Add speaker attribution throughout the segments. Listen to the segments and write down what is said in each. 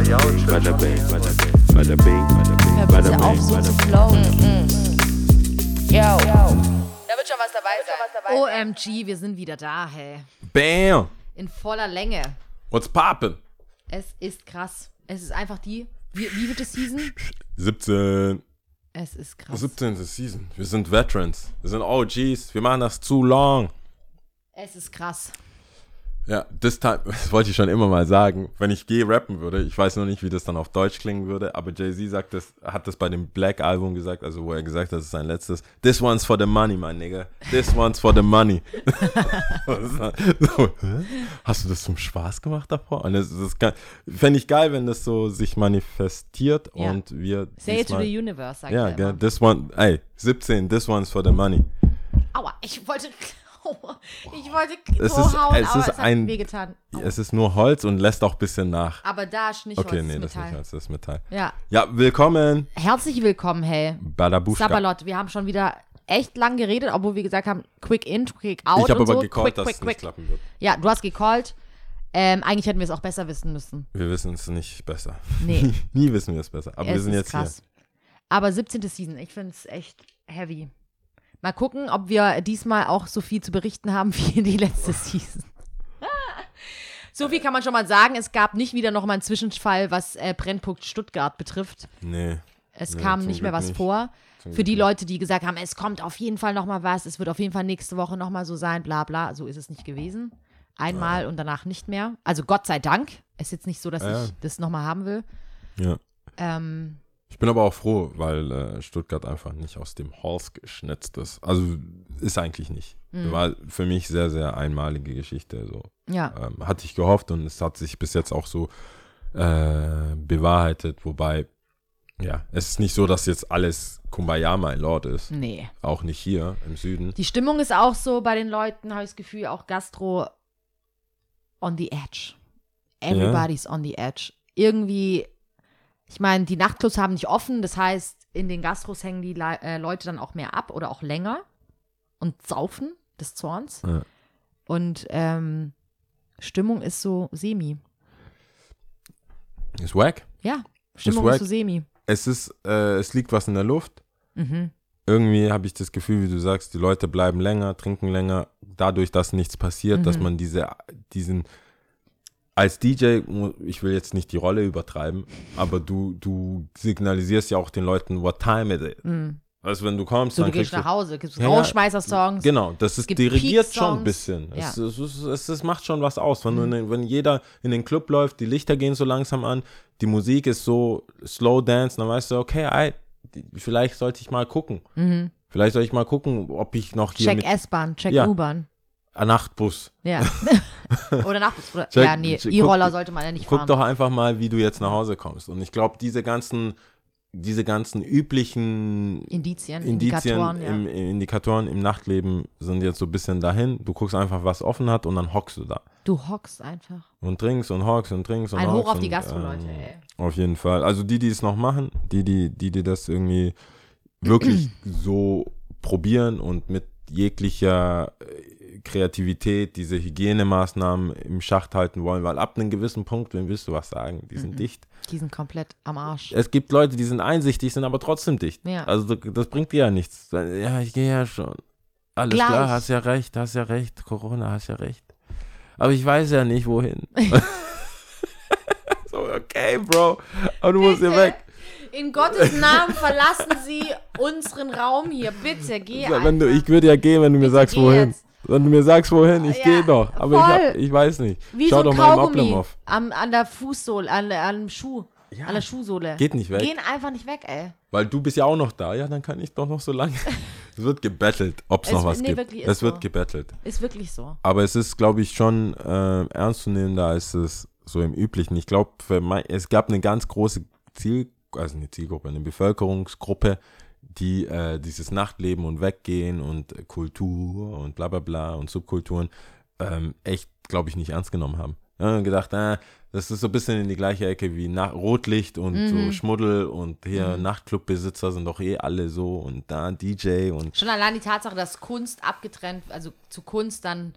Speaker 1: Bada bing, bada bing, bada bing,
Speaker 2: auf,
Speaker 1: bing,
Speaker 2: so zu flowen.
Speaker 3: Yo. Da wird schon was dabei sein.
Speaker 2: OMG, wir sind wieder da, hey.
Speaker 1: Bam!
Speaker 2: In voller Länge.
Speaker 1: What's poppin'?
Speaker 2: Es ist krass. Es ist einfach die. Wie, wie wird es Season?
Speaker 1: 17.
Speaker 2: Es ist krass.
Speaker 1: 17. Season. Wir sind Veterans. Wir sind OGs. Wir machen das zu long.
Speaker 2: Es ist krass.
Speaker 1: Ja, this time, das wollte ich schon immer mal sagen, wenn ich G rappen würde, ich weiß noch nicht, wie das dann auf Deutsch klingen würde, aber Jay-Z sagt das, hat das bei dem Black Album gesagt, also wo er gesagt hat, das ist sein letztes. This one's for the money, my nigga. This one's for the money. so? Hast du das zum Spaß gemacht davor? Und das, das kann- fände ich geil, wenn das so sich manifestiert
Speaker 2: Ja.
Speaker 1: und wir.
Speaker 2: Say it to the universe, sagt
Speaker 1: Ja,
Speaker 2: er
Speaker 1: this one, ey, 17, this one's for the money.
Speaker 2: Aua, ich wollte. Aua, ich wollte
Speaker 1: Es
Speaker 2: so
Speaker 1: ist-
Speaker 2: hauen,
Speaker 1: es
Speaker 2: aber
Speaker 1: ist
Speaker 2: es hat
Speaker 1: ein-
Speaker 2: wehgetan. Aua.
Speaker 1: Es ist nur Holz und lässt auch ein bisschen nach.
Speaker 2: Aber da ist nicht
Speaker 1: Okay,
Speaker 2: Holz,
Speaker 1: nee, das ist nicht
Speaker 2: Metall.
Speaker 1: Holz, das ist Metall.
Speaker 2: Ja.
Speaker 1: Ja, willkommen,
Speaker 2: Herzlich willkommen, hey.
Speaker 1: Badabuschka.
Speaker 2: Sabalot, wir haben schon wieder echt lang geredet, obwohl wir gesagt haben, quick in, quick out.
Speaker 1: Ich habe aber
Speaker 2: so.
Speaker 1: gecallt,
Speaker 2: quick,
Speaker 1: dass
Speaker 2: quick,
Speaker 1: es nicht
Speaker 2: quick.
Speaker 1: klappen wird.
Speaker 2: Ja, du hast gecallt. Ähm, eigentlich hätten wir es auch besser wissen müssen.
Speaker 1: Wir wissen es nicht besser.
Speaker 2: Nee.
Speaker 1: Nie wissen wir es besser. Aber wir
Speaker 2: es
Speaker 1: sind
Speaker 2: ist
Speaker 1: jetzt
Speaker 2: krass. Aber 17. Season, ich finde es echt heavy. Mal gucken, ob wir diesmal auch so viel zu berichten haben wie die letzte Season. so viel kann man schon mal sagen. Es gab nicht wieder noch mal einen Zwischenfall, was äh, Brennpunkt Stuttgart betrifft.
Speaker 1: Nee.
Speaker 2: Es
Speaker 1: Nee,
Speaker 2: kam nicht mehr
Speaker 1: Glück
Speaker 2: was
Speaker 1: nicht.
Speaker 2: vor.
Speaker 1: Zum
Speaker 2: Für die Leute, die gesagt haben, es kommt auf jeden Fall noch mal was, es wird auf jeden Fall nächste Woche noch mal so sein, bla bla. So ist es nicht gewesen. Einmal und danach nicht mehr. Also Gott sei Dank. Es ist jetzt nicht so, dass
Speaker 1: Ja, ja.
Speaker 2: ich das noch mal haben will.
Speaker 1: Ja.
Speaker 2: Ähm,
Speaker 1: Ich bin aber auch froh, weil äh, Stuttgart einfach nicht aus dem Holz geschnitzt ist. Also ist eigentlich nicht.
Speaker 2: Mhm.
Speaker 1: War für mich sehr, sehr einmalige Geschichte. So.
Speaker 2: ja.
Speaker 1: Ähm, hatte ich gehofft und es hat sich bis jetzt auch so äh, bewahrheitet. Wobei, ja, es ist nicht so, dass jetzt alles Kumbaya, my Lord ist.
Speaker 2: Nee.
Speaker 1: Auch nicht hier im Süden.
Speaker 2: Die Stimmung ist auch so bei den Leuten, habe ich das Gefühl, auch Gastro on the edge. Everybody's on the edge. Irgendwie, ich meine, die Nachtclubs haben nicht offen, das heißt, in den Gastros hängen die Le äh, Leute dann auch mehr ab oder auch länger und saufen des Zorns.
Speaker 1: Ja.
Speaker 2: Und ähm, Stimmung ist so semi.
Speaker 1: Ist wack.
Speaker 2: Ja, Stimmung
Speaker 1: wack.
Speaker 2: ist so semi.
Speaker 1: Es ist, äh, es liegt was in der Luft.
Speaker 2: Mhm.
Speaker 1: Irgendwie habe ich das Gefühl, wie du sagst, die Leute bleiben länger, trinken länger, dadurch, dass nichts passiert, dass
Speaker 2: Mhm.
Speaker 1: man diese, diesen, als DJ, ich will jetzt nicht die Rolle übertreiben, aber du, du signalisierst ja auch den Leuten, what time it is.
Speaker 2: Mhm.
Speaker 1: Also wenn du kommst,
Speaker 2: So,
Speaker 1: dann
Speaker 2: du gehst nach Hause, gibst
Speaker 1: Ja.
Speaker 2: Rausschmeißer-Songs.
Speaker 1: Genau, das ist dirigiert schon ein bisschen.
Speaker 2: Ja.
Speaker 1: Es, es, es, es, macht schon was aus. Wenn,
Speaker 2: Mhm.
Speaker 1: den, wenn jeder in den Club läuft, die Lichter gehen so langsam an, die Musik ist so Slow Dance, dann weißt du, okay, die- vielleicht sollte ich mal gucken.
Speaker 2: Mhm.
Speaker 1: Vielleicht soll ich mal gucken, ob ich noch hier
Speaker 2: Check S-Bahn, check
Speaker 1: Ja.
Speaker 2: U-Bahn.
Speaker 1: Ah, Nachtbus.
Speaker 2: Ja. Oder. Oder,
Speaker 1: Check-
Speaker 2: ja, nee, E-Roller
Speaker 1: guck-
Speaker 2: sollte man ja nicht
Speaker 1: Guck
Speaker 2: fahren.
Speaker 1: doch einfach mal, wie du jetzt nach Hause kommst. Und ich glaube, diese ganzen, diese ganzen üblichen
Speaker 2: Indizien,
Speaker 1: Indizien,
Speaker 2: Indikatoren, ja.
Speaker 1: im, Indikatoren im Nachtleben sind jetzt so ein bisschen dahin. Du guckst einfach, was offen hat und dann hockst du da.
Speaker 2: Du hockst einfach.
Speaker 1: Und trinkst und hockst und trinkst und
Speaker 2: Ein Hoch auf die
Speaker 1: und,
Speaker 2: Gastro-Leute,
Speaker 1: ähm,
Speaker 2: ey.
Speaker 1: Auf jeden Fall. Also die, die es noch machen, die, die, die, die das irgendwie wirklich so probieren und mit jeglicher Kreativität diese Hygienemaßnahmen im Schacht halten wollen, weil ab einem gewissen Punkt, wem willst du was sagen, die sind dicht.
Speaker 2: Die sind komplett am Arsch.
Speaker 1: Es gibt Leute, die sind einsichtig, sind aber trotzdem dicht.
Speaker 2: Ja.
Speaker 1: Also das, bringt dir ja nichts. Ja, ich gehe ja schon. Alles
Speaker 2: Gleich.
Speaker 1: klar, hast ja recht, hast ja recht. Corona, hast ja recht. Aber ich weiß ja nicht, wohin. so, okay, Bro. Aber du musst hier weg.
Speaker 2: In Gottes Namen verlassen Sie unseren Raum hier. Bitte, geh
Speaker 1: Wenn du, ich würde ja gehen, wenn du mir
Speaker 2: Bitte
Speaker 1: sagst,
Speaker 2: geh
Speaker 1: wohin.
Speaker 2: jetzt.
Speaker 1: Wenn du mir sagst, wohin, ich
Speaker 2: Ja,
Speaker 1: gehe doch. Aber ich, hab, ich weiß nicht.
Speaker 2: Wie
Speaker 1: Schau
Speaker 2: so
Speaker 1: doch mal im
Speaker 2: Kaugummi
Speaker 1: Oblomov.
Speaker 2: am, an der Fußsohle, an, an dem Schuh,
Speaker 1: Ja.
Speaker 2: an der Schuhsohle.
Speaker 1: Geht nicht weg.
Speaker 2: Gehen einfach nicht weg, ey.
Speaker 1: Weil du bist ja auch noch da. Ja, dann kann ich doch noch so lange. es wird gebettelt, ob es noch was
Speaker 2: nee,
Speaker 1: gibt.
Speaker 2: wirklich, ist
Speaker 1: Es wird
Speaker 2: so.
Speaker 1: gebettelt.
Speaker 2: Ist wirklich so.
Speaker 1: Aber es ist, glaube ich, schon äh, ernstzunehmender als es so im Üblichen. Ich glaube, es gab eine ganz große Ziel, also eine Zielgruppe, eine Bevölkerungsgruppe, die äh, dieses Nachtleben und Weggehen und äh, Kultur und bla bla bla und Subkulturen ähm, echt, glaube ich, nicht ernst genommen haben. Ja, und gedacht, äh, das ist so ein bisschen in die gleiche Ecke wie Na Rotlicht und so
Speaker 2: Mhm.
Speaker 1: Schmuddel und hier Nachtclubbesitzer sind doch eh alle so und da DJ und
Speaker 2: Schon allein die Tatsache, dass Kunst abgetrennt, also zu Kunst dann,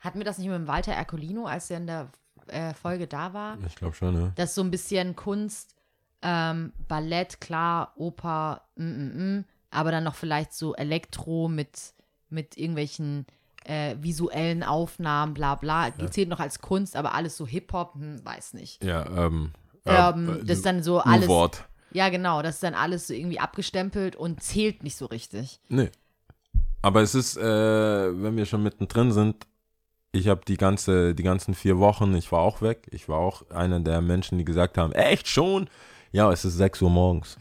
Speaker 2: hatten wir das nicht mit dem Walter Ercolino, als er in der äh, Folge da war.
Speaker 1: Ich glaube schon, ja.
Speaker 2: Das ist so ein bisschen Kunst, ähm, Ballett, klar, Oper, mm, mm, mm, aber dann noch vielleicht so Elektro mit, mit irgendwelchen äh, visuellen Aufnahmen, bla bla. Ja. Zählt noch als Kunst, aber alles so Hip-Hop, hm, weiß nicht.
Speaker 1: Ja, ähm.
Speaker 2: ähm äh, das ist dann so alles.
Speaker 1: Wort.
Speaker 2: Ja, genau, das ist dann alles so irgendwie abgestempelt und zählt nicht so richtig.
Speaker 1: Nee. Aber es ist, äh, wenn wir schon mittendrin sind, ich habe die ganze, die ganzen vier Wochen, ich war auch weg. Ich war auch einer der Menschen, die gesagt haben, echt schon? Ja, es ist 6 Uhr morgens.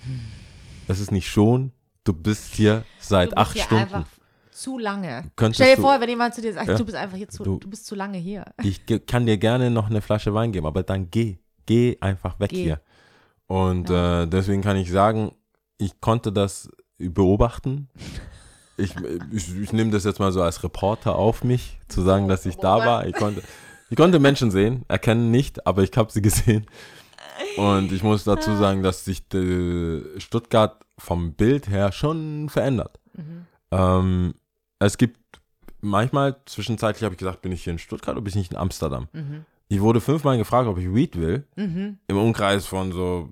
Speaker 1: Es ist nicht schon, du bist hier seit bist acht hier Stunden. Einfach
Speaker 2: zu lange. Könntest Stell dir vor, wenn jemand zu dir sagt, ja? du bist einfach hier zu, du, du, bist zu lange hier.
Speaker 1: Ich kann dir gerne noch eine Flasche Wein geben, aber dann geh. Geh einfach weg geh. hier. Und ja. äh, deswegen kann ich sagen, ich konnte das beobachten. Ich, ich, ich nehme das jetzt mal so als Reporter auf mich, zu sagen, dass ich da war. Ich konnte, ich konnte Menschen sehen, erkennen nicht, aber ich habe sie gesehen. Und ich muss dazu sagen, dass sich Stuttgart vom Bild her schon verändert. Mhm. Ähm, es gibt manchmal, zwischenzeitlich habe ich gesagt, bin ich hier in Stuttgart oder bin ich nicht in Amsterdam? Mhm. Ich wurde fünfmal gefragt, ob ich Weed will. Mhm. Im Umkreis von so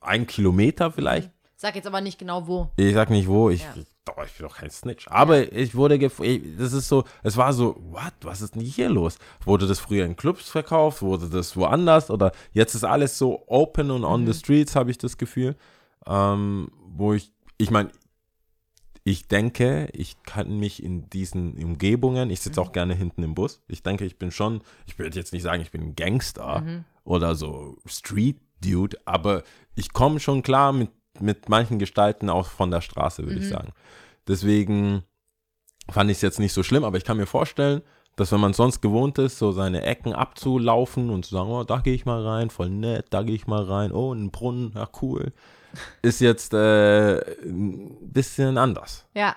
Speaker 1: ein Kilometer vielleicht.
Speaker 2: Sag jetzt aber nicht genau wo.
Speaker 1: Ich sag nicht wo. Ich, ja. doch, ich bin doch kein Snitch. Aber ich wurde gefragt, das ist so, es war so, what, was ist denn hier los? Wurde das früher in Clubs verkauft? Wurde das woanders? Oder jetzt ist alles so open und on mhm. the streets, habe ich das Gefühl. Ähm, wo ich, ich meine, ich denke, ich kann mich in diesen Umgebungen, ich sitze auch mhm. gerne hinten im Bus, ich denke, ich bin schon, ich würde jetzt nicht sagen, ich bin ein Gangster mhm. oder so Street Dude, aber ich komme schon klar mit, mit manchen Gestalten auch von der Straße, würde mhm. ich sagen. Deswegen fand ich es jetzt nicht so schlimm, aber ich kann mir vorstellen, dass wenn man sonst gewohnt ist, so seine Ecken abzulaufen und zu sagen, oh, da gehe ich mal rein, voll nett, da gehe ich mal rein, oh, ein Brunnen, ja cool ist jetzt äh, ein bisschen anders.
Speaker 2: Ja.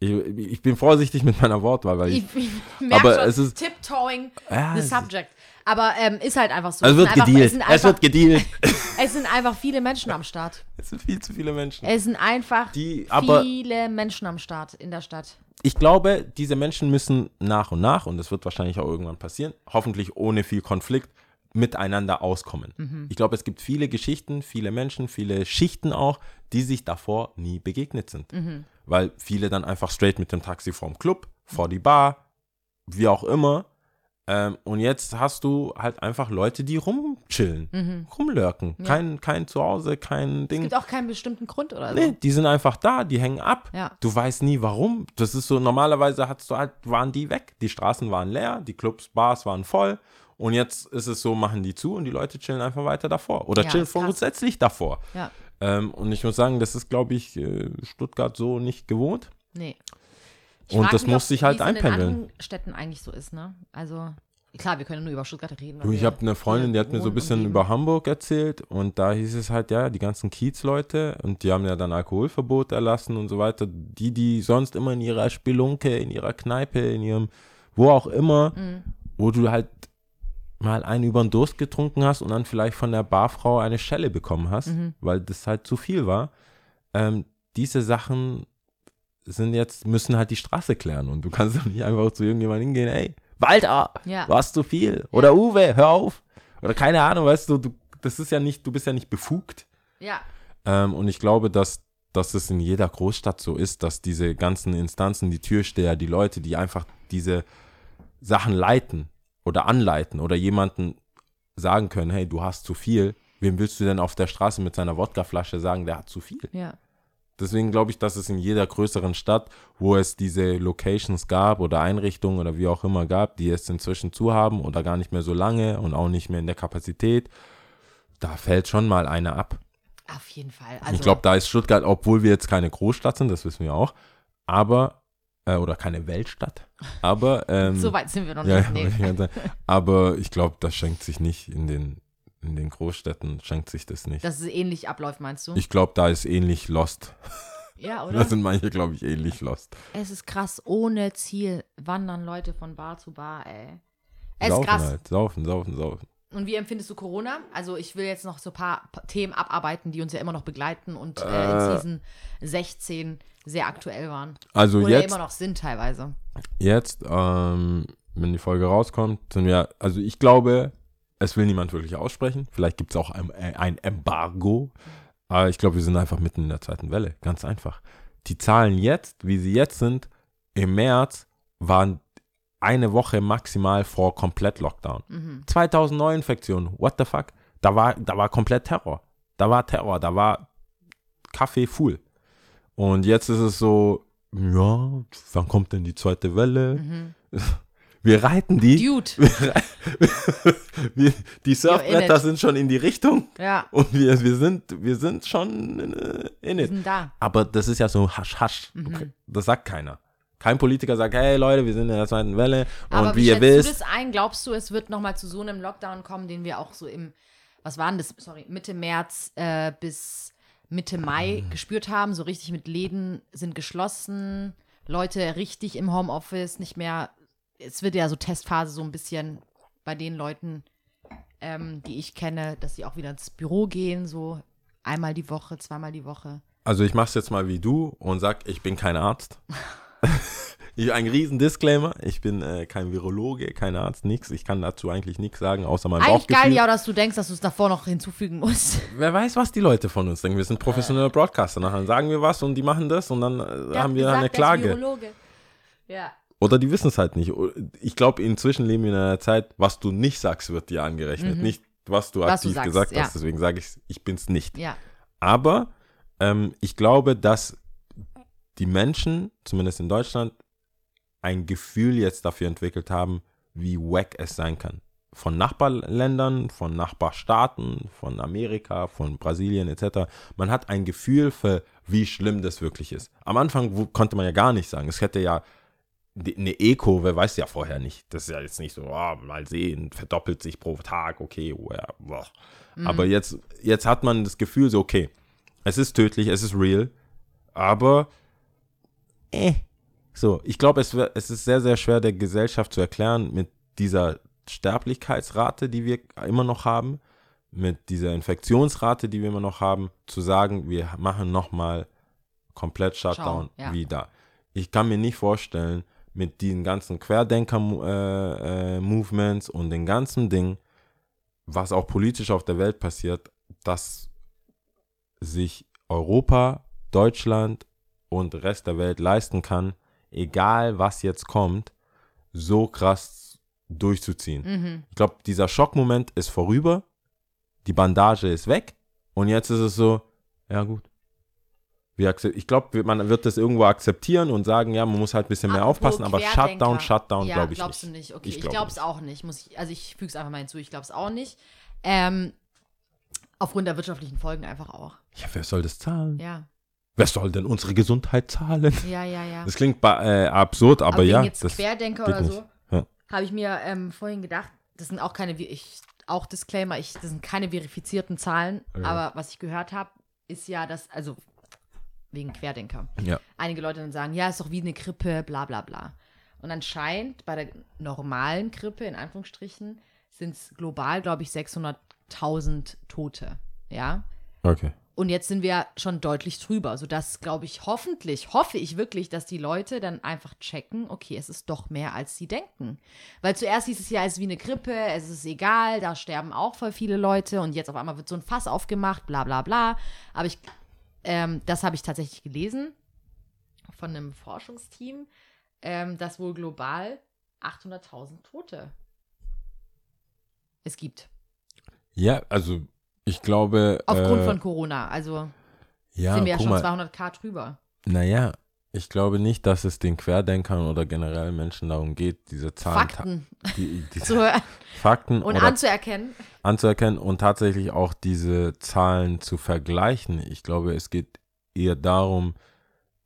Speaker 1: Ich, ich, bin vorsichtig mit meiner Wortwahl, weil ich, ich,
Speaker 2: ich aber schon, es ist tiptoeing ja, the subject. Aber ähm, ist halt einfach so.
Speaker 1: Es wird gedealt. Es, es wird gedealt.
Speaker 2: es sind einfach viele Menschen am Start.
Speaker 1: Es sind viel zu viele Menschen.
Speaker 2: Es sind einfach Die, viele Menschen am Start in der Stadt.
Speaker 1: Ich glaube, diese Menschen müssen nach und nach, und das wird wahrscheinlich auch irgendwann passieren, hoffentlich ohne viel Konflikt, miteinander auskommen. Mhm. Ich glaube, es gibt viele Geschichten, viele Menschen, viele Schichten auch, die sich davor nie begegnet sind. Mhm. Weil viele dann einfach straight mit dem Taxi vorm Club, vor die Bar, wie auch immer. Ähm, und jetzt hast du halt einfach Leute, die rumchillen, mhm. rumlurken. Ja. Kein, kein Zuhause, kein Ding.
Speaker 2: Es gibt auch keinen bestimmten Grund oder so.
Speaker 1: Nee, die sind einfach da, die hängen ab.
Speaker 2: Ja.
Speaker 1: Du weißt nie warum. Das ist so, normalerweise hattest du halt, waren die weg. Die Straßen waren leer, die Clubs, Bars waren voll. Und jetzt ist es so, machen die zu und die Leute chillen einfach weiter davor. Oder ja, chillen grundsätzlich davor.
Speaker 2: Ja.
Speaker 1: Ähm, und ich muss sagen, das ist, glaube ich, äh, Stuttgart so nicht gewohnt.
Speaker 2: Nee.
Speaker 1: Ich und das mich, muss sich halt einpendeln. in
Speaker 2: anderen Städten eigentlich so ist, ne? Also, klar, wir können nur über Stuttgart reden.
Speaker 1: Du, ich habe eine Freundin, die hat mir so ein bisschen über Hamburg erzählt und da hieß es halt, ja, die ganzen Kiez-Leute und die haben ja dann Alkoholverbot erlassen und so weiter. Die, die sonst immer in ihrer Spelunke, in ihrer Kneipe, in ihrem, wo auch immer, mhm. wo du halt mal einen über den Durst getrunken hast und dann vielleicht von der Barfrau eine Schelle bekommen hast, mhm. weil das halt zu viel war. Ähm, diese Sachen sind jetzt, müssen halt die Straße klären und du kannst doch nicht einfach zu irgendjemandem hingehen, ey, Walter, ja. du hast zu viel. Oder Uwe, hör auf. Oder keine Ahnung, weißt du, du, das ist ja nicht, du bist ja nicht befugt.
Speaker 2: Ja.
Speaker 1: Ähm, und ich glaube, dass, dass es in jeder Großstadt so ist, dass diese ganzen Instanzen, die Türsteher, die Leute, die einfach diese Sachen leiten, oder anleiten oder jemanden sagen können, hey, du hast zu viel. Wem willst du denn auf der Straße mit seiner Wodkaflasche sagen, der hat zu viel?
Speaker 2: Ja.
Speaker 1: Deswegen glaube ich, dass es in jeder größeren Stadt, wo es diese Locations gab oder Einrichtungen oder wie auch immer gab, die es inzwischen zu haben oder gar nicht mehr so lange und auch nicht mehr in der Kapazität, da fällt schon mal einer ab.
Speaker 2: Auf jeden Fall.
Speaker 1: Also ich glaube, da ist Stuttgart, obwohl wir jetzt keine Großstadt sind, das wissen wir auch, aber äh, oder keine Weltstadt. Aber ähm,
Speaker 2: so weit sind wir noch nicht.
Speaker 1: Ja, aber ich glaube, das schenkt sich nicht in den in den Großstädten schenkt sich das nicht.
Speaker 2: Dass es ähnlich abläuft, meinst du?
Speaker 1: Ich glaube, da ist ähnlich Lost.
Speaker 2: Ja, oder?
Speaker 1: Da sind manche, glaube ich, ähnlich Lost.
Speaker 2: Es ist krass, ohne Ziel wandern Leute von Bar zu Bar, ey. Es
Speaker 1: saufen
Speaker 2: ist krass.
Speaker 1: Halt. Saufen, saufen, saufen.
Speaker 2: Und wie empfindest du Corona? Also ich will jetzt noch so ein paar Themen abarbeiten, die uns ja immer noch begleiten und äh, in äh. Season 16 sehr aktuell waren.
Speaker 1: Also
Speaker 2: Oder
Speaker 1: jetzt
Speaker 2: immer noch sind teilweise.
Speaker 1: Jetzt, ähm, wenn die Folge rauskommt, sind wir, also ich glaube, Es will niemand wirklich aussprechen. Vielleicht gibt es auch ein, ein Embargo. Aber ich glaube, wir sind einfach mitten in der zweiten Welle. Ganz einfach. Die Zahlen jetzt, wie sie jetzt sind, im März waren eine Woche maximal vor komplett Lockdown.
Speaker 2: Mhm.
Speaker 1: 2000 Neuinfektionen. What the fuck? Da war, da war komplett Terror. Da war Terror. Da war Kaffee full. Und jetzt ist es so, ja, wann kommt denn die zweite Welle?
Speaker 2: Mhm.
Speaker 1: Wir reiten die.
Speaker 2: Dude.
Speaker 1: Wir, die Surfbretter sind schon in die Richtung
Speaker 2: Ja,
Speaker 1: und wir, wir, sind, wir sind schon in, äh, in
Speaker 2: wir
Speaker 1: it.
Speaker 2: sind da.
Speaker 1: Aber das ist ja so hasch, hasch.
Speaker 2: Mhm.
Speaker 1: Das sagt keiner. Kein Politiker sagt, hey Leute, wir sind in der zweiten Welle
Speaker 2: Aber
Speaker 1: und
Speaker 2: wie
Speaker 1: wie ihr
Speaker 2: schätzt du
Speaker 1: wisst,
Speaker 2: das ein? Glaubst du, es wird nochmal zu so einem Lockdown kommen, den wir auch so im, was waren das, sorry, Mitte März äh, bis Mitte Mai
Speaker 1: Mhm.
Speaker 2: gespürt haben? So richtig mit Läden sind geschlossen, Leute richtig im Homeoffice, nicht mehr, es wird ja so Testphase so ein bisschen bei den Leuten, ähm, die ich kenne, dass sie auch wieder ins Büro gehen, so einmal die Woche, zweimal die Woche.
Speaker 1: also ich mach's jetzt mal wie du und sag, ich bin kein Arzt. ich, ein riesen Disclaimer, ich bin äh, kein Virologe, kein Arzt, nix. Ich kann dazu eigentlich nichts sagen, außer mein
Speaker 2: Eigentlich geil,
Speaker 1: Bauchgefühl.
Speaker 2: ja, dass du denkst, dass du es davor noch hinzufügen musst.
Speaker 1: Wer weiß, was die Leute von uns denken. Wir sind professionelle Broadcaster. Nachher sagen wir was und die machen das und dann äh, haben wir eine Klage.
Speaker 2: Ja.
Speaker 1: Oder die wissen es halt nicht. Ich glaube, inzwischen leben wir in einer Zeit, was du nicht sagst, wird dir angerechnet. Nicht, was du
Speaker 2: Mhm. Was
Speaker 1: aktiv
Speaker 2: du sagst,
Speaker 1: gesagt
Speaker 2: ja.
Speaker 1: hast. Deswegen sage ich, ich bin's nicht.
Speaker 2: Ja.
Speaker 1: Aber ähm, ich glaube, dass die Menschen, zumindest in Deutschland, ein Gefühl jetzt dafür entwickelt haben, wie wack es sein kann. Von Nachbarländern, von Nachbarstaaten, von Amerika, von Brasilien etc. Man hat ein Gefühl für, wie schlimm das wirklich ist. Am Anfang konnte man ja gar nicht sagen. Es hätte ja eine Eco, wer weiß ja vorher nicht. Das ist ja jetzt nicht so, oh, mal sehen, verdoppelt sich pro Tag, okay, oh ja, boah. Aber jetzt, jetzt hat man das Gefühl so, okay, es ist tödlich, es ist real, aber äh, so, ich glaube, es, es ist sehr, sehr schwer der Gesellschaft zu erklären mit dieser Sterblichkeitsrate, die wir immer noch haben, mit dieser Infektionsrate, die wir immer noch haben, zu sagen, wir machen nochmal komplett Shutdown
Speaker 2: ja.
Speaker 1: wieder. Ich kann mir nicht vorstellen, mit diesen ganzen Querdenker-Movements und den ganzen Ding, was auch politisch auf der Welt passiert, dass sich Europa, Deutschland und Rest der Welt leisten kann, egal was jetzt kommt, so krass durchzuziehen.
Speaker 2: Mhm.
Speaker 1: Ich glaube, dieser Schockmoment ist vorüber, die Bandage ist weg und jetzt ist es so, ja gut. Wir Ich glaube, man wird das irgendwo akzeptieren und sagen, ja, man muss halt ein bisschen mehr
Speaker 2: Apropos
Speaker 1: aufpassen, aber. Shutdown, Shutdown
Speaker 2: ja,
Speaker 1: glaube ich
Speaker 2: glaubst
Speaker 1: nicht.
Speaker 2: du nicht? Okay,
Speaker 1: Ich
Speaker 2: ich,
Speaker 1: glaub
Speaker 2: glaube es auch nicht. Muss ich, also ich füge es einfach mal hinzu, ich glaube es auch nicht. Ähm, aufgrund der wirtschaftlichen Folgen einfach auch.
Speaker 1: Ja, wer soll das zahlen?
Speaker 2: Ja,
Speaker 1: Wer soll denn unsere Gesundheit zahlen?
Speaker 2: ja, ja, ja.
Speaker 1: Das klingt äh, absurd, aber,
Speaker 2: wegen
Speaker 1: ja.
Speaker 2: jetzt
Speaker 1: Das,
Speaker 2: Querdenker oder so,
Speaker 1: Ja.
Speaker 2: habe ich mir ähm, vorhin gedacht, das sind auch keine, ich, auch Disclaimer, ich, das sind keine verifizierten Zahlen,
Speaker 1: Ja.
Speaker 2: aber was ich gehört habe, ist ja, dass, also wegen Querdenker.
Speaker 1: ja.
Speaker 2: einige Leute dann sagen, ja, ist doch wie eine Grippe, bla bla bla. Und anscheinend bei der normalen Grippe, in Anführungsstrichen, sind es global, glaube ich, 600.000 Tote. Ja.
Speaker 1: Okay.
Speaker 2: Und jetzt sind wir schon deutlich drüber, sodass, glaube ich, hoffentlich, hoffe ich wirklich, dass die Leute dann einfach checken, okay, es ist doch mehr, als sie denken. Weil zuerst hieß es ja, es ist wie eine Grippe, es ist egal, da sterben auch voll viele Leute und jetzt auf einmal wird so ein Fass aufgemacht, bla bla bla. Aber ich, ähm, das habe ich tatsächlich gelesen von einem Forschungsteam, ähm, dass wohl global 800.000 Tote es gibt.
Speaker 1: Ja, also ich glaube.
Speaker 2: Aufgrund
Speaker 1: äh,
Speaker 2: von Corona. Also
Speaker 1: ja,
Speaker 2: sind wir ja schon
Speaker 1: mal,
Speaker 2: 200k drüber.
Speaker 1: Naja, ich glaube nicht, dass es den Querdenkern oder generell Menschen darum geht, diese Zahlen.
Speaker 2: Fakten
Speaker 1: Die, diese
Speaker 2: zu hören
Speaker 1: Fakten
Speaker 2: und anzuerkennen.
Speaker 1: anzuerkennen und tatsächlich auch diese Zahlen zu vergleichen. Ich glaube, es geht eher darum,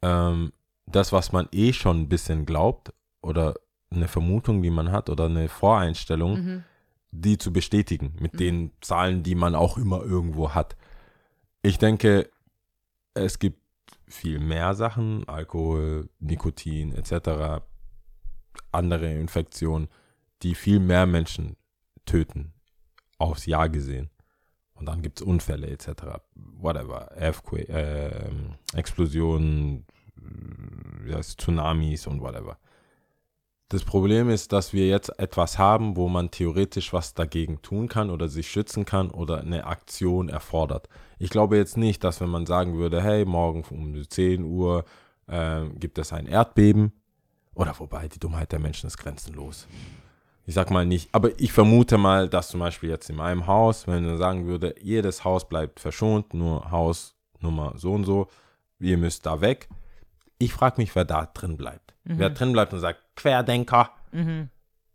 Speaker 1: ähm, das, was man eh schon ein bisschen glaubt oder eine Vermutung, die man hat oder eine Voreinstellung,
Speaker 2: Mhm.
Speaker 1: die zu bestätigen mit
Speaker 2: Mhm.
Speaker 1: den Zahlen, die man auch immer irgendwo hat. Ich denke, es gibt viel mehr Sachen, Alkohol, Nikotin etc., andere Infektionen, die viel mehr Menschen töten, aufs Jahr gesehen. Und dann gibt es Unfälle etc., whatever, Earthquake, ähm, Explosionen, äh, Tsunamis und whatever. Das Problem ist, dass wir jetzt etwas haben, wo man theoretisch was dagegen tun kann oder sich schützen kann oder eine Aktion erfordert. Ich glaube jetzt nicht, dass wenn man sagen würde, hey, morgen um 10 Uhr äh, gibt es ein Erdbeben, oder wobei, die Dummheit der Menschen ist grenzenlos. Ich sag mal nicht, aber ich vermute mal, dass zum Beispiel jetzt in meinem Haus, wenn man sagen würde, jedes Haus bleibt verschont, nur Haus Nummer so und so, ihr müsst da weg. Ich frage mich, wer da drin bleibt. Mhm. Wer drin bleibt und sagt, Querdenker. Mhm.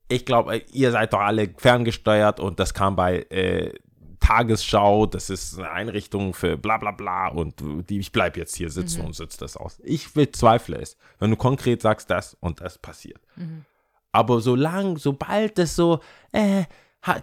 Speaker 1: Ich glaube, ihr seid doch alle ferngesteuert und das kam bei äh, Tagesschau, das ist eine Einrichtung für bla bla bla und die, ich bleibe jetzt hier sitzen mhm. und sitze das aus. Ich bezweifle es, wenn du konkret sagst, das und das passiert. Mhm. Aber solange, sobald es so, äh,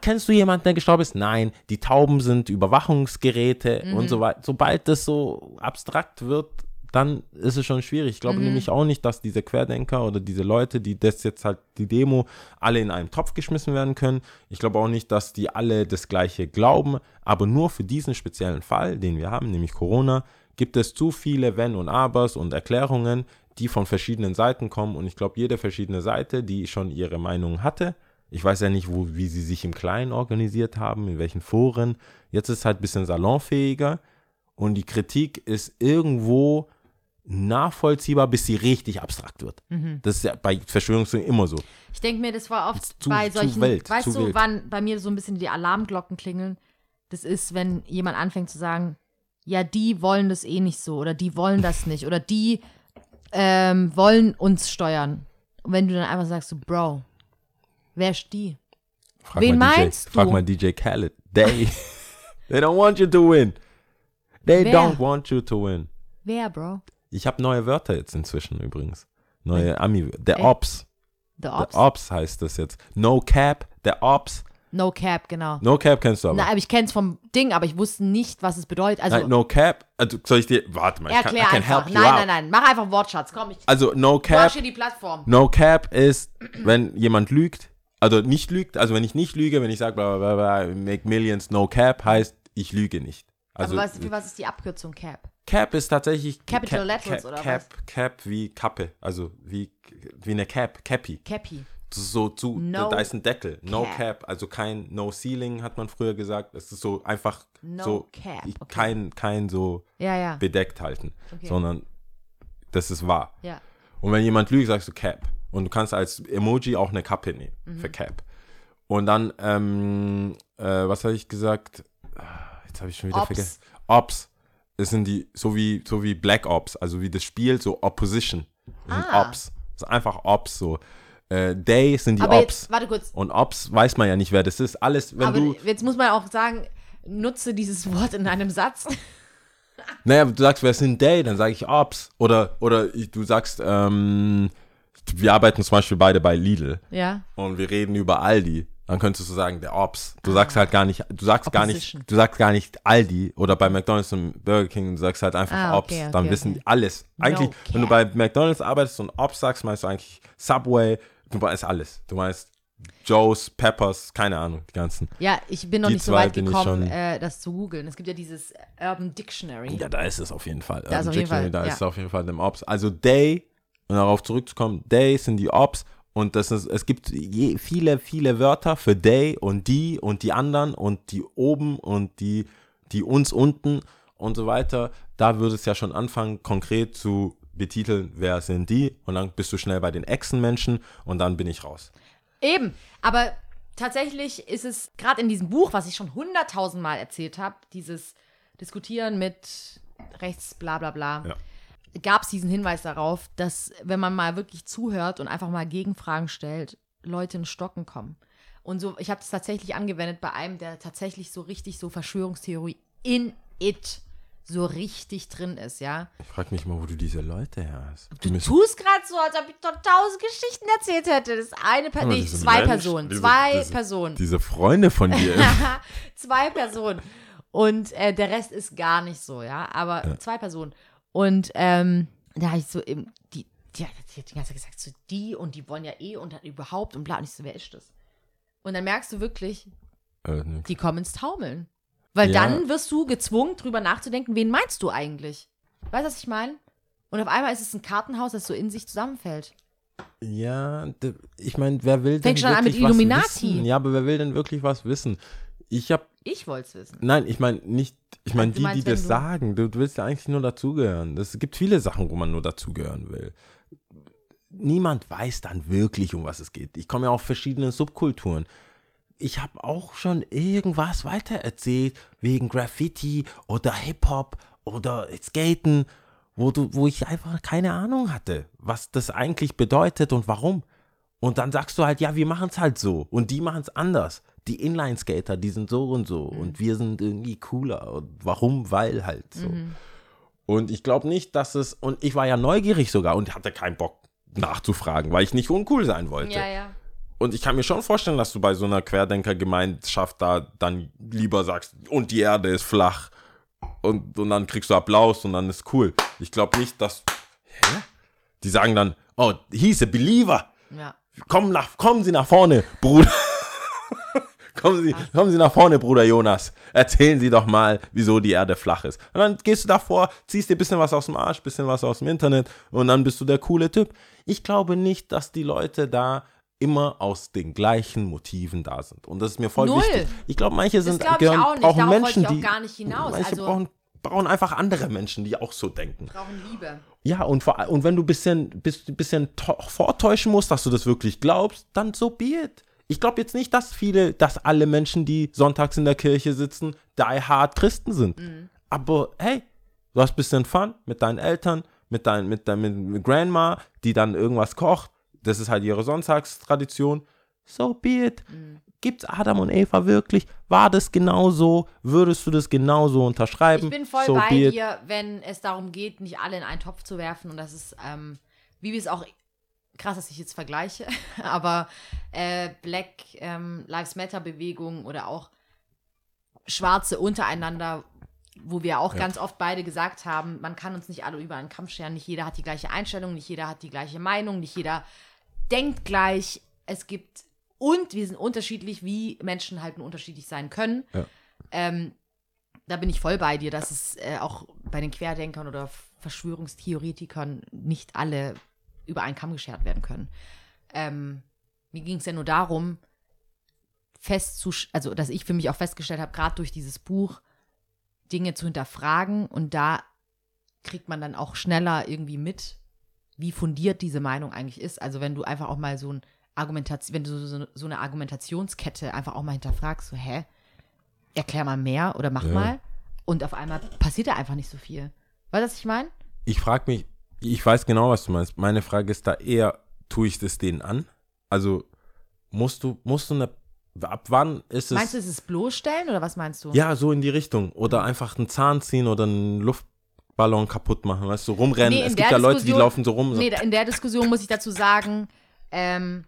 Speaker 1: kennst du jemanden, der gestorben ist? Nein, die Tauben sind Überwachungsgeräte mhm. und so weiter. Sobald das so abstrakt wird, dann ist es schon schwierig. Ich glaube mhm. nämlich auch nicht, dass diese Querdenker oder diese Leute, die das jetzt halt die Demo alle in einen Topf geschmissen werden können. Ich glaube auch nicht, dass die alle das gleiche glauben, aber nur für diesen speziellen Fall, den wir haben, nämlich Corona, gibt es zu viele Wenn und Abers und Erklärungen, die von verschiedenen Seiten kommen und ich glaube, jede verschiedene Seite, die schon ihre Meinung hatte, ich weiß ja nicht, wo, wie sie sich im Kleinen organisiert haben, in welchen Foren. Jetzt ist es halt ein bisschen salonfähiger und die Kritik ist irgendwo nachvollziehbar, bis sie richtig abstrakt wird. Mhm. Das ist ja bei Verschwörungstheorien immer so.
Speaker 2: Ich denke mir, das war oft zu, bei solchen, Welt, weißt du, wild. wann bei mir so ein bisschen die Alarmglocken klingeln? Das ist, wenn jemand anfängt zu sagen, ja, die wollen das eh nicht so oder die wollen das nicht oder die ähm, wollen uns steuern. Und wenn du dann einfach sagst, so, Bro, wer ist die?
Speaker 1: Frag Wen meinst DJ, du? Frag mal DJ Khaled. They, they don't want you to win. They wer? don't want you to win.
Speaker 2: Wer, Bro?
Speaker 1: Ich habe neue Wörter jetzt inzwischen übrigens. Neue Ami. Der Ops.
Speaker 2: The Ops.
Speaker 1: The Ops heißt das jetzt. No Cap, der Ops.
Speaker 2: No Cap, genau.
Speaker 1: No Cap kennst du aber.
Speaker 2: Nein, aber ich kenn's vom Ding, aber ich wusste nicht, was es bedeutet. Also,
Speaker 1: nein, no Cap, also soll ich dir, warte mal,
Speaker 2: ich kann, I einfach. nein, nein, nein, mach einfach Wortschatz, komm. Ich,
Speaker 1: also No Cap,
Speaker 2: die Plattform.
Speaker 1: No Cap ist, wenn jemand lügt, also nicht lügt, also wenn ich nicht lüge, wenn ich sage, make millions, no cap, heißt, ich lüge nicht. Also,
Speaker 2: aber was, für was ist die Abkürzung Cap?
Speaker 1: Cap ist tatsächlich
Speaker 2: Capital Cap, Letters
Speaker 1: Cap,
Speaker 2: oder
Speaker 1: Cap,
Speaker 2: was?
Speaker 1: Cap wie Kappe, also wie, wie eine Cap, Cappy.
Speaker 2: Cappy.
Speaker 1: So zu,
Speaker 2: no
Speaker 1: da ist ein Deckel. No Cap. Cap. also kein No Ceiling hat man früher gesagt. Es ist so einfach
Speaker 2: no
Speaker 1: so
Speaker 2: Cap. Okay.
Speaker 1: kein kein so
Speaker 2: ja, ja.
Speaker 1: bedeckt halten, okay. sondern das ist wahr.
Speaker 2: Ja.
Speaker 1: Und wenn jemand lügt, sagst du Cap. Und du kannst als Emoji auch eine Kappe nehmen mhm. für Cap. Und dann, ähm, äh, was habe ich gesagt? Ah, jetzt habe ich schon wieder
Speaker 2: Ops.
Speaker 1: vergessen. Ops. Das sind die, so wie, so wie Black Ops, also wie das Spiel, so Opposition. Das sind
Speaker 2: Ah.
Speaker 1: Ops. Das ist einfach Ops so. Äh, Day sind die
Speaker 2: Aber
Speaker 1: Ops.
Speaker 2: jetzt, warte kurz.
Speaker 1: Und Ops weiß man ja nicht, wer das ist. Alles, wenn
Speaker 2: aber
Speaker 1: du.
Speaker 2: jetzt muss man auch sagen, nutze dieses Wort in einem Satz.
Speaker 1: Naja, du sagst, wer sind Day, dann sage ich Ops. Oder, oder ich, du sagst, ähm, wir arbeiten zum Beispiel beide bei Lidl.
Speaker 2: Ja.
Speaker 1: Und wir reden über Aldi. Dann könntest du sagen, der Ops. Du sagst halt gar nicht, du sagst
Speaker 2: Opposition.
Speaker 1: gar nicht, du sagst gar nicht Aldi oder bei McDonalds und Burger King, du sagst halt einfach
Speaker 2: Ah,
Speaker 1: Ops.
Speaker 2: okay, okay,
Speaker 1: Dann
Speaker 2: okay.
Speaker 1: wissen die alles. Eigentlich,
Speaker 2: No
Speaker 1: wenn du bei McDonalds arbeitest und Ops sagst, meinst du eigentlich Subway, du meinst alles. Du meinst Joe's, Peppers, keine Ahnung, die ganzen.
Speaker 2: Ja, ich bin noch
Speaker 1: Die
Speaker 2: nicht so weit gekommen, äh, das zu googeln. Es gibt ja dieses Urban Dictionary.
Speaker 1: Ja, da ist es auf jeden Fall.
Speaker 2: Da ist
Speaker 1: Urban
Speaker 2: auf jeden
Speaker 1: Dictionary,
Speaker 2: Fall,
Speaker 1: da
Speaker 2: ja.
Speaker 1: ist es auf jeden Fall dem Ops. Also Day, um darauf zurückzukommen, Day sind die Ops und das ist, es gibt je, viele, viele Wörter für Day und die und die anderen und die oben und die, die uns unten und so weiter. Da würde es ja schon anfangen, konkret zu betiteln, wer sind die und dann bist du schnell bei den Echsenmenschen und dann bin ich raus.
Speaker 2: Eben, aber tatsächlich ist es gerade in diesem Buch, was ich schon hunderttausend Mal erzählt habe, dieses Diskutieren mit rechts, bla bla bla,
Speaker 1: Ja.
Speaker 2: Gab es diesen Hinweis darauf, dass wenn man mal wirklich zuhört und einfach mal Gegenfragen stellt, Leute in Stocken kommen. Und so, ich habe das tatsächlich angewendet bei einem, der tatsächlich so richtig so Verschwörungstheorie in it so richtig drin ist, ja.
Speaker 1: Ich frage mich mal, wo du diese Leute her hast.
Speaker 2: Du
Speaker 1: müssen-
Speaker 2: tust gerade so, als ob ich doch tausend Geschichten erzählt hätte. Das ist eine Person, nee, zwei
Speaker 1: Menschen,
Speaker 2: Personen,
Speaker 1: diese-
Speaker 2: zwei
Speaker 1: diese-
Speaker 2: Personen.
Speaker 1: Diese Freunde von dir.
Speaker 2: zwei Personen. Und äh, der Rest ist gar nicht so, ja. Aber zwei Personen. Und ähm, da habe ich so eben, die, die, die hat die ganze Zeit gesagt, so die und die wollen ja eh und dann überhaupt und bla. Und ich so, wer ist das? Und dann merkst du wirklich,
Speaker 1: äh,
Speaker 2: die kommen ins Taumeln. Weil
Speaker 1: Ja.
Speaker 2: dann wirst du gezwungen, drüber nachzudenken, wen meinst du eigentlich? Weißt du, was ich meine? Und auf einmal ist es ein Kartenhaus, das so in sich zusammenfällt.
Speaker 1: Ja, ich meine, wer will denn
Speaker 2: Fängt schon an
Speaker 1: wirklich
Speaker 2: mit
Speaker 1: was
Speaker 2: Illuminati.
Speaker 1: wissen? Ja, aber wer will denn wirklich was wissen? Ich habe,
Speaker 2: Ich wollte es wissen.
Speaker 1: nein, ich meine nicht, ich meine
Speaker 2: du
Speaker 1: die, die
Speaker 2: meinst, wenn
Speaker 1: das
Speaker 2: du-
Speaker 1: sagen. Du, du willst ja eigentlich nur dazugehören. Es gibt viele Sachen, wo man nur dazugehören will. Niemand weiß dann wirklich, um was es geht. Ich komme ja auf verschiedene Subkulturen. Ich habe auch schon irgendwas weitererzählt wegen Graffiti oder Hip-Hop oder Skaten, wo, du, wo ich einfach keine Ahnung hatte, was das eigentlich bedeutet und warum. Und dann sagst du halt, ja, wir machen es halt so und die machen es anders. Die Inline-Skater, die sind so und so und wir sind irgendwie cooler. Und warum? Weil halt so. Und ich glaube nicht, dass es, und ich war ja neugierig sogar und hatte keinen Bock nachzufragen, weil ich nicht uncool sein wollte.
Speaker 2: Ja, ja.
Speaker 1: Und ich kann mir schon vorstellen, dass du bei so einer Querdenker-Gemeinschaft da dann lieber sagst, und die Erde ist flach. Und, und dann kriegst du Applaus und dann ist cool. Ich glaube nicht, dass. Hä? Die sagen dann, oh, he's a believer.
Speaker 2: Ja.
Speaker 1: Komm nach, kommen Sie nach vorne, Bruder. Kommen, Sie, kommen Sie nach vorne, Bruder Jonas. Erzählen Sie doch mal, wieso die Erde flach ist. Und dann gehst du davor, ziehst dir ein bisschen was aus dem Arsch, bisschen was aus dem Internet und dann bist du der coole Typ. Ich glaube nicht, dass die Leute da immer aus den gleichen Motiven da sind. Und das ist mir voll
Speaker 2: Null.
Speaker 1: wichtig. Ich glaube, manche sind
Speaker 2: ich
Speaker 1: gehören,
Speaker 2: auch nicht.
Speaker 1: brauchen
Speaker 2: Darauf
Speaker 1: Menschen,
Speaker 2: ich auch
Speaker 1: die
Speaker 2: gar nicht hinaus.
Speaker 1: Manche
Speaker 2: Also-
Speaker 1: brauchen, brauchen einfach andere Menschen, die auch so denken.
Speaker 2: Brauchen Liebe.
Speaker 1: Ja, und, vor, und wenn du ein bisschen, bis, bisschen to- vortäuschen musst, dass du das wirklich glaubst, dann so be it. Ich glaube jetzt nicht, dass viele, dass alle Menschen, die sonntags in der Kirche sitzen, die hard Christen sind. Aber hey, du hast ein bisschen Fun mit deinen Eltern, mit dein, mit dein, mit Grandma, die dann irgendwas kocht. Das ist halt ihre Sonntagstradition. So be it. Gibt's Adam und Eva wirklich? War das genauso? Würdest du das genauso unterschreiben?
Speaker 2: Ich bin voll
Speaker 1: so
Speaker 2: bei dir, wenn es darum geht, nicht alle in einen Topf zu werfen. Und das ist, ähm, wie wir es auch, krass, dass ich jetzt vergleiche, aber äh, Black ähm, Lives Matter Bewegung oder auch Schwarze untereinander, wo wir auch
Speaker 1: Ja.
Speaker 2: ganz oft beide gesagt haben, man kann uns nicht alle über einen Kampf scheren, nicht jeder hat die gleiche Einstellung, nicht jeder hat die gleiche Meinung, nicht jeder denkt gleich. Es gibt und wir sind unterschiedlich, wie Menschen halt nur unterschiedlich sein können.
Speaker 1: Ja.
Speaker 2: Ähm, da bin ich voll bei dir, dass es äh, auch bei den Querdenkern oder Verschwörungstheoretikern nicht alle über einen Kamm geschert werden können. Ähm, mir ging es ja nur darum, festzusch also dass ich für mich auch festgestellt habe, gerade durch dieses Buch, Dinge zu hinterfragen und da kriegt man dann auch schneller irgendwie mit, wie fundiert diese Meinung eigentlich ist. Also wenn du einfach auch mal so ein Argumentation, wenn du so, so eine Argumentationskette einfach auch mal hinterfragst, so, hä, erklär mal mehr oder mach
Speaker 1: Ja.
Speaker 2: mal. Und auf einmal passiert da einfach nicht so viel. Weißt du, was ich meine?
Speaker 1: ich frage mich, ich weiß genau, was du meinst. Meine Frage ist da eher, tue ich das denen an? Also musst du, musst du eine, ab wann ist es?
Speaker 2: Meinst du, es ist bloßstellen oder was meinst du?
Speaker 1: Ja, so in die Richtung. Oder einfach einen Zahn ziehen oder einen Luftballon kaputt machen, weißt du, rumrennen.
Speaker 2: Nee,
Speaker 1: es gibt ja Leute, die laufen so rum. So,
Speaker 2: Nee, in der Diskussion muss ich dazu sagen, ähm,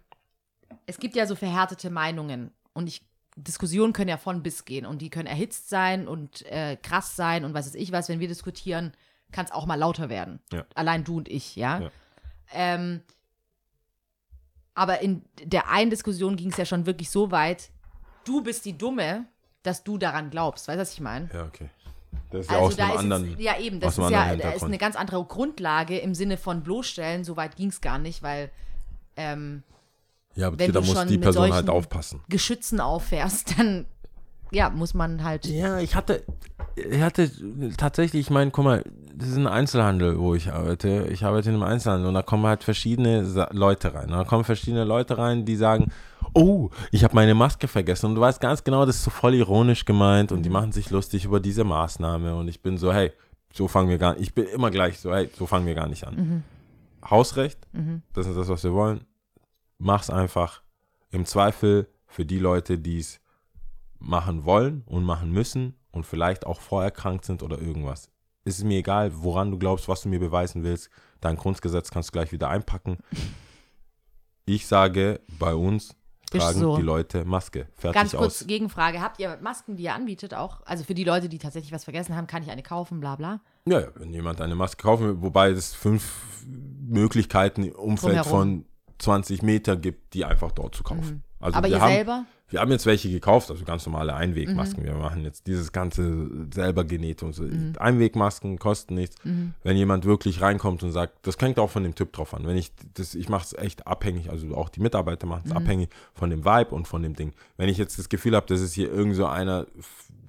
Speaker 2: es gibt ja so verhärtete Meinungen und ich, Diskussionen können ja von bis gehen und die können erhitzt sein und äh, krass sein und was weiß ich was, wenn wir diskutieren, kann es auch mal lauter werden.
Speaker 1: Ja.
Speaker 2: Allein du und ich, ja.
Speaker 1: Ja.
Speaker 2: Ähm, aber in der einen Diskussion ging es ja schon wirklich so weit, du bist die Dumme, dass du daran glaubst. Weißt du, was ich meine?
Speaker 1: ja, okay. Das ist ja aus
Speaker 2: Also da
Speaker 1: einem
Speaker 2: ist
Speaker 1: anderen.
Speaker 2: es, ja eben, das
Speaker 1: aus
Speaker 2: ist ja da ist eine ganz andere Grundlage im Sinne von bloßstellen. So weit ging es gar nicht, weil ähm,
Speaker 1: ja, aber
Speaker 2: wenn
Speaker 1: da
Speaker 2: du
Speaker 1: muss
Speaker 2: schon
Speaker 1: die Person halt aufpassen.
Speaker 2: Geschützen auffährst, dann ja muss man halt.
Speaker 1: Ja, ich hatte, ich hatte tatsächlich, ich meine, guck mal, das ist ein Einzelhandel, wo ich arbeite. Ich arbeite in einem Einzelhandel und da kommen halt verschiedene Sa Leute rein. Da kommen verschiedene Leute rein, die sagen, oh, ich habe meine Maske vergessen. Und du weißt ganz genau, das ist so voll ironisch gemeint und die machen sich lustig über diese Maßnahme. Und ich bin so, hey, so fangen wir gar nicht, ich bin immer gleich so, hey, so fangen wir gar nicht an. Hausrecht, das ist das, was wir wollen. Mach's einfach. Im Zweifel für die Leute, die es machen wollen und machen müssen und vielleicht auch vorerkrankt sind oder irgendwas. Es ist mir egal, woran du glaubst, was du mir beweisen willst. Dein Grundgesetz kannst du gleich wieder einpacken. Ich sage, bei uns tragen
Speaker 2: so.
Speaker 1: die Leute Maske. Fertig
Speaker 2: Ganz kurz
Speaker 1: aus.
Speaker 2: Gegenfrage: Habt ihr Masken, die ihr anbietet auch? Also für die Leute, die tatsächlich was vergessen haben, kann ich eine kaufen, bla bla.
Speaker 1: Ja, ja, wenn jemand eine Maske kaufen will, wobei es fünf Möglichkeiten im Umfeld
Speaker 2: Drumherum.
Speaker 1: von 20 Meter gibt, die einfach dort zu kaufen. Also
Speaker 2: Aber ihr
Speaker 1: haben,
Speaker 2: selber?
Speaker 1: Wir haben jetzt welche gekauft, also ganz normale Einwegmasken. Wir machen jetzt dieses ganze selber genäht und so. Einwegmasken kosten nichts. Wenn jemand wirklich reinkommt und sagt, das hängt auch von dem Typ drauf an. Wenn ich das, ich mache es echt abhängig, also auch die Mitarbeiter machen es abhängig von dem Vibe und von dem Ding. Wenn ich jetzt das Gefühl habe, das ist hier irgend so einer,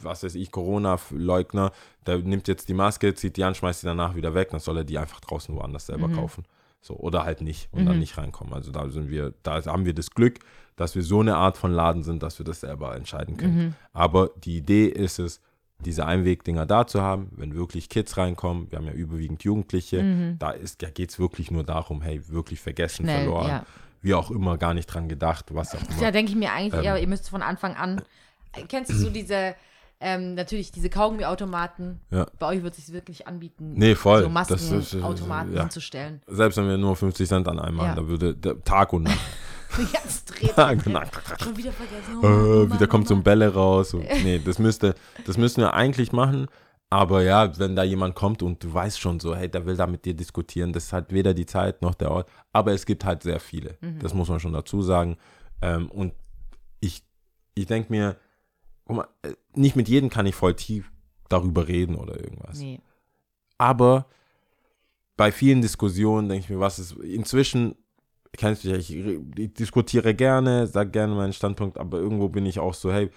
Speaker 1: was weiß ich, Corona-Leugner, der nimmt jetzt die Maske, zieht die an, schmeißt die danach wieder weg, dann soll er die einfach draußen woanders selber kaufen. So, oder halt nicht und dann nicht reinkommen. Also da sind wir, da haben wir das Glück, dass wir so eine Art von Laden sind, dass wir das selber entscheiden können. Aber die Idee ist es, diese Einwegdinger da zu haben, wenn wirklich Kids reinkommen, wir haben ja überwiegend Jugendliche, da ist, da geht es wirklich nur darum, hey, wirklich vergessen,
Speaker 2: Schnell,
Speaker 1: verloren,
Speaker 2: ja.
Speaker 1: wie auch immer, gar nicht dran gedacht, was auch immer.
Speaker 2: Da denke ich mir eigentlich
Speaker 1: Ähm.
Speaker 2: eher, ihr müsst von Anfang an. Kennst du so diese, ähm, natürlich diese Kaugummiautomaten?
Speaker 1: Ja.
Speaker 2: Bei euch wird es sich wirklich anbieten,
Speaker 1: Nee, voll.
Speaker 2: so Maskenautomaten
Speaker 1: ja.
Speaker 2: hinzustellen.
Speaker 1: Selbst wenn wir nur 50 Cent an einem
Speaker 2: Ja.
Speaker 1: da würde der Tag und Nacht.
Speaker 2: Ganz dreht.
Speaker 1: genau.
Speaker 2: Schon wieder vergessen. Oh Mann,
Speaker 1: äh,
Speaker 2: Mann,
Speaker 1: wieder
Speaker 2: oh
Speaker 1: kommt so ein
Speaker 2: Mann.
Speaker 1: Bälle raus. Und, nee, das müsste, das müssen wir eigentlich machen. Aber ja, wenn da jemand kommt und du weißt schon so, hey, der will da mit dir diskutieren, das ist halt weder die Zeit noch der Ort. Aber es gibt halt sehr viele.
Speaker 2: Mhm.
Speaker 1: Das muss man schon dazu sagen. Ähm, und ich, ich denke mir, mal, äh, nicht mit jedem kann ich voll tief darüber reden oder irgendwas.
Speaker 2: Nee.
Speaker 1: Aber bei vielen Diskussionen denke ich mir, was ist inzwischen, kennst du ja, ich, ich diskutiere gerne, sage gerne meinen Standpunkt, aber irgendwo bin ich auch so, hey,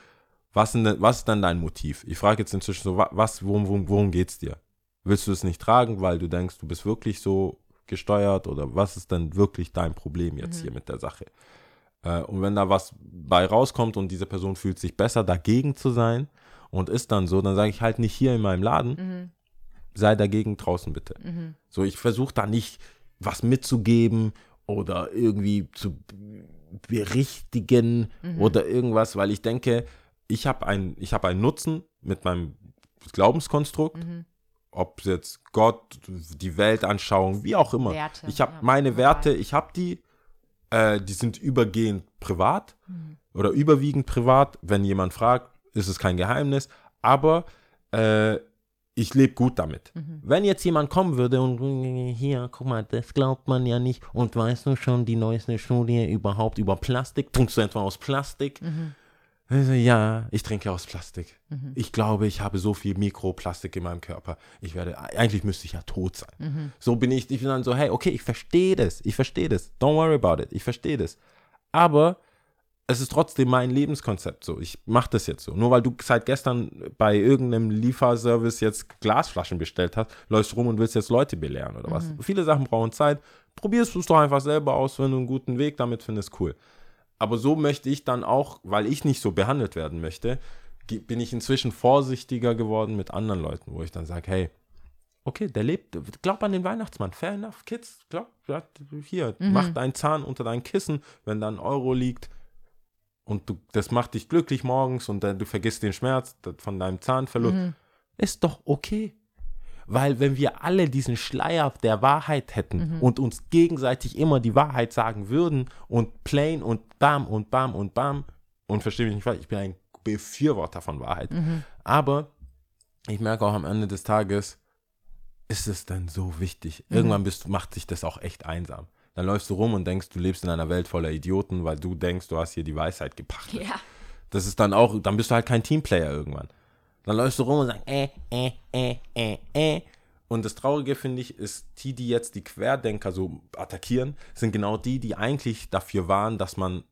Speaker 1: was, denn, was ist denn dein Motiv? Ich frage jetzt inzwischen so, wa- was, worum, worum, worum geht's dir? Willst du es nicht tragen, weil du denkst, du bist wirklich so gesteuert oder was ist denn wirklich dein Problem jetzt hier mit der Sache? Äh, und wenn da was bei rauskommt und diese Person fühlt sich besser, dagegen zu sein und ist dann so, dann sage ich halt nicht hier in meinem Laden, sei dagegen draußen bitte. So, ich versuche da nicht was mitzugeben oder irgendwie zu berichtigen oder irgendwas, weil ich denke, ich habe ein, ich hab einen Nutzen mit meinem Glaubenskonstrukt, ob es jetzt Gott, die Weltanschauung, wie auch immer.
Speaker 2: Werte,
Speaker 1: ich habe
Speaker 2: ja,
Speaker 1: meine. Werte, ich habe die, äh, die sind übergehend privat oder überwiegend privat. Wenn jemand fragt, ist es kein Geheimnis, aber äh, ich lebe gut damit. Wenn jetzt jemand kommen würde und hier, guck mal, das glaubt man ja nicht und weißt du schon die neueste Studie überhaupt über Plastik, trinkst du etwa aus Plastik? Also, ja, ich trinke aus Plastik. Ich glaube, ich habe so viel Mikroplastik in meinem Körper. Ich werde, eigentlich müsste ich ja tot sein. So bin ich, ich bin dann so, hey, okay, ich verstehe das, ich verstehe das. Don't worry about it, ich verstehe das. Aber es ist trotzdem mein Lebenskonzept so. Ich mache das jetzt so. Nur weil du seit gestern bei irgendeinem Lieferservice jetzt Glasflaschen bestellt hast, läufst du rum und willst jetzt Leute belehren oder was. Viele Sachen brauchen Zeit. Probierst du es doch einfach selber aus, wenn du einen guten Weg damit findest, cool. Aber so möchte ich dann auch, weil ich nicht so behandelt werden möchte, bin ich inzwischen vorsichtiger geworden mit anderen Leuten, wo ich dann sage, hey, okay, der lebt, glaub an den Weihnachtsmann, fair enough, Kids, glaub, hier, mach deinen Zahn unter dein Kissen, wenn da ein Euro liegt und du, das macht dich glücklich morgens und dann du vergisst den Schmerz von deinem Zahnverlust, ist doch okay. Weil wenn wir alle diesen Schleier der Wahrheit hätten und uns gegenseitig immer die Wahrheit sagen würden und plain und bam und bam und bam, und verstehe mich nicht falsch, ich bin ein Befürworter von Wahrheit, aber ich merke auch am Ende des Tages, ist es dann so wichtig? Irgendwann bist, macht sich das auch echt einsam. Dann läufst du rum und denkst, du lebst in einer Welt voller Idioten, weil du denkst, du hast hier die Weisheit gepachtet.
Speaker 2: Ja.
Speaker 1: Das ist dann auch, dann bist du halt kein Teamplayer irgendwann. Dann läufst du rum und sagst, äh, äh, äh, äh, äh. Und das Traurige, finde ich, ist, die, die jetzt die Querdenker so attackieren, sind genau die, die eigentlich dafür waren, dass man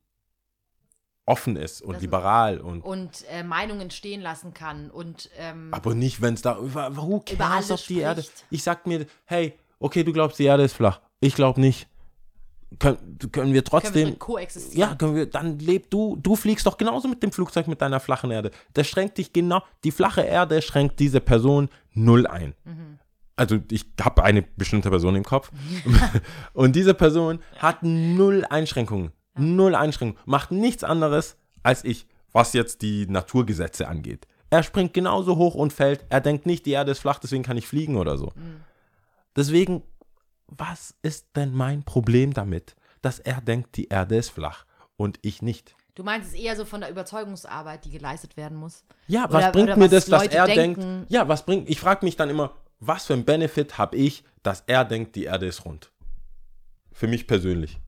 Speaker 1: offen ist und
Speaker 2: Das-
Speaker 1: liberal und
Speaker 2: Und äh, Meinungen stehen lassen kann und ähm,
Speaker 1: aber nicht, wenn es da über, who
Speaker 2: Über
Speaker 1: cares,
Speaker 2: alles
Speaker 1: ob die Erde. Ich sag mir, hey, okay, du glaubst, die Erde ist flach. Ich glaube nicht. Können, können wir
Speaker 2: können
Speaker 1: trotzdem.
Speaker 2: wir mit koexistieren.
Speaker 1: ja, können wir, dann leb du, du fliegst doch genauso mit dem Flugzeug mit deiner flachen Erde. Das schränkt dich genau, die flache Erde schränkt diese Person null ein. Also ich habe eine bestimmte Person im Kopf und diese Person hat null Einschränkungen, null Einschränkungen, macht nichts anderes als ich, was jetzt die Naturgesetze angeht. Er springt genauso hoch und fällt, er denkt nicht, die Erde ist flach, deswegen kann ich fliegen oder so. Deswegen, was ist denn mein Problem damit, dass er denkt, die Erde ist flach und ich nicht?
Speaker 2: Du meinst es eher so von der Überzeugungsarbeit, die geleistet werden muss.
Speaker 1: Ja,
Speaker 2: Oder-
Speaker 1: was bringt
Speaker 2: oder
Speaker 1: mir das, dass
Speaker 2: Leute
Speaker 1: er
Speaker 2: denken.
Speaker 1: denkt? Ja, was bringt? Ich frage mich dann immer, was für ein Benefit habe ich, dass er denkt, die Erde ist rund? Für mich persönlich.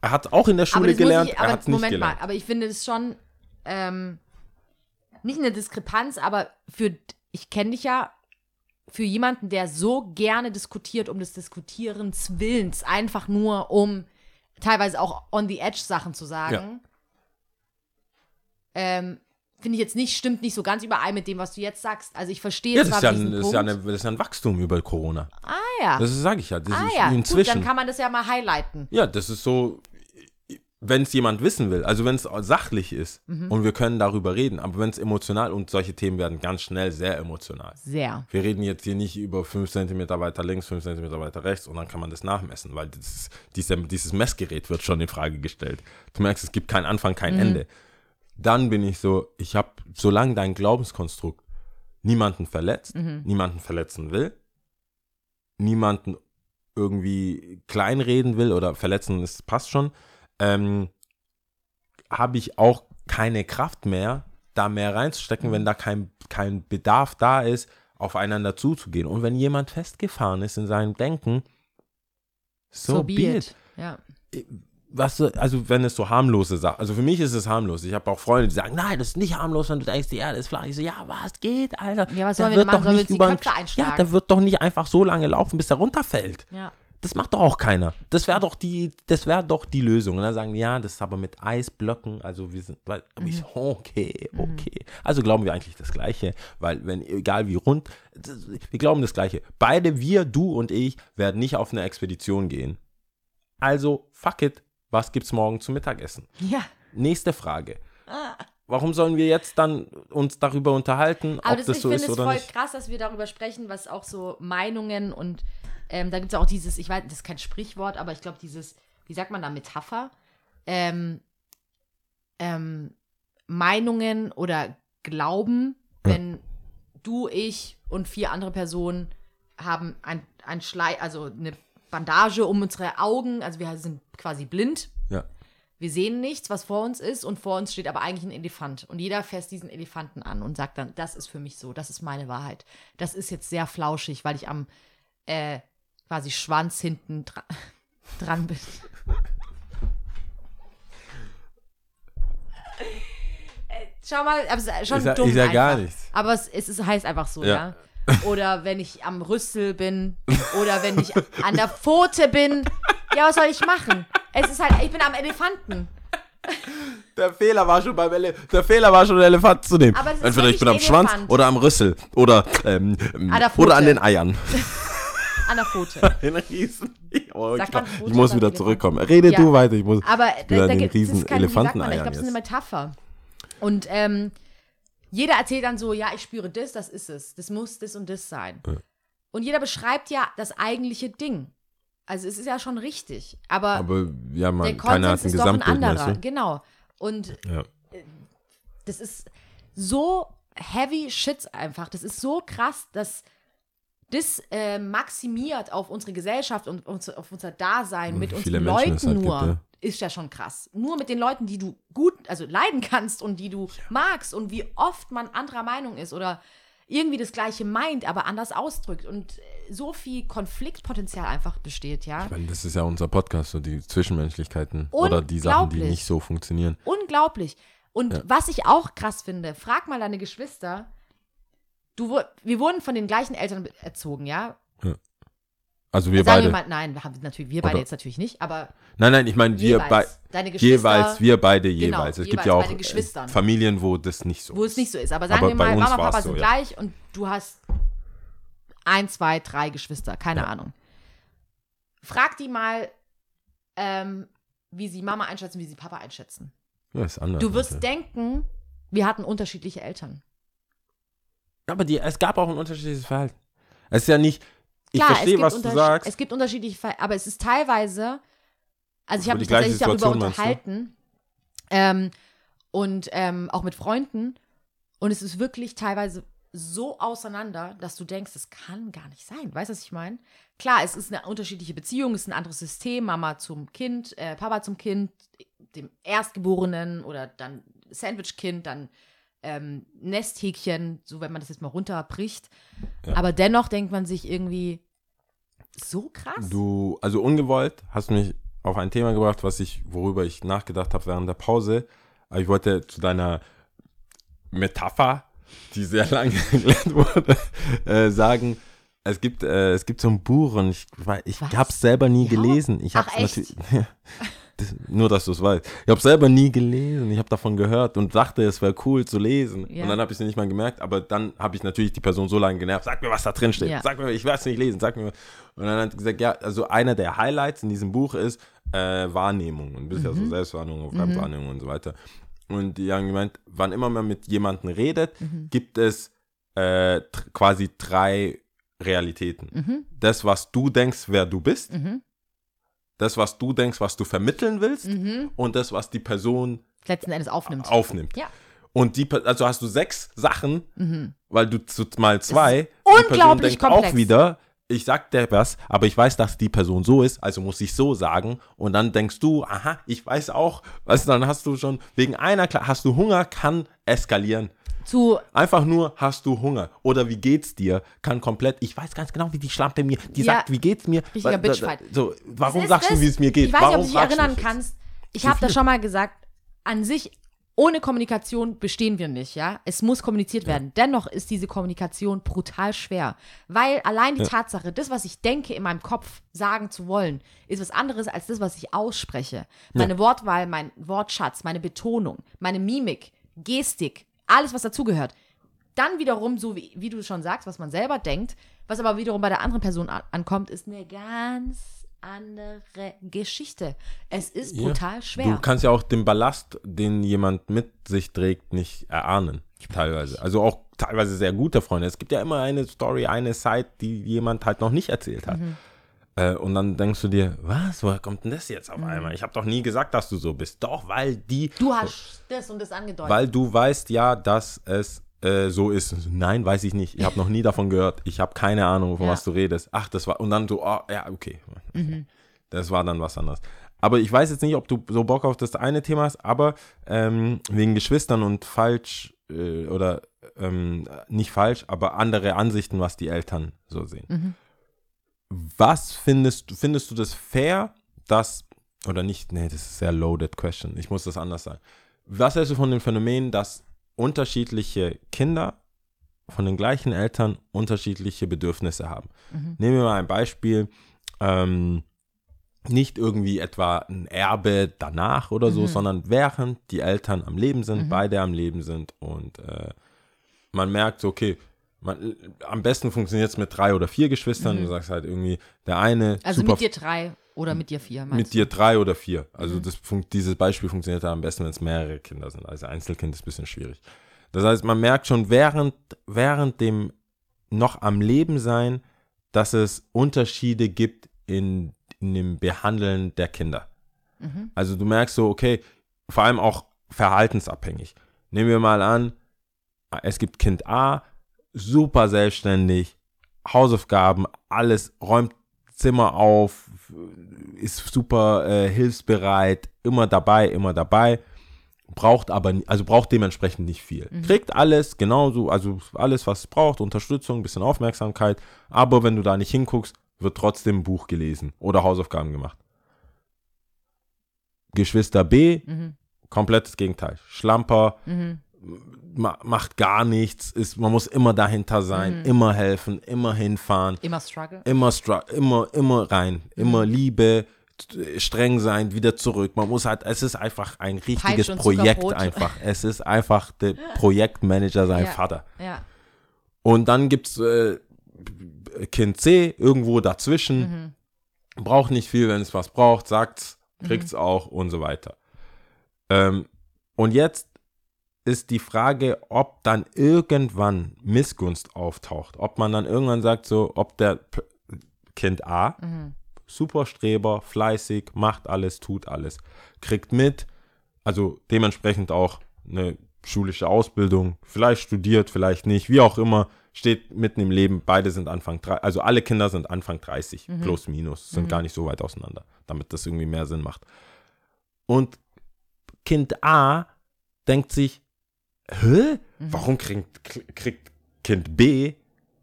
Speaker 1: Er hat auch in der Schule gelernt,
Speaker 2: ich,
Speaker 1: er hat es nicht
Speaker 2: Moment
Speaker 1: gelernt.
Speaker 2: mal, aber ich finde es schon, ähm, nicht eine Diskrepanz, aber für, ich kenne dich ja, für jemanden, der so gerne diskutiert, um des Diskutierens Willens, einfach nur um teilweise auch on the edge Sachen zu sagen, ähm, finde ich jetzt nicht, stimmt nicht so ganz überein mit dem, was du jetzt sagst. Also ich verstehe
Speaker 1: Ja, das ist ja, ein, das, ist ja eine, das ist ja ein Wachstum über Corona.
Speaker 2: Ah ja.
Speaker 1: Das sage ich ja. Das
Speaker 2: ah ja, gut,
Speaker 1: inzwischen.
Speaker 2: dann kann man das ja mal highlighten.
Speaker 1: Ja, das ist so, wenn es jemand wissen will, also wenn es sachlich ist
Speaker 2: Mhm.
Speaker 1: und wir können darüber reden, aber wenn es emotional und solche Themen werden ganz schnell sehr emotional.
Speaker 2: Sehr.
Speaker 1: Wir reden jetzt hier nicht über 5 cm weiter links, 5 cm weiter rechts und dann kann man das nachmessen, weil das ist, dieser, dieses Messgerät wird schon in Frage gestellt. Du merkst, es gibt keinen Anfang, kein Ende. Dann bin ich so, ich habe, solange dein Glaubenskonstrukt niemanden verletzt, niemanden verletzen will, niemanden irgendwie kleinreden will oder verletzen, das passt schon, ähm, habe ich auch keine Kraft mehr, da mehr reinzustecken, wenn da kein, kein Bedarf da ist, aufeinander zuzugehen. Und wenn jemand festgefahren ist in seinem Denken, so, be it.
Speaker 2: Ja.
Speaker 1: Was, so- also wenn es so harmlose Sachen, also für mich ist es harmlos. Ich habe auch Freunde, die sagen, nein, das ist nicht harmlos, wenn du denkst, die Erde ist flach. Ich so, ja, was geht, Alter?
Speaker 2: Ja, was
Speaker 1: Der
Speaker 2: sollen wir
Speaker 1: wird
Speaker 2: machen?
Speaker 1: doch
Speaker 2: Sollen wir die Köpfe
Speaker 1: Ja,
Speaker 2: einschlagen?
Speaker 1: der wird doch nicht einfach so lange laufen, bis er runterfällt.
Speaker 2: Ja.
Speaker 1: Das macht doch auch keiner. Das wäre doch die, das wäre doch die Lösung. Und dann sagen, die, ja, das ist aber mit Eisblöcken, also wir sind, weil, aber ich okay, okay. Also glauben wir eigentlich das Gleiche, weil wenn, egal wie rund, das, wir glauben das Gleiche. Beide, wir, du und ich, werden nicht auf eine Expedition gehen. Also, fuck it, was gibt's morgen zum Mittagessen?
Speaker 2: Ja.
Speaker 1: Nächste Frage. Warum sollen wir jetzt dann uns darüber unterhalten,
Speaker 2: Aber
Speaker 1: ob
Speaker 2: das,
Speaker 1: das,
Speaker 2: ich
Speaker 1: so
Speaker 2: finde
Speaker 1: ist
Speaker 2: es
Speaker 1: oder
Speaker 2: voll
Speaker 1: nicht?
Speaker 2: krass, dass wir darüber sprechen, was auch so Meinungen und ähm, da gibt es auch dieses, ich weiß, das ist kein Sprichwort, aber ich glaube, dieses, wie sagt man da, Metapher, ähm, ähm, Meinungen oder Glauben, wenn du, ich und vier andere Personen haben ein, ein Schlei, also eine Bandage um unsere Augen, also wir sind quasi blind,
Speaker 1: Ja.
Speaker 2: wir sehen nichts, was vor uns ist, und vor uns steht aber eigentlich ein Elefant. Und jeder fässt diesen Elefanten an und sagt dann, das ist für mich so, das ist meine Wahrheit. Das ist jetzt sehr flauschig, weil ich am äh, quasi Schwanz hinten dra dran bin. Äh, Schau mal, aber es ist schon
Speaker 1: Ist ja-
Speaker 2: dumm
Speaker 1: ja gar
Speaker 2: einfach.
Speaker 1: nichts.
Speaker 2: Aber es, es ist, heißt einfach so,
Speaker 1: Ja.
Speaker 2: ja. Oder wenn ich am Rüssel bin oder wenn ich an der Pfote bin. Ja, was soll ich machen? Es ist halt, ich bin am Elefanten.
Speaker 1: Der Fehler war schon beim Ele der Fehler war schon, den Elefant zu nehmen.
Speaker 2: Es
Speaker 1: Entweder ich bin am
Speaker 2: wirklich
Speaker 1: Schwanz
Speaker 2: Elefant.
Speaker 1: oder am Rüssel oder, ähm,
Speaker 2: Pfote.
Speaker 1: oder an den Eiern.
Speaker 2: An der Pfote.
Speaker 1: Den Riesen. Oh, ich, glaub,
Speaker 2: man
Speaker 1: ich muss wieder zurückkommen. Rede
Speaker 2: Ja.
Speaker 1: du weiter. Ich muss
Speaker 2: Aber
Speaker 1: wieder
Speaker 2: da, da gibt es kein, wie sagt man, ich glaube, es ist eine. Metapher. Und ähm, jeder erzählt dann so, ja, ich spüre das, das ist es. Das muss das und das sein.
Speaker 1: Ja.
Speaker 2: Und jeder beschreibt ja das eigentliche Ding. Also es ist ja schon richtig. Aber,
Speaker 1: Aber ja,
Speaker 2: der
Speaker 1: man, keiner hat
Speaker 2: Konsens
Speaker 1: ein
Speaker 2: ist doch ein
Speaker 1: Gesamtbild,
Speaker 2: anderer.
Speaker 1: meinst
Speaker 2: Genau. Und
Speaker 1: du? Ja.
Speaker 2: das ist so heavy shit einfach. Das ist so krass, dass das äh, maximiert auf unsere Gesellschaft und uns, auf unser Dasein mit
Speaker 1: Wie
Speaker 2: unseren
Speaker 1: viele Menschen
Speaker 2: Leuten
Speaker 1: halt
Speaker 2: nur.
Speaker 1: gibt,
Speaker 2: Ist ja schon krass. Nur mit den Leuten, die du gut, also leiden kannst und die du magst und wie oft man anderer Meinung ist oder irgendwie das Gleiche meint, aber anders ausdrückt und äh, so viel Konfliktpotenzial einfach besteht, ja.
Speaker 1: Ich meine, das ist ja unser Podcast, so die Zwischenmenschlichkeiten oder die Sachen, die nicht so funktionieren.
Speaker 2: Unglaublich. Und
Speaker 1: Ja.
Speaker 2: was ich auch krass finde, frag mal deine Geschwister. Du, wir wurden von den gleichen Eltern erzogen, ja?
Speaker 1: Also wir
Speaker 2: Sagen
Speaker 1: beide.
Speaker 2: wir mal, nein, haben natürlich wir beide
Speaker 1: Oder-
Speaker 2: jetzt natürlich nicht, aber
Speaker 1: nein, nein, ich meine, wir
Speaker 2: jeweils.
Speaker 1: bei,
Speaker 2: deine Geschwister,
Speaker 1: jeweils, wir beide
Speaker 2: Genau,
Speaker 1: jeweils. Es gibt ja auch äh. Familien, wo das nicht so
Speaker 2: wo es nicht so ist. Aber sagen
Speaker 1: Aber
Speaker 2: wir mal, Mama,
Speaker 1: war's
Speaker 2: Papa
Speaker 1: so,
Speaker 2: sind
Speaker 1: ja.
Speaker 2: gleich und du hast ein, zwei, drei Geschwister, keine
Speaker 1: Ja.
Speaker 2: Ahnung. Frag die mal, ähm, wie sie Mama einschätzen, wie sie Papa einschätzen.
Speaker 1: Ja, ist anders.
Speaker 2: Du wirst
Speaker 1: natürlich.
Speaker 2: denken, wir hatten unterschiedliche Eltern.
Speaker 1: Aber die, es gab auch ein unterschiedliches Verhalten. Es ist ja nicht, ich
Speaker 2: Klar,
Speaker 1: verstehe, was du sagst.
Speaker 2: Es gibt unterschiedliche, Ver aber es ist teilweise, also ich habe mich tatsächlich darüber
Speaker 1: Situation du?
Speaker 2: unterhalten ähm, und ähm, auch mit Freunden und es ist wirklich teilweise so auseinander, dass du denkst, das kann gar nicht sein. Weißt du, was ich meine? Klar, es ist eine unterschiedliche Beziehung, es ist ein anderes System, Mama zum Kind, äh, Papa zum Kind, dem Erstgeborenen oder dann Sandwichkind, dann ähm, Nesthäkchen, so wenn man das jetzt mal runterbricht.
Speaker 1: Ja.
Speaker 2: Aber dennoch denkt man sich irgendwie, so krass.
Speaker 1: Du, also ungewollt, hast mich auf ein Thema gebracht, was ich, worüber ich nachgedacht habe während der Pause. Aber ich wollte zu deiner Metapher, die sehr lange erklärt wurde, äh, sagen, es gibt, äh, es gibt so ein Buch und ich, ich habe es selber nie
Speaker 2: Ja?
Speaker 1: gelesen. Ich hab's
Speaker 2: echt?
Speaker 1: natürlich. Das, nur, dass du es weißt. Ich habe selber nie gelesen. Ich habe davon gehört und dachte, es wäre cool zu lesen.
Speaker 2: Ja.
Speaker 1: Und dann habe ich es nicht mal gemerkt. Aber dann habe ich natürlich die Person so lange genervt. Sag mir, was da drin steht.
Speaker 2: Ja.
Speaker 1: Sag mir, ich werde es nicht lesen. Sag mir. Und dann hat sie gesagt, ja, also einer der Highlights in diesem Buch ist äh, Wahrnehmung. Und bist ja
Speaker 2: Mhm.
Speaker 1: so Selbstwahrnehmung, Fremdwahrnehmung und so weiter. Und die haben gemeint, wann immer man mit jemandem redet,
Speaker 2: Mhm.
Speaker 1: gibt es äh, quasi drei Realitäten.
Speaker 2: Mhm.
Speaker 1: Das, was du denkst, wer du bist,
Speaker 2: Mhm.
Speaker 1: Das, was du denkst, was du vermitteln willst
Speaker 2: Mhm.
Speaker 1: und das, was die Person
Speaker 2: Letzten Endes aufnimmt.
Speaker 1: aufnimmt.
Speaker 2: Ja.
Speaker 1: Und die, also hast du sechs Sachen,
Speaker 2: Mhm.
Speaker 1: weil du zu mal zwei, die
Speaker 2: unglaublich
Speaker 1: Person denkt
Speaker 2: komplex.
Speaker 1: auch wieder, ich sag dir was, aber ich weiß, dass die Person so ist, also muss ich so sagen. Und dann denkst du, aha, ich weiß auch, weißt du, dann hast du schon, wegen einer, hast du Hunger, kann eskalieren.
Speaker 2: Zu
Speaker 1: Einfach nur hast du Hunger oder wie geht's dir, kann komplett, ich weiß ganz genau, wie die Schlampe mir, die
Speaker 2: Ja.
Speaker 1: sagt, wie geht's mir.
Speaker 2: Richtiger Bitchfight.
Speaker 1: So, warum sagst du,
Speaker 2: das-
Speaker 1: wie es mir geht?
Speaker 2: Ich weiß
Speaker 1: warum
Speaker 2: nicht, ob du dich
Speaker 1: du
Speaker 2: erinnern kannst. Ich habe das schon mal gesagt. An sich, ohne Kommunikation bestehen wir nicht, ja. Es muss kommuniziert werden. Dennoch ist diese Kommunikation brutal schwer. Weil allein die Tatsache, das, was ich denke, in meinem Kopf sagen zu wollen, ist was anderes als das, was ich ausspreche. Meine Wortwahl, mein Wortschatz, meine Betonung, meine Mimik, Gestik, alles, was dazugehört. Dann wiederum, so wie, wie du schon sagst, was man selber denkt, was aber wiederum bei der anderen Person an, ankommt, ist eine ganz andere Geschichte. Es ist
Speaker 1: Ja.
Speaker 2: brutal
Speaker 1: Du
Speaker 2: schwer.
Speaker 1: kannst ja auch den Ballast, den jemand mit sich trägt, nicht erahnen. Teilweise. Also auch teilweise sehr gute Freunde. Es gibt ja immer eine Story, eine Side, die jemand halt noch nicht erzählt hat.
Speaker 2: Mhm.
Speaker 1: Äh, und dann denkst du dir, was, woher kommt denn das jetzt
Speaker 2: Mhm.
Speaker 1: auf einmal? Ich habe doch nie gesagt, dass du so bist. Doch, weil die,
Speaker 2: Du hast das und das angedeutet.
Speaker 1: weil du weißt ja, dass es äh, so ist. Nein, weiß ich nicht. Ich habe noch nie davon gehört. Ich habe keine Ahnung, von
Speaker 2: Ja.
Speaker 1: was du redest. Ach, das war, und dann so, oh, ja, okay. Das war dann was anderes. Aber ich weiß jetzt nicht, ob du so Bock auf das eine Thema hast, aber ähm, wegen Geschwistern und falsch äh, oder ähm, nicht falsch, aber andere Ansichten, was die Eltern so sehen. Was findest du, findest du das fair, dass, oder nicht, nee, das ist sehr loaded question, ich muss das anders sagen. Was hältst du von dem Phänomen, dass unterschiedliche Kinder von den gleichen Eltern unterschiedliche Bedürfnisse haben? Nehmen wir mal ein Beispiel, ähm, nicht irgendwie etwa ein Erbe danach oder so, sondern während die Eltern am Leben sind, beide am Leben sind und äh, man merkt so, okay, man, am besten funktioniert es mit drei oder vier Geschwistern. Du sagst halt irgendwie, der eine
Speaker 2: also mit dir drei oder mit dir vier, meinst
Speaker 1: mit dir drei oder vier. Also das fun dieses Beispiel funktioniert am besten, wenn es mehrere Kinder sind. Also Einzelkind ist ein bisschen schwierig. Das heißt, man merkt schon während, während dem noch am Leben sein, dass es Unterschiede gibt in, in dem Behandeln der Kinder. Also du merkst so, okay, vor allem auch verhaltensabhängig. Nehmen wir mal an, es gibt Kind A, super selbstständig, Hausaufgaben, alles, räumt Zimmer auf, ist super äh, hilfsbereit, immer dabei, immer dabei, braucht aber, also braucht dementsprechend nicht viel. Kriegt alles, genauso, also alles, was es braucht, Unterstützung, bisschen Aufmerksamkeit, aber wenn du da nicht hinguckst, wird trotzdem ein Buch gelesen oder Hausaufgaben gemacht. Geschwister B,
Speaker 2: Mhm.
Speaker 1: komplettes Gegenteil. Schlamper, ma macht gar nichts, ist, man muss immer dahinter sein, immer helfen, immer hinfahren,
Speaker 2: Immer Struggle.
Speaker 1: immer, stra- immer, immer rein, immer Liebe, t- streng sein, wieder zurück. Man muss halt, es ist einfach ein richtiges Projekt
Speaker 2: Zuckerbrot.
Speaker 1: einfach. Es ist einfach der Projektmanager sein
Speaker 2: Ja.
Speaker 1: Vater.
Speaker 2: Ja.
Speaker 1: Und dann gibt es äh, Kind C irgendwo dazwischen, braucht nicht viel, wenn es was braucht, sagt's, kriegt's auch und so weiter. Ähm, und jetzt ist die Frage, ob dann irgendwann Missgunst auftaucht, ob man dann irgendwann sagt, so, ob der P Kind A, super Streber, fleißig, macht alles, tut alles, kriegt mit, also dementsprechend auch eine schulische Ausbildung, vielleicht studiert, vielleicht nicht, wie auch immer, steht mitten im Leben, beide sind Anfang 30, also alle Kinder sind Anfang 30, plus minus, sind gar nicht so weit auseinander, damit das irgendwie mehr Sinn macht. Und Kind A denkt sich, hä? Warum kriegt, kriegt Kind B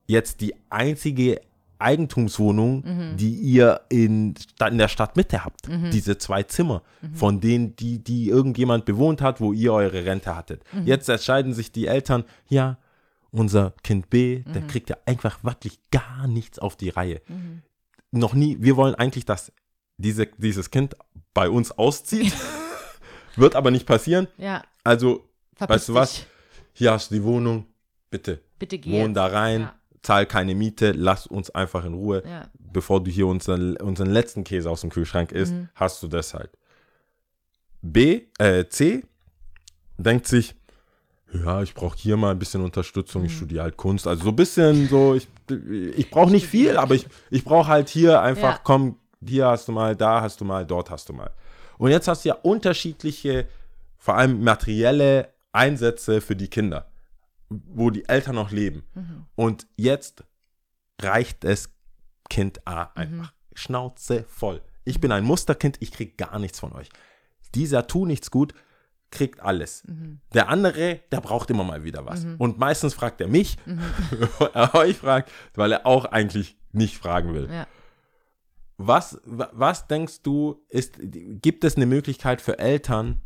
Speaker 1: jetzt die einzige Eigentumswohnungen, die ihr in, in der Stadtmitte habt. Diese zwei Zimmer, von denen, die, die irgendjemand bewohnt hat, wo ihr eure Rente hattet. Jetzt entscheiden sich die Eltern, ja, unser Kind B, der kriegt ja einfach wirklich gar nichts auf die Reihe. Noch nie, wir wollen eigentlich, dass diese, dieses Kind bei uns auszieht. Wird aber nicht passieren.
Speaker 2: Ja,
Speaker 1: Also,
Speaker 2: verpiss
Speaker 1: weißt du was?
Speaker 2: dich.
Speaker 1: Hier hast du die Wohnung, bitte.
Speaker 2: Bitte geh
Speaker 1: Wohn
Speaker 2: jetzt.
Speaker 1: da rein,
Speaker 2: Ja.
Speaker 1: zahl keine Miete, lass uns einfach in Ruhe.
Speaker 2: Ja.
Speaker 1: Bevor du hier unseren, unseren letzten Käse aus dem Kühlschrank isst,
Speaker 2: Mhm.
Speaker 1: hast du das halt. B, äh, C, denkt sich, ja, ich brauche hier mal ein bisschen Unterstützung,
Speaker 2: Mhm.
Speaker 1: ich studiere halt Kunst. Also so ein bisschen so, ich, ich brauche nicht viel, aber ich, ich brauche halt hier einfach,
Speaker 2: Ja.
Speaker 1: komm, hier hast du mal, da hast du mal, dort hast du mal. Und jetzt hast du ja unterschiedliche, vor allem materielle Einsätze für die Kinder, wo die Eltern noch leben. Und jetzt reicht es Kind A einfach. Schnauze voll. Ich bin ein Musterkind, ich krieg gar nichts von euch. Dieser tu nichts gut, kriegt alles. Der andere, der braucht immer mal wieder was. Und meistens fragt er mich, bevor er euch fragt, weil er auch eigentlich nicht fragen will.
Speaker 2: Ja.
Speaker 1: Was, wa- was denkst du, ist, gibt es eine Möglichkeit für Eltern,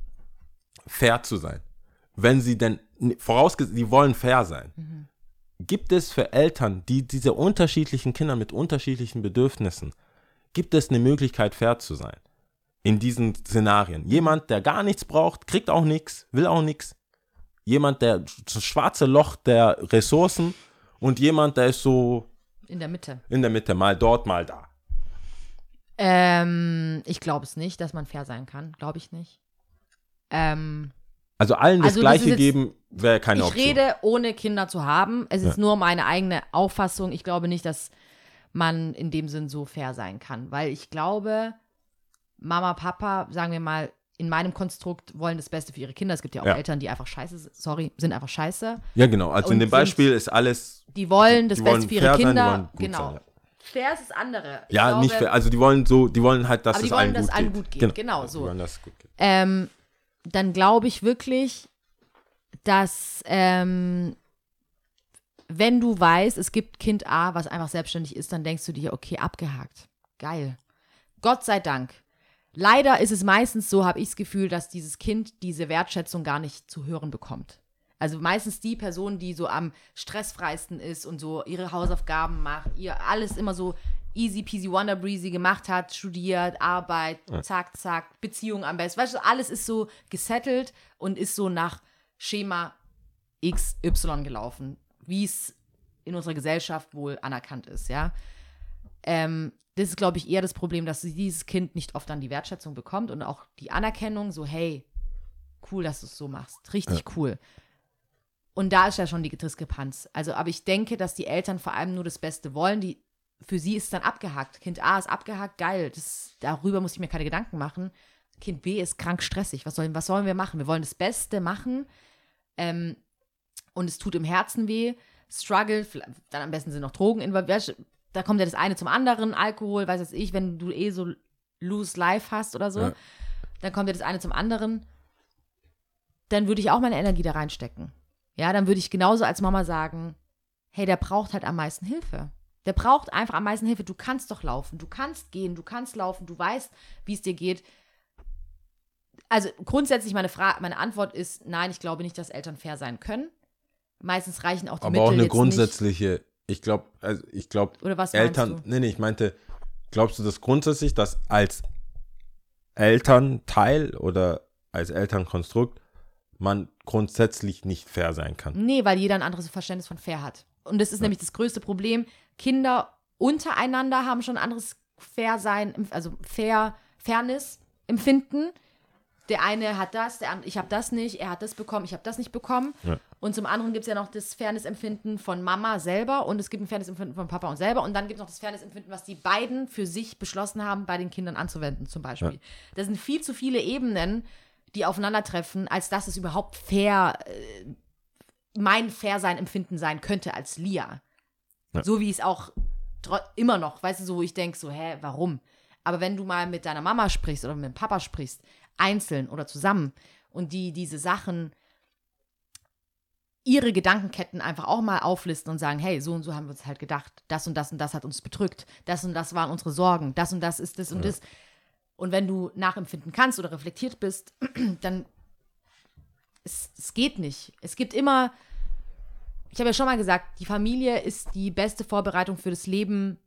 Speaker 1: fair zu sein? Wenn sie denn, vorausgesetzt, sie wollen fair sein. Gibt es für Eltern, die diese unterschiedlichen Kinder mit unterschiedlichen Bedürfnissen, gibt es eine Möglichkeit, fair zu sein? In diesen Szenarien. Jemand, der gar nichts braucht, kriegt auch nichts, will auch nichts. Jemand, der das schwarze Loch der Ressourcen und jemand, der ist so
Speaker 2: In der Mitte.
Speaker 1: in der Mitte, mal dort, mal da.
Speaker 2: Ähm, ich glaube es nicht, dass man fair sein kann. Glaube ich nicht. Ähm,
Speaker 1: Also allen das
Speaker 2: Also das
Speaker 1: Gleiche
Speaker 2: jetzt-
Speaker 1: geben, wäre keine
Speaker 2: ich
Speaker 1: Option.
Speaker 2: rede, ohne Kinder zu haben. Es ist
Speaker 1: Ja.
Speaker 2: nur meine eigene Auffassung. Ich glaube nicht, dass man in dem Sinn so fair sein kann. Weil ich glaube, Mama, Papa, sagen wir mal, in meinem Konstrukt wollen das Beste für ihre Kinder. Es gibt ja auch
Speaker 1: Ja.
Speaker 2: Eltern, die einfach scheiße sind. Sorry, sind einfach scheiße.
Speaker 1: Ja, genau. Also in dem
Speaker 2: sind-
Speaker 1: Beispiel ist alles.
Speaker 2: Die wollen das
Speaker 1: die
Speaker 2: Beste
Speaker 1: wollen
Speaker 2: für ihre
Speaker 1: fair sein, die
Speaker 2: Kinder.
Speaker 1: wollen gut
Speaker 2: genau.
Speaker 1: sein, ja.
Speaker 2: Fair ist das andere. Ich
Speaker 1: Ja,
Speaker 2: glaube,
Speaker 1: nicht fair. Also die wollen so, die wollen halt, dass
Speaker 2: Aber die
Speaker 1: es
Speaker 2: wollen,
Speaker 1: allen
Speaker 2: dass
Speaker 1: gut
Speaker 2: allen
Speaker 1: geht.
Speaker 2: gut geht. Genau, so.
Speaker 1: Die wollen, dass es gut geht.
Speaker 2: ähm, dann glaube ich wirklich, dass ähm, wenn du weißt, es gibt Kind A, was einfach selbstständig ist, dann denkst du dir, okay, abgehakt. Geil. Gott sei Dank. Leider ist es meistens so, habe ich das Gefühl, dass dieses Kind diese Wertschätzung gar nicht zu hören bekommt. Also meistens die Person, die so am stressfreisten ist und so ihre Hausaufgaben macht, ihr alles immer so easy peasy wonder breezy gemacht hat, studiert, Arbeit, zack, zack, Beziehung am besten. Weißt du, alles ist so gesettelt und ist so nach Schema XY gelaufen, wie es in unserer Gesellschaft wohl anerkannt ist, ja. Ähm, das ist, glaube ich, eher das Problem, dass dieses Kind nicht oft dann die Wertschätzung bekommt und auch die Anerkennung, so, hey, cool, dass du es so machst. Richtig cool. Und da ist ja schon die Diskrepanz. Also, aber ich denke, dass die Eltern vor allem nur das Beste wollen. Die, für sie ist dann abgehakt. Kind A ist abgehakt, geil. Das, darüber muss ich mir keine Gedanken machen. Kind B ist krank stressig. Was sollen, was sollen wir machen? Wir wollen das Beste machen. Ähm, und es tut im Herzen weh. Struggle, dann am besten sind noch Drogen involviert. Da kommt ja das eine zum anderen, Alkohol, weiß was ich, wenn du eh so loose life hast oder so,
Speaker 1: Ja.
Speaker 2: dann kommt ja das eine zum anderen. Dann würde ich auch meine Energie da reinstecken. Ja, dann würde ich genauso als Mama sagen, hey, der braucht halt am meisten Hilfe. Der braucht einfach am meisten Hilfe. Du kannst doch laufen, du kannst gehen, du kannst laufen, du weißt, wie es dir geht. Also grundsätzlich meine Frage, meine Antwort ist, nein, ich glaube nicht, dass Eltern fair sein können. Meistens reichen auch die
Speaker 1: Aber
Speaker 2: Mittel
Speaker 1: auch eine grundsätzliche, ich glaube, also ich glaube,
Speaker 2: Oder was
Speaker 1: Eltern, nee, nee, ich meinte, glaubst du das grundsätzlich, dass als Elternteil oder als Elternkonstrukt man grundsätzlich nicht fair sein kann?
Speaker 2: Nee, weil jeder ein anderes Verständnis von fair hat. Und das ist nämlich das größte Problem. Kinder untereinander haben schon ein anderes Fair-Sein, also fair, Fairness, Empfinden. Der eine hat das, der andere, ich habe das nicht, er hat das bekommen, ich habe das nicht bekommen.
Speaker 1: Ja.
Speaker 2: Und zum anderen gibt es ja noch das Fairness-Empfinden von Mama selber und es gibt ein Fairness-Empfinden von Papa und selber. Und dann gibt es noch das Fairness-Empfinden, was die beiden für sich beschlossen haben, bei den Kindern anzuwenden, zum Beispiel.
Speaker 1: Ja.
Speaker 2: Das sind viel zu viele Ebenen, die aufeinandertreffen, als dass es überhaupt fair äh, mein Fair-Sein empfinden sein könnte als Lia.
Speaker 1: Ja.
Speaker 2: So wie es auch immer noch, weißt du, so wo ich denke, so, hä, warum? Aber wenn du mal mit deiner Mama sprichst oder mit dem Papa sprichst, einzeln oder zusammen, und die diese Sachen ihre Gedankenketten einfach auch mal auflisten und sagen, hey, so und so haben wir uns halt gedacht, das und das und das hat uns bedrückt, das und das waren unsere Sorgen, das und das ist das und
Speaker 1: Ja.
Speaker 2: das. Und wenn du nachempfinden kannst oder reflektiert bist, dann es, es geht nicht. Es gibt immer, ich habe ja schon mal gesagt, die Familie ist die beste Vorbereitung für das Leben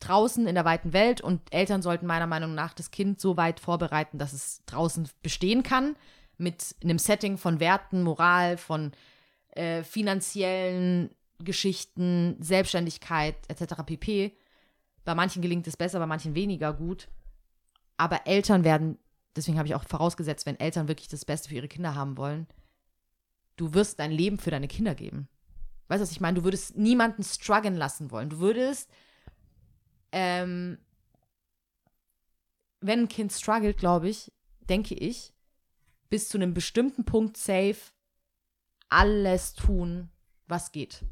Speaker 2: draußen in der weiten Welt und Eltern sollten meiner Meinung nach das Kind so weit vorbereiten, dass es draußen bestehen kann mit einem Setting von Werten, Moral, von äh, finanziellen Geschichten, Selbstständigkeit etc. pp. Bei manchen gelingt es besser, bei manchen weniger gut. Aber Eltern werden, deswegen habe ich auch vorausgesetzt, wenn Eltern wirklich das Beste für ihre Kinder haben wollen, du wirst dein Leben für deine Kinder geben. Weißt du, was ich meine? Du würdest niemanden strugglen lassen wollen. Du würdest, ähm, wenn ein Kind struggelt, glaube ich, denke ich, bis zu einem bestimmten Punkt safe alles tun, was geht.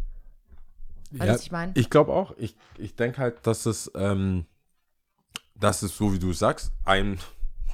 Speaker 2: Weißt du,
Speaker 1: Ja,
Speaker 2: was ich meine?
Speaker 1: Ich glaube auch. Ich, ich denke halt, dass es, ähm, dass es so wie du sagst, einem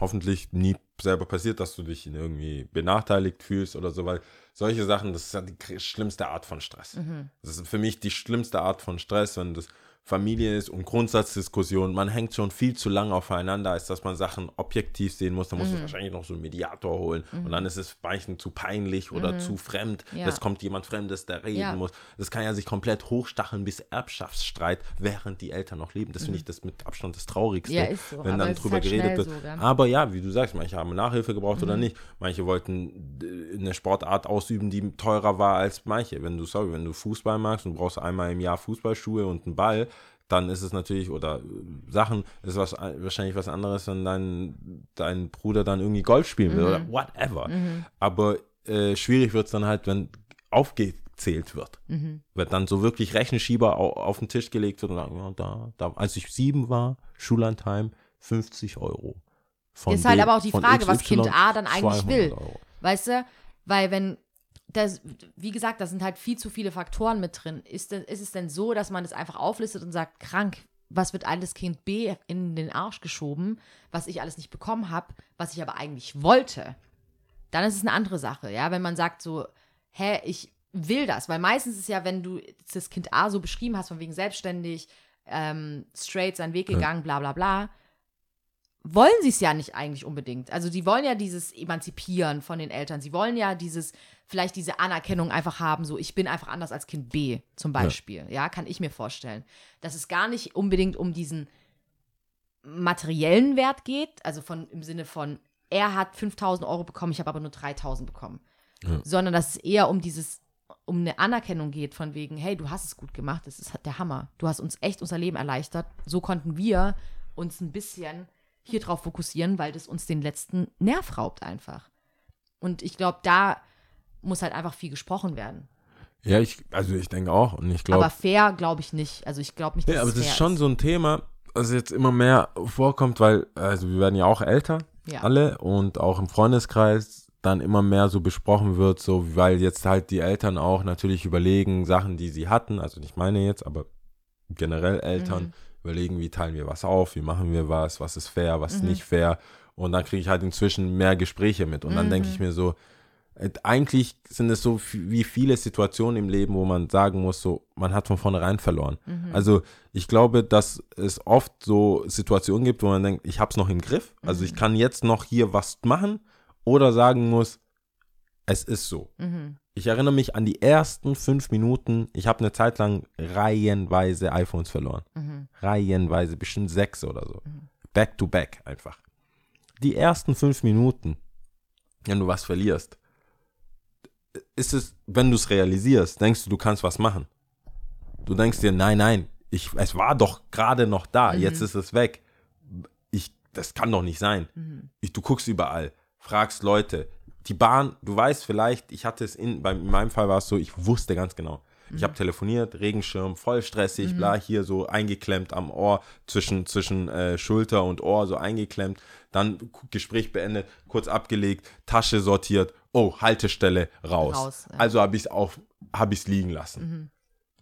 Speaker 1: hoffentlich nie selber passiert, dass du dich irgendwie benachteiligt fühlst oder so, weil solche Sachen, das ist ja die schlimmste Art von Stress.
Speaker 2: Mhm.
Speaker 1: Das ist für mich die schlimmste Art von Stress, wenn das Familie ist und Grundsatzdiskussion. Man hängt schon viel zu lange aufeinander, als dass man Sachen objektiv sehen muss. Da muss
Speaker 2: Mhm.
Speaker 1: man wahrscheinlich noch so einen Mediator holen und dann ist es manchen zu peinlich oder zu fremd.
Speaker 2: Mhm. Ja.
Speaker 1: Es kommt jemand Fremdes, der reden
Speaker 2: Ja.
Speaker 1: muss. Das kann ja sich komplett hochstacheln bis Erbschaftsstreit, während die Eltern noch leben. Das finde ich das mit Abstand das Traurigste,
Speaker 2: Mhm. Ja, so,
Speaker 1: wenn
Speaker 2: aber
Speaker 1: dann drüber
Speaker 2: halt
Speaker 1: geredet wird.
Speaker 2: so,
Speaker 1: aber ja, wie du sagst, manche haben Nachhilfe gebraucht
Speaker 2: Mhm.
Speaker 1: oder nicht. Manche wollten äh, eine Sportart ausüben, die teurer war als manche. Wenn du, sorry, wenn du Fußball magst und du brauchst einmal im Jahr Fußballschuhe und einen Ball, dann ist es natürlich, oder äh, Sachen, ist was, wahrscheinlich was anderes, wenn dein, dein Bruder dann irgendwie Golf spielen will
Speaker 2: Mhm.
Speaker 1: oder whatever. Aber äh, schwierig wird es dann halt, wenn aufgezählt wird.
Speaker 2: Mhm.
Speaker 1: Wird dann so wirklich Rechenschieber au, auf den Tisch gelegt wird und sagen, ja, da, da, als ich sieben war, Schullandheim, 50 Euro. Von
Speaker 2: Ist halt
Speaker 1: dem-
Speaker 2: aber auch die Frage, was
Speaker 1: XY
Speaker 2: Kind A dann eigentlich
Speaker 1: 200
Speaker 2: will.
Speaker 1: Euro.
Speaker 2: Weißt du? Weil wenn das, wie gesagt, da sind halt viel zu viele Faktoren mit drin. Ist, denn, ist es denn so, dass man das einfach auflistet und sagt, krank, was wird alles Kind B in den Arsch geschoben, was ich alles nicht bekommen habe, was ich aber eigentlich wollte? Dann ist es eine andere Sache, ja, wenn man sagt so, hä, ich will das, weil meistens ist ja, wenn du das Kind A so beschrieben hast, von wegen selbstständig, ähm, straight seinen Weg gegangen, bla bla bla, wollen sie es ja nicht eigentlich unbedingt. Also die wollen ja dieses Emanzipieren von den Eltern. Sie wollen ja dieses, vielleicht diese Anerkennung einfach haben, so ich bin einfach anders als Kind B zum Beispiel. Ja, kann ich mir vorstellen. Dass es gar nicht unbedingt um diesen materiellen Wert geht, also von im Sinne von, er hat 5000 Euro bekommen, ich habe aber nur 3000 bekommen.
Speaker 1: Ja.
Speaker 2: Sondern dass es eher um dieses, um eine Anerkennung geht, von wegen, hey, du hast es gut gemacht, das ist der Hammer. Du hast uns echt unser Leben erleichtert. So konnten wir uns ein bisschen hier drauf fokussieren, weil das uns den letzten Nerv raubt einfach. Und ich glaube, da muss halt einfach viel gesprochen werden.
Speaker 1: Ja, ich, also ich denke auch und ich
Speaker 2: aber
Speaker 1: glaube,
Speaker 2: fair glaube ich nicht. Also ich glaube nicht, dass
Speaker 1: ja, aber
Speaker 2: es
Speaker 1: das ist schon so ein Thema, was jetzt immer mehr vorkommt, weil, also wir werden ja auch älter,
Speaker 2: Ja.
Speaker 1: alle, und auch im Freundeskreis dann immer mehr so besprochen wird, so, weil jetzt halt die Eltern auch natürlich überlegen, Sachen, die sie hatten, also nicht meine jetzt, aber generell Eltern
Speaker 2: Mhm.
Speaker 1: Überlegen, wie teilen wir was auf, wie machen wir was, was ist fair, was ist
Speaker 2: Mhm.
Speaker 1: nicht fair. Und dann kriege ich halt inzwischen mehr Gespräche mit. Und dann denke
Speaker 2: Mhm.
Speaker 1: ich mir so, äh, eigentlich sind es so wie viele Situationen im Leben, wo man sagen muss, so, man hat von vornherein verloren.
Speaker 2: Mhm.
Speaker 1: Also ich glaube, dass es oft so Situationen gibt, wo man denkt, ich habe es noch im Griff. Also
Speaker 2: Mhm.
Speaker 1: ich kann jetzt noch hier was machen oder sagen muss, es ist so.
Speaker 2: Mhm.
Speaker 1: Ich erinnere mich an die ersten fünf Minuten. Ich habe eine Zeit lang reihenweise iPhones verloren.
Speaker 2: Mhm.
Speaker 1: Reihenweise, bestimmt sechs oder so. Back to back einfach. Die ersten fünf Minuten, wenn du was verlierst, ist es, wenn du es realisierst, denkst du, du kannst was machen. Du denkst dir, nein, nein, ich, es war doch gerade noch da, jetzt ist es weg. Ich, das kann doch nicht sein. Ich, du guckst überall, fragst Leute. Die Bahn, du weißt vielleicht, ich hatte es in, bei, in meinem Fall war es so, ich wusste ganz genau. Ich habe telefoniert, Regenschirm, voll stressig, bla, hier so eingeklemmt am Ohr, zwischen, zwischen äh, Schulter und Ohr so eingeklemmt. Dann Gespräch beendet, kurz abgelegt, Tasche sortiert, oh, Haltestelle raus.
Speaker 2: Raus, ja.
Speaker 1: Also habe ich es auf, habe ich es liegen lassen.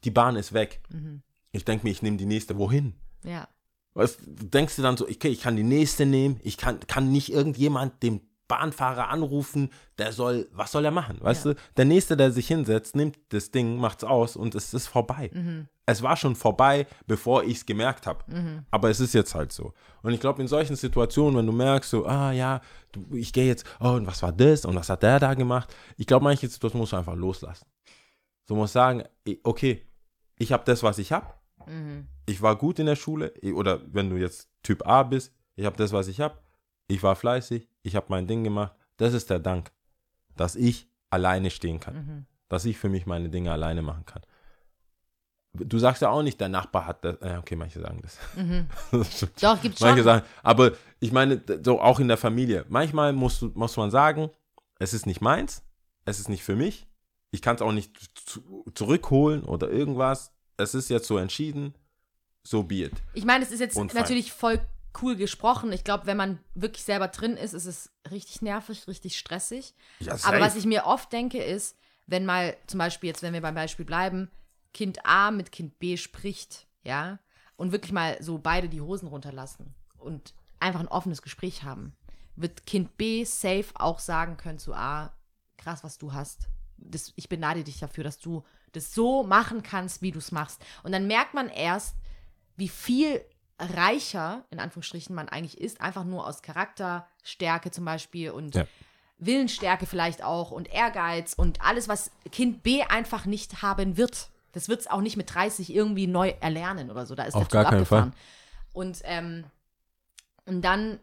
Speaker 1: Die Bahn ist weg. Ich denke mir, ich nehme die nächste. Wohin?
Speaker 2: Ja.
Speaker 1: Was denkst du dann so, okay, ich kann die nächste nehmen, ich kann, kann nicht irgendjemand den Bahnfahrer anrufen, der soll, was soll er machen? Weißt du, der Nächste, der sich hinsetzt, nimmt das Ding, macht's aus und es ist vorbei. Es war schon vorbei, bevor ich es gemerkt habe. Aber es ist jetzt halt so. Und ich glaube, in solchen Situationen, wenn du merkst, so, ah ja, du, ich gehe jetzt, oh, und was war das und was hat der da gemacht? Ich glaube, manche Situationen musst du einfach loslassen. Du musst sagen, okay, ich habe das, was ich habe. Ich war gut in der Schule. Oder wenn du jetzt Typ A bist, ich habe das, was ich habe. Ich war fleißig, ich habe mein Ding gemacht. Das ist der Dank, dass ich alleine stehen kann. Dass ich für mich meine Dinge alleine machen kann. Du sagst ja auch nicht, der Nachbar hat das. Äh, okay, manche sagen das. das stimmt.
Speaker 2: Doch, gibt's
Speaker 1: Manche
Speaker 2: schon.
Speaker 1: sagen, aber ich meine, so auch in der Familie. Manchmal musst du, muss man sagen, es ist nicht meins, es ist nicht für mich. Ich kann es auch nicht zu, zurückholen oder irgendwas. Es ist jetzt so entschieden, so be it.
Speaker 2: Ich meine, es ist jetzt
Speaker 1: Und fein.
Speaker 2: natürlich voll cool gesprochen. Ich glaube, wenn man wirklich selber drin ist, ist es richtig nervig, richtig stressig.
Speaker 1: Ja,
Speaker 2: Aber was ich mir oft denke, ist, wenn mal zum Beispiel, jetzt wenn wir beim Beispiel bleiben, Kind A mit Kind B spricht, ja, und wirklich mal so beide die Hosen runterlassen und einfach ein offenes Gespräch haben, wird Kind B safe auch sagen können zu A, krass, was du hast. Das, ich beneide dich dafür, dass du das so machen kannst, wie du es machst. Und dann merkt man erst, wie viel reicher, in Anführungsstrichen, man eigentlich ist, einfach nur aus Charakterstärke zum Beispiel und
Speaker 1: Ja.
Speaker 2: Willensstärke vielleicht auch und Ehrgeiz und alles, was Kind B einfach nicht haben wird. Das wird es auch nicht mit 30 irgendwie neu erlernen oder so. Da ist
Speaker 1: Auf
Speaker 2: der Zug
Speaker 1: gar keinen
Speaker 2: abgefahren. Und, ähm, und dann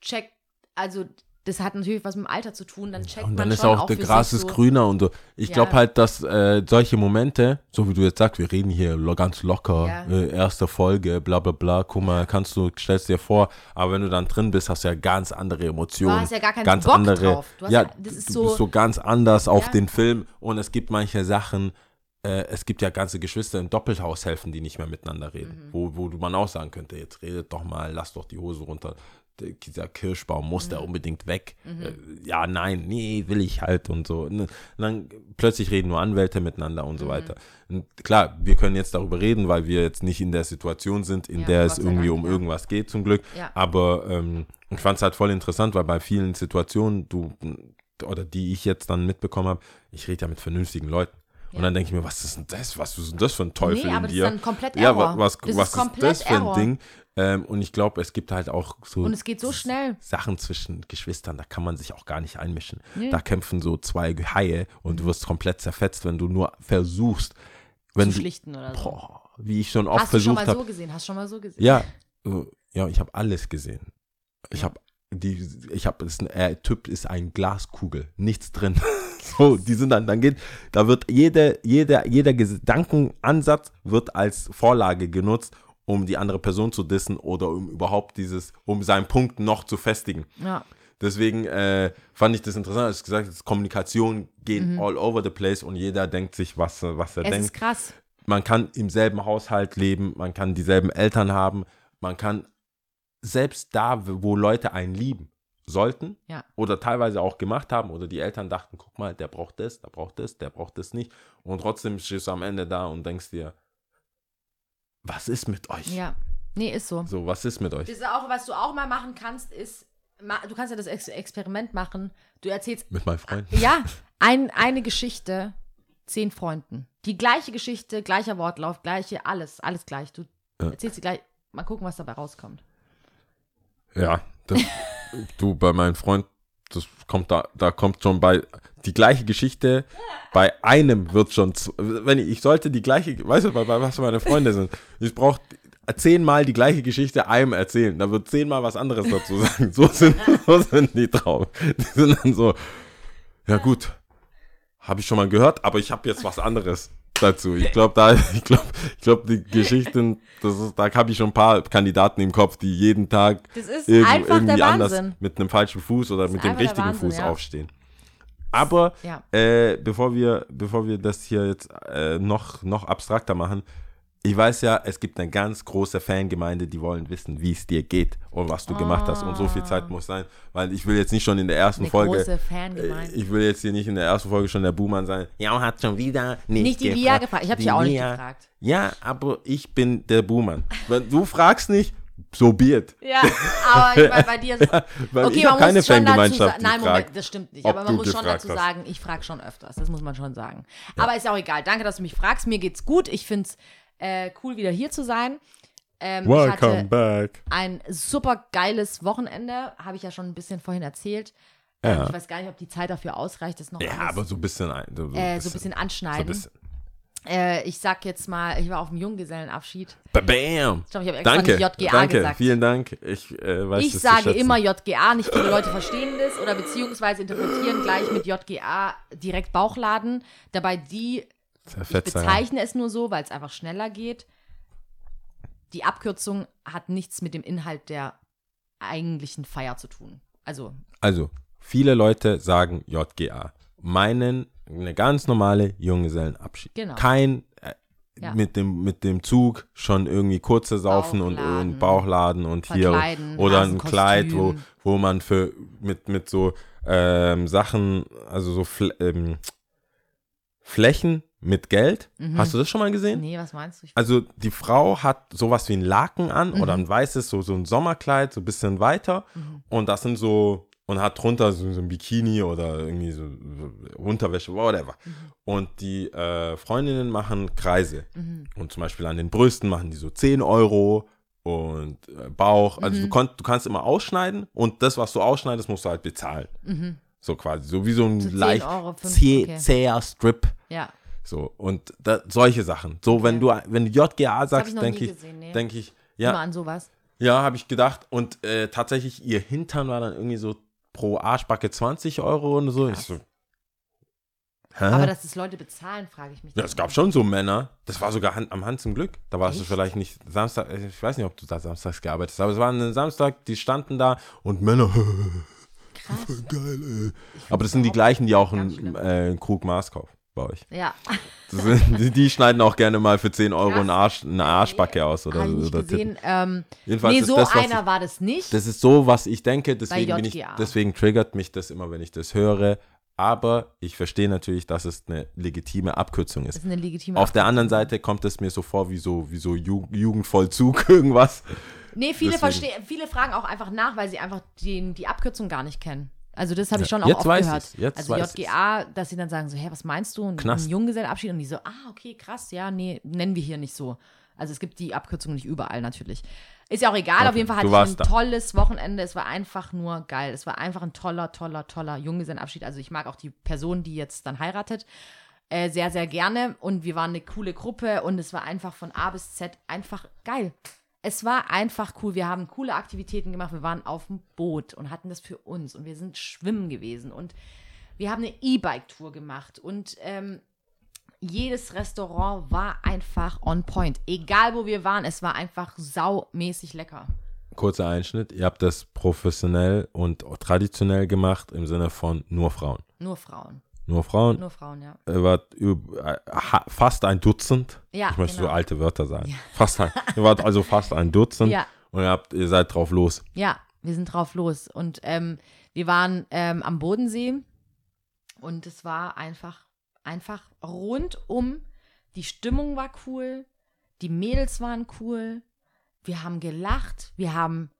Speaker 2: checkt, also das hat natürlich was mit dem Alter zu tun, dann checkt
Speaker 1: Und
Speaker 2: man
Speaker 1: dann ist
Speaker 2: schon
Speaker 1: auch der
Speaker 2: für
Speaker 1: Gras ist
Speaker 2: so,
Speaker 1: grüner und so. Ich
Speaker 2: Ja.
Speaker 1: glaube halt, dass äh, solche Momente, so wie du jetzt sagst, wir reden hier lo- ganz locker,
Speaker 2: Ja.
Speaker 1: äh, erste Folge, bla bla bla, guck mal, kannst du, stellst dir vor, aber wenn du dann drin bist, hast du ja ganz andere Emotionen.
Speaker 2: Du hast ja gar keinen
Speaker 1: ganz
Speaker 2: Bock
Speaker 1: andere,
Speaker 2: drauf. Du
Speaker 1: ja,
Speaker 2: das ist
Speaker 1: du
Speaker 2: so-
Speaker 1: bist so ganz anders auf den Film und es gibt manche Sachen, äh, es gibt ja ganze Geschwister im Doppelhaushälften, die nicht mehr miteinander reden,
Speaker 2: Mhm.
Speaker 1: wo, wo du man auch sagen könnte, jetzt redet doch mal, lass doch die Hose runter. Dieser Kirschbaum muss
Speaker 2: Mhm.
Speaker 1: der unbedingt weg. Äh, ja, nein, nee, will ich halt und so. Und dann plötzlich reden nur Anwälte miteinander
Speaker 2: Mhm.
Speaker 1: und so weiter. Und klar, wir können jetzt darüber reden, weil wir jetzt nicht in der Situation sind, in
Speaker 2: Ja,
Speaker 1: der es irgendwie um
Speaker 2: ja.
Speaker 1: irgendwas geht, zum Glück.
Speaker 2: Ja.
Speaker 1: Aber ähm, ich fand es halt voll interessant, weil bei vielen Situationen, du oder die ich jetzt dann mitbekommen habe, ich rede ja mit vernünftigen Leuten. Und
Speaker 2: Ja.
Speaker 1: dann denke ich mir, was ist denn das? Was ist denn das für ein Teufel
Speaker 2: Nee, aber
Speaker 1: in
Speaker 2: das
Speaker 1: dir?
Speaker 2: ist dann komplett
Speaker 1: ja,
Speaker 2: Error.
Speaker 1: wa- was,
Speaker 2: Das
Speaker 1: was
Speaker 2: ist
Speaker 1: ist, das für ein
Speaker 2: Error.
Speaker 1: Ding? Ähm, und ich glaube, es gibt halt auch so
Speaker 2: Und es geht so schnell.
Speaker 1: Sachen zwischen Geschwistern, da kann man sich auch gar nicht einmischen.
Speaker 2: Nee.
Speaker 1: Da kämpfen so zwei Haie und du wirst komplett zerfetzt, wenn du nur versuchst, wenn
Speaker 2: zu
Speaker 1: du,
Speaker 2: schlichten oder so.
Speaker 1: boah, wie ich schon oft
Speaker 2: Hast du schon
Speaker 1: versucht
Speaker 2: mal
Speaker 1: habe.
Speaker 2: so gesehen? Hast du schon mal so gesehen?
Speaker 1: Ja, äh, ja, ich habe alles gesehen. Ich habe die, ich habe, der Typ ist ein Glaskugel, nichts drin. so, die sind dann, dann geht, da wird jede, jeder, jeder Gedankenansatz wird als Vorlage genutzt, um die andere Person zu dissen oder um überhaupt dieses, um seinen Punkt noch zu festigen.
Speaker 2: Ja.
Speaker 1: Deswegen äh, fand ich das interessant, als gesagt hast, Kommunikation geht all over the place und jeder denkt sich, was, er- was er
Speaker 2: Mhm. Es
Speaker 1: denkt
Speaker 2: ist krass.
Speaker 1: man kann im selben Haushalt leben, man kann dieselben Eltern haben, man kann selbst da, wo Leute einen lieben sollten
Speaker 2: Ja.
Speaker 1: oder teilweise auch gemacht haben oder die Eltern dachten, guck mal, der braucht das, der braucht das, der braucht das nicht und trotzdem stehst du am Ende da und denkst dir, was ist mit euch?
Speaker 2: Ja. Nee, ist so.
Speaker 1: So, was ist mit euch?
Speaker 2: Das ist auch, was du auch mal machen kannst, ist, du kannst ja das Ex Experiment machen. Du erzählst,
Speaker 1: Mit meinen Freunden?
Speaker 2: ja, ein, eine Geschichte zehn Freunden. Die gleiche Geschichte, gleicher Wortlauf, gleiche, alles, alles gleich. Du
Speaker 1: Ja.
Speaker 2: erzählst sie gleich, mal gucken, was dabei rauskommt.
Speaker 1: Ja, das, du bei meinem Freund, das kommt da, da kommt schon bei die gleiche Geschichte. Bei einem wird schon, wenn ich, ich sollte die gleiche, weißt du, bei, bei was meine Freunde sind, ich brauche zehnmal die gleiche Geschichte einem erzählen. Da wird zehnmal was anderes dazu sagen. So sind, so sind die drauf. Die sind dann so, ja gut, habe ich schon mal gehört, aber ich habe jetzt was anderes dazu. Ich glaube, da, ich glaube, ich glaube, die Geschichten, das ist, da habe ich schon ein paar Kandidaten im Kopf, die jeden Tag
Speaker 2: Das ist
Speaker 1: irgend-
Speaker 2: einfach
Speaker 1: irgendwie
Speaker 2: der
Speaker 1: anders mit einem falschen Fuß oder mit dem richtigen
Speaker 2: Wahnsinn,
Speaker 1: Fuß
Speaker 2: ja.
Speaker 1: aufstehen. Aber
Speaker 2: Ja.
Speaker 1: äh, bevor wir, bevor wir das hier jetzt äh, noch, noch abstrakter machen, ich weiß ja, es gibt eine ganz große Fangemeinde, die wollen wissen, wie es dir geht und was du gemacht hast. Und so viel Zeit muss sein, weil ich will jetzt nicht schon in der ersten
Speaker 2: Eine
Speaker 1: Folge.
Speaker 2: große
Speaker 1: äh,
Speaker 2: Fangemeinde.
Speaker 1: Ich will jetzt hier nicht in der ersten Folge schon der Buhmann sein. Ja, hat schon wieder nicht,
Speaker 2: Nicht die Via gefragt. Ich habe dich auch nicht gefragt.
Speaker 1: Ja, aber ich bin der Buhmann. Wenn du fragst nicht, so be it.
Speaker 2: Ja, aber ich meine, bei dir ist.
Speaker 1: Weil
Speaker 2: Okay,
Speaker 1: ich
Speaker 2: man
Speaker 1: keine
Speaker 2: muss schon dazu sagen. Nein, Moment, das stimmt nicht. Aber man muss schon dazu
Speaker 1: hast.
Speaker 2: sagen, ich frage schon öfters. Das muss man schon sagen. Aber ist ja auch egal. Danke, dass du mich fragst. Mir geht's gut. Ich find's äh, cool, wieder hier zu sein. Ähm, ich
Speaker 1: Welcome
Speaker 2: hatte
Speaker 1: back.
Speaker 2: ein super geiles Wochenende. Habe ich ja schon ein bisschen vorhin erzählt. Ähm,
Speaker 1: Ja.
Speaker 2: Ich weiß gar nicht, ob die Zeit dafür ausreicht, das noch
Speaker 1: Ja,
Speaker 2: alles,
Speaker 1: aber so ein bisschen. ein- So,
Speaker 2: äh, so ein bisschen
Speaker 1: So
Speaker 2: anschneiden.
Speaker 1: ein bisschen.
Speaker 2: Äh, ich sag jetzt mal, ich war auf dem Junggesellenabschied.
Speaker 1: Bam!
Speaker 2: Ich glaube, ich habe extra
Speaker 1: Danke,
Speaker 2: nicht JGA
Speaker 1: danke,
Speaker 2: gesagt.
Speaker 1: vielen Dank. Ich äh, weiß
Speaker 2: Ich sage immer JGA, nicht viele Leute verstehen das oder beziehungsweise interpretieren gleich mit JGA direkt Bauchladen. Dabei die, ich bezeichne es nur so, weil es einfach schneller geht. Die Abkürzung hat nichts mit dem Inhalt der eigentlichen Feier zu tun. Also,
Speaker 1: Also, viele Leute sagen JGA. Meinen eine ganz normale Junggesellenabschied.
Speaker 2: Genau.
Speaker 1: Kein äh,
Speaker 2: Ja.
Speaker 1: mit, dem, mit dem Zug schon irgendwie kurze Saufen und,
Speaker 2: Bauchladen.
Speaker 1: und Bauchladen und hier oder ein. Kleid, wo, wo man für mit, mit so ähm, Sachen, also so Fl ähm, Flächen mit Geld. Hast du das schon mal gesehen?
Speaker 2: Mhm. nee, was meinst du? Ich,
Speaker 1: Also die Frau hat sowas wie ein Laken an
Speaker 2: Mhm.
Speaker 1: oder ein weißes, so, so ein Sommerkleid, so ein bisschen weiter.
Speaker 2: Mhm.
Speaker 1: Und das sind so, und hat drunter so, so ein Bikini oder irgendwie so, so Unterwäsche, whatever.
Speaker 2: Mhm.
Speaker 1: Und die äh, Freundinnen machen Kreise.
Speaker 2: Mhm.
Speaker 1: Und zum Beispiel an den Brüsten machen die so 10 Euro und äh, Bauch. Also
Speaker 2: Mhm.
Speaker 1: du, konnt, du kannst immer ausschneiden und das, was du ausschneidest, musst du halt bezahlen. So quasi, so wie so ein
Speaker 2: So 10
Speaker 1: leicht
Speaker 2: Mhm. Euro, fünf,
Speaker 1: zäh,
Speaker 2: okay.
Speaker 1: zäher Strip.
Speaker 2: ja.
Speaker 1: So, und da, solche Sachen. So, wenn du wenn du JGA sagst, denke ich,
Speaker 2: gesehen, nee.
Speaker 1: denke ich,
Speaker 2: Immer
Speaker 1: ja,
Speaker 2: an sowas.
Speaker 1: ja, habe ich gedacht. Und äh, tatsächlich, ihr Hintern war dann irgendwie so pro Arschbacke 20 Euro und so. So, hä?
Speaker 2: Aber dass das Leute bezahlen, frage ich mich.
Speaker 1: ja, es gab
Speaker 2: immer.
Speaker 1: schon so Männer. Das war sogar Hand, am Hand zum Glück. Da warst du
Speaker 2: Echt?
Speaker 1: vielleicht nicht Samstag, äh, ich weiß nicht, ob du da samstags gearbeitet hast, aber es war ein Samstag, die standen da und Männer,
Speaker 2: Krass.
Speaker 1: geil, ey. Aber das sind die gleichen, die auch einen äh, Krug Maß kaufen bei euch.
Speaker 2: Ja.
Speaker 1: Sind, die, schneiden auch gerne mal für 10 Euro einen Arsch, eine Arschbacke aus oder,
Speaker 2: nicht
Speaker 1: oder
Speaker 2: gesehen. Ähm,
Speaker 1: Jedenfalls
Speaker 2: nee, so
Speaker 1: das,
Speaker 2: einer
Speaker 1: ich,
Speaker 2: war das nicht.
Speaker 1: das ist so, was ich denke, deswegen, bin ich, deswegen triggert mich das immer, wenn ich das höre. Aber ich verstehe natürlich, dass es eine legitime Abkürzung ist.
Speaker 2: ist legitime
Speaker 1: Auf der anderen
Speaker 2: Abkürzung.
Speaker 1: Seite kommt es mir so vor wie so, wie so Ju Jugendvollzug, irgendwas.
Speaker 2: Nee, viele, verstehen, viele fragen auch einfach nach, weil sie einfach die, die Abkürzung gar nicht kennen. Also das habe ich
Speaker 1: Ja,
Speaker 2: schon auch
Speaker 1: jetzt
Speaker 2: oft
Speaker 1: weiß
Speaker 2: gehört.
Speaker 1: ich's, jetzt
Speaker 2: also
Speaker 1: weiß
Speaker 2: JGA, dass sie dann sagen so, hä, was meinst du? Und
Speaker 1: Knast.
Speaker 2: ein Junggesellenabschied und die so, ah, okay, krass, ja, nee, nennen wir hier nicht so. Also es gibt die Abkürzung nicht überall natürlich. Ist ja auch egal,
Speaker 1: Okay,
Speaker 2: auf jeden Fall hatte ich ein
Speaker 1: da.
Speaker 2: tolles Wochenende. Es war einfach nur geil. Es war einfach ein toller, toller, toller Junggesellenabschied. Also ich mag auch die Person, die jetzt dann heiratet, äh, sehr, sehr gerne. Und wir waren eine coole Gruppe und es war einfach von A bis Z einfach geil. Es war einfach cool. Wir haben coole Aktivitäten gemacht. Wir waren auf dem Boot und hatten das für uns. Und wir sind schwimmen gewesen. Und wir haben eine E-Bike-Tour gemacht. Und ähm, jedes Restaurant war einfach on point. Egal wo wir waren, es war einfach saumäßig lecker.
Speaker 1: Kurzer Einschnitt. Ihr habt das professionell und traditionell gemacht im Sinne von nur Frauen.
Speaker 2: Nur Frauen.
Speaker 1: Nur Frauen.
Speaker 2: Nur Frauen, ja.
Speaker 1: Ihr wart üb- äh, fast ein Dutzend.
Speaker 2: Ja,
Speaker 1: ich möchte
Speaker 2: genau.
Speaker 1: so alte Wörter sagen. Fast ein, ihr wart also fast ein Dutzend
Speaker 2: Ja.
Speaker 1: und ihr, habt, ihr seid drauf los.
Speaker 2: Ja, wir sind drauf los. Und ähm, wir waren ähm, am Bodensee und es war einfach, einfach rundum. Die Stimmung war cool, die Mädels waren cool, wir haben gelacht, wir haben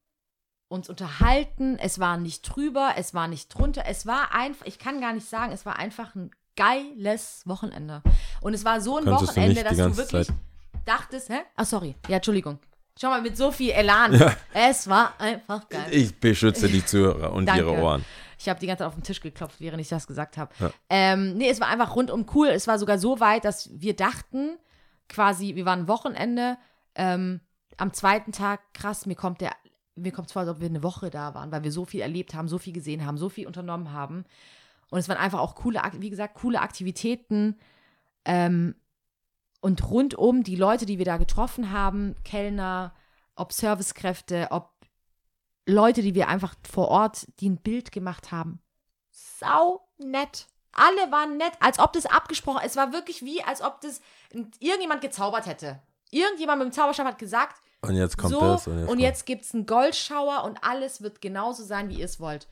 Speaker 2: uns unterhalten, es war nicht drüber, es war nicht drunter, es war einfach, ich kann gar nicht sagen, es war einfach ein geiles Wochenende. Und es war so ein
Speaker 1: Könntest du
Speaker 2: Wochenende,
Speaker 1: die
Speaker 2: dass du wirklich
Speaker 1: Zeit-
Speaker 2: dachtest, hä? Ach, sorry. Ja, Entschuldigung. Schau mal, mit so viel Elan. Es war einfach geil.
Speaker 1: Ich beschütze die Zuhörer und ihre Ohren.
Speaker 2: Ich habe die ganze Zeit auf den Tisch geklopft, während ich das gesagt habe.
Speaker 1: Ja.
Speaker 2: Ähm, nee, es war einfach rundum cool. Es war sogar so weit, dass wir dachten, quasi, wir waren Wochenende, ähm, am zweiten Tag, krass, mir kommt der, mir kommt es vor, als ob wir eine Woche da waren, weil wir so viel erlebt haben, so viel gesehen haben, so viel unternommen haben. Und es waren einfach auch coole, wie gesagt, coole Aktivitäten. Ähm, und rundum die Leute, die wir da getroffen haben, Kellner, ob Servicekräfte, ob Leute, die wir einfach vor Ort, die ein Bild gemacht haben. Sau nett. Alle waren nett, als ob das abgesprochen Es war wirklich wie, als ob das irgendjemand gezaubert hätte. Irgendjemand mit dem Zauberstab hat gesagt,
Speaker 1: Und jetzt kommt
Speaker 2: so,
Speaker 1: das.
Speaker 2: und
Speaker 1: Und
Speaker 2: jetzt,
Speaker 1: jetzt,
Speaker 2: gibt es einen Goldschauer und alles wird genauso sein, wie ihr es wollt.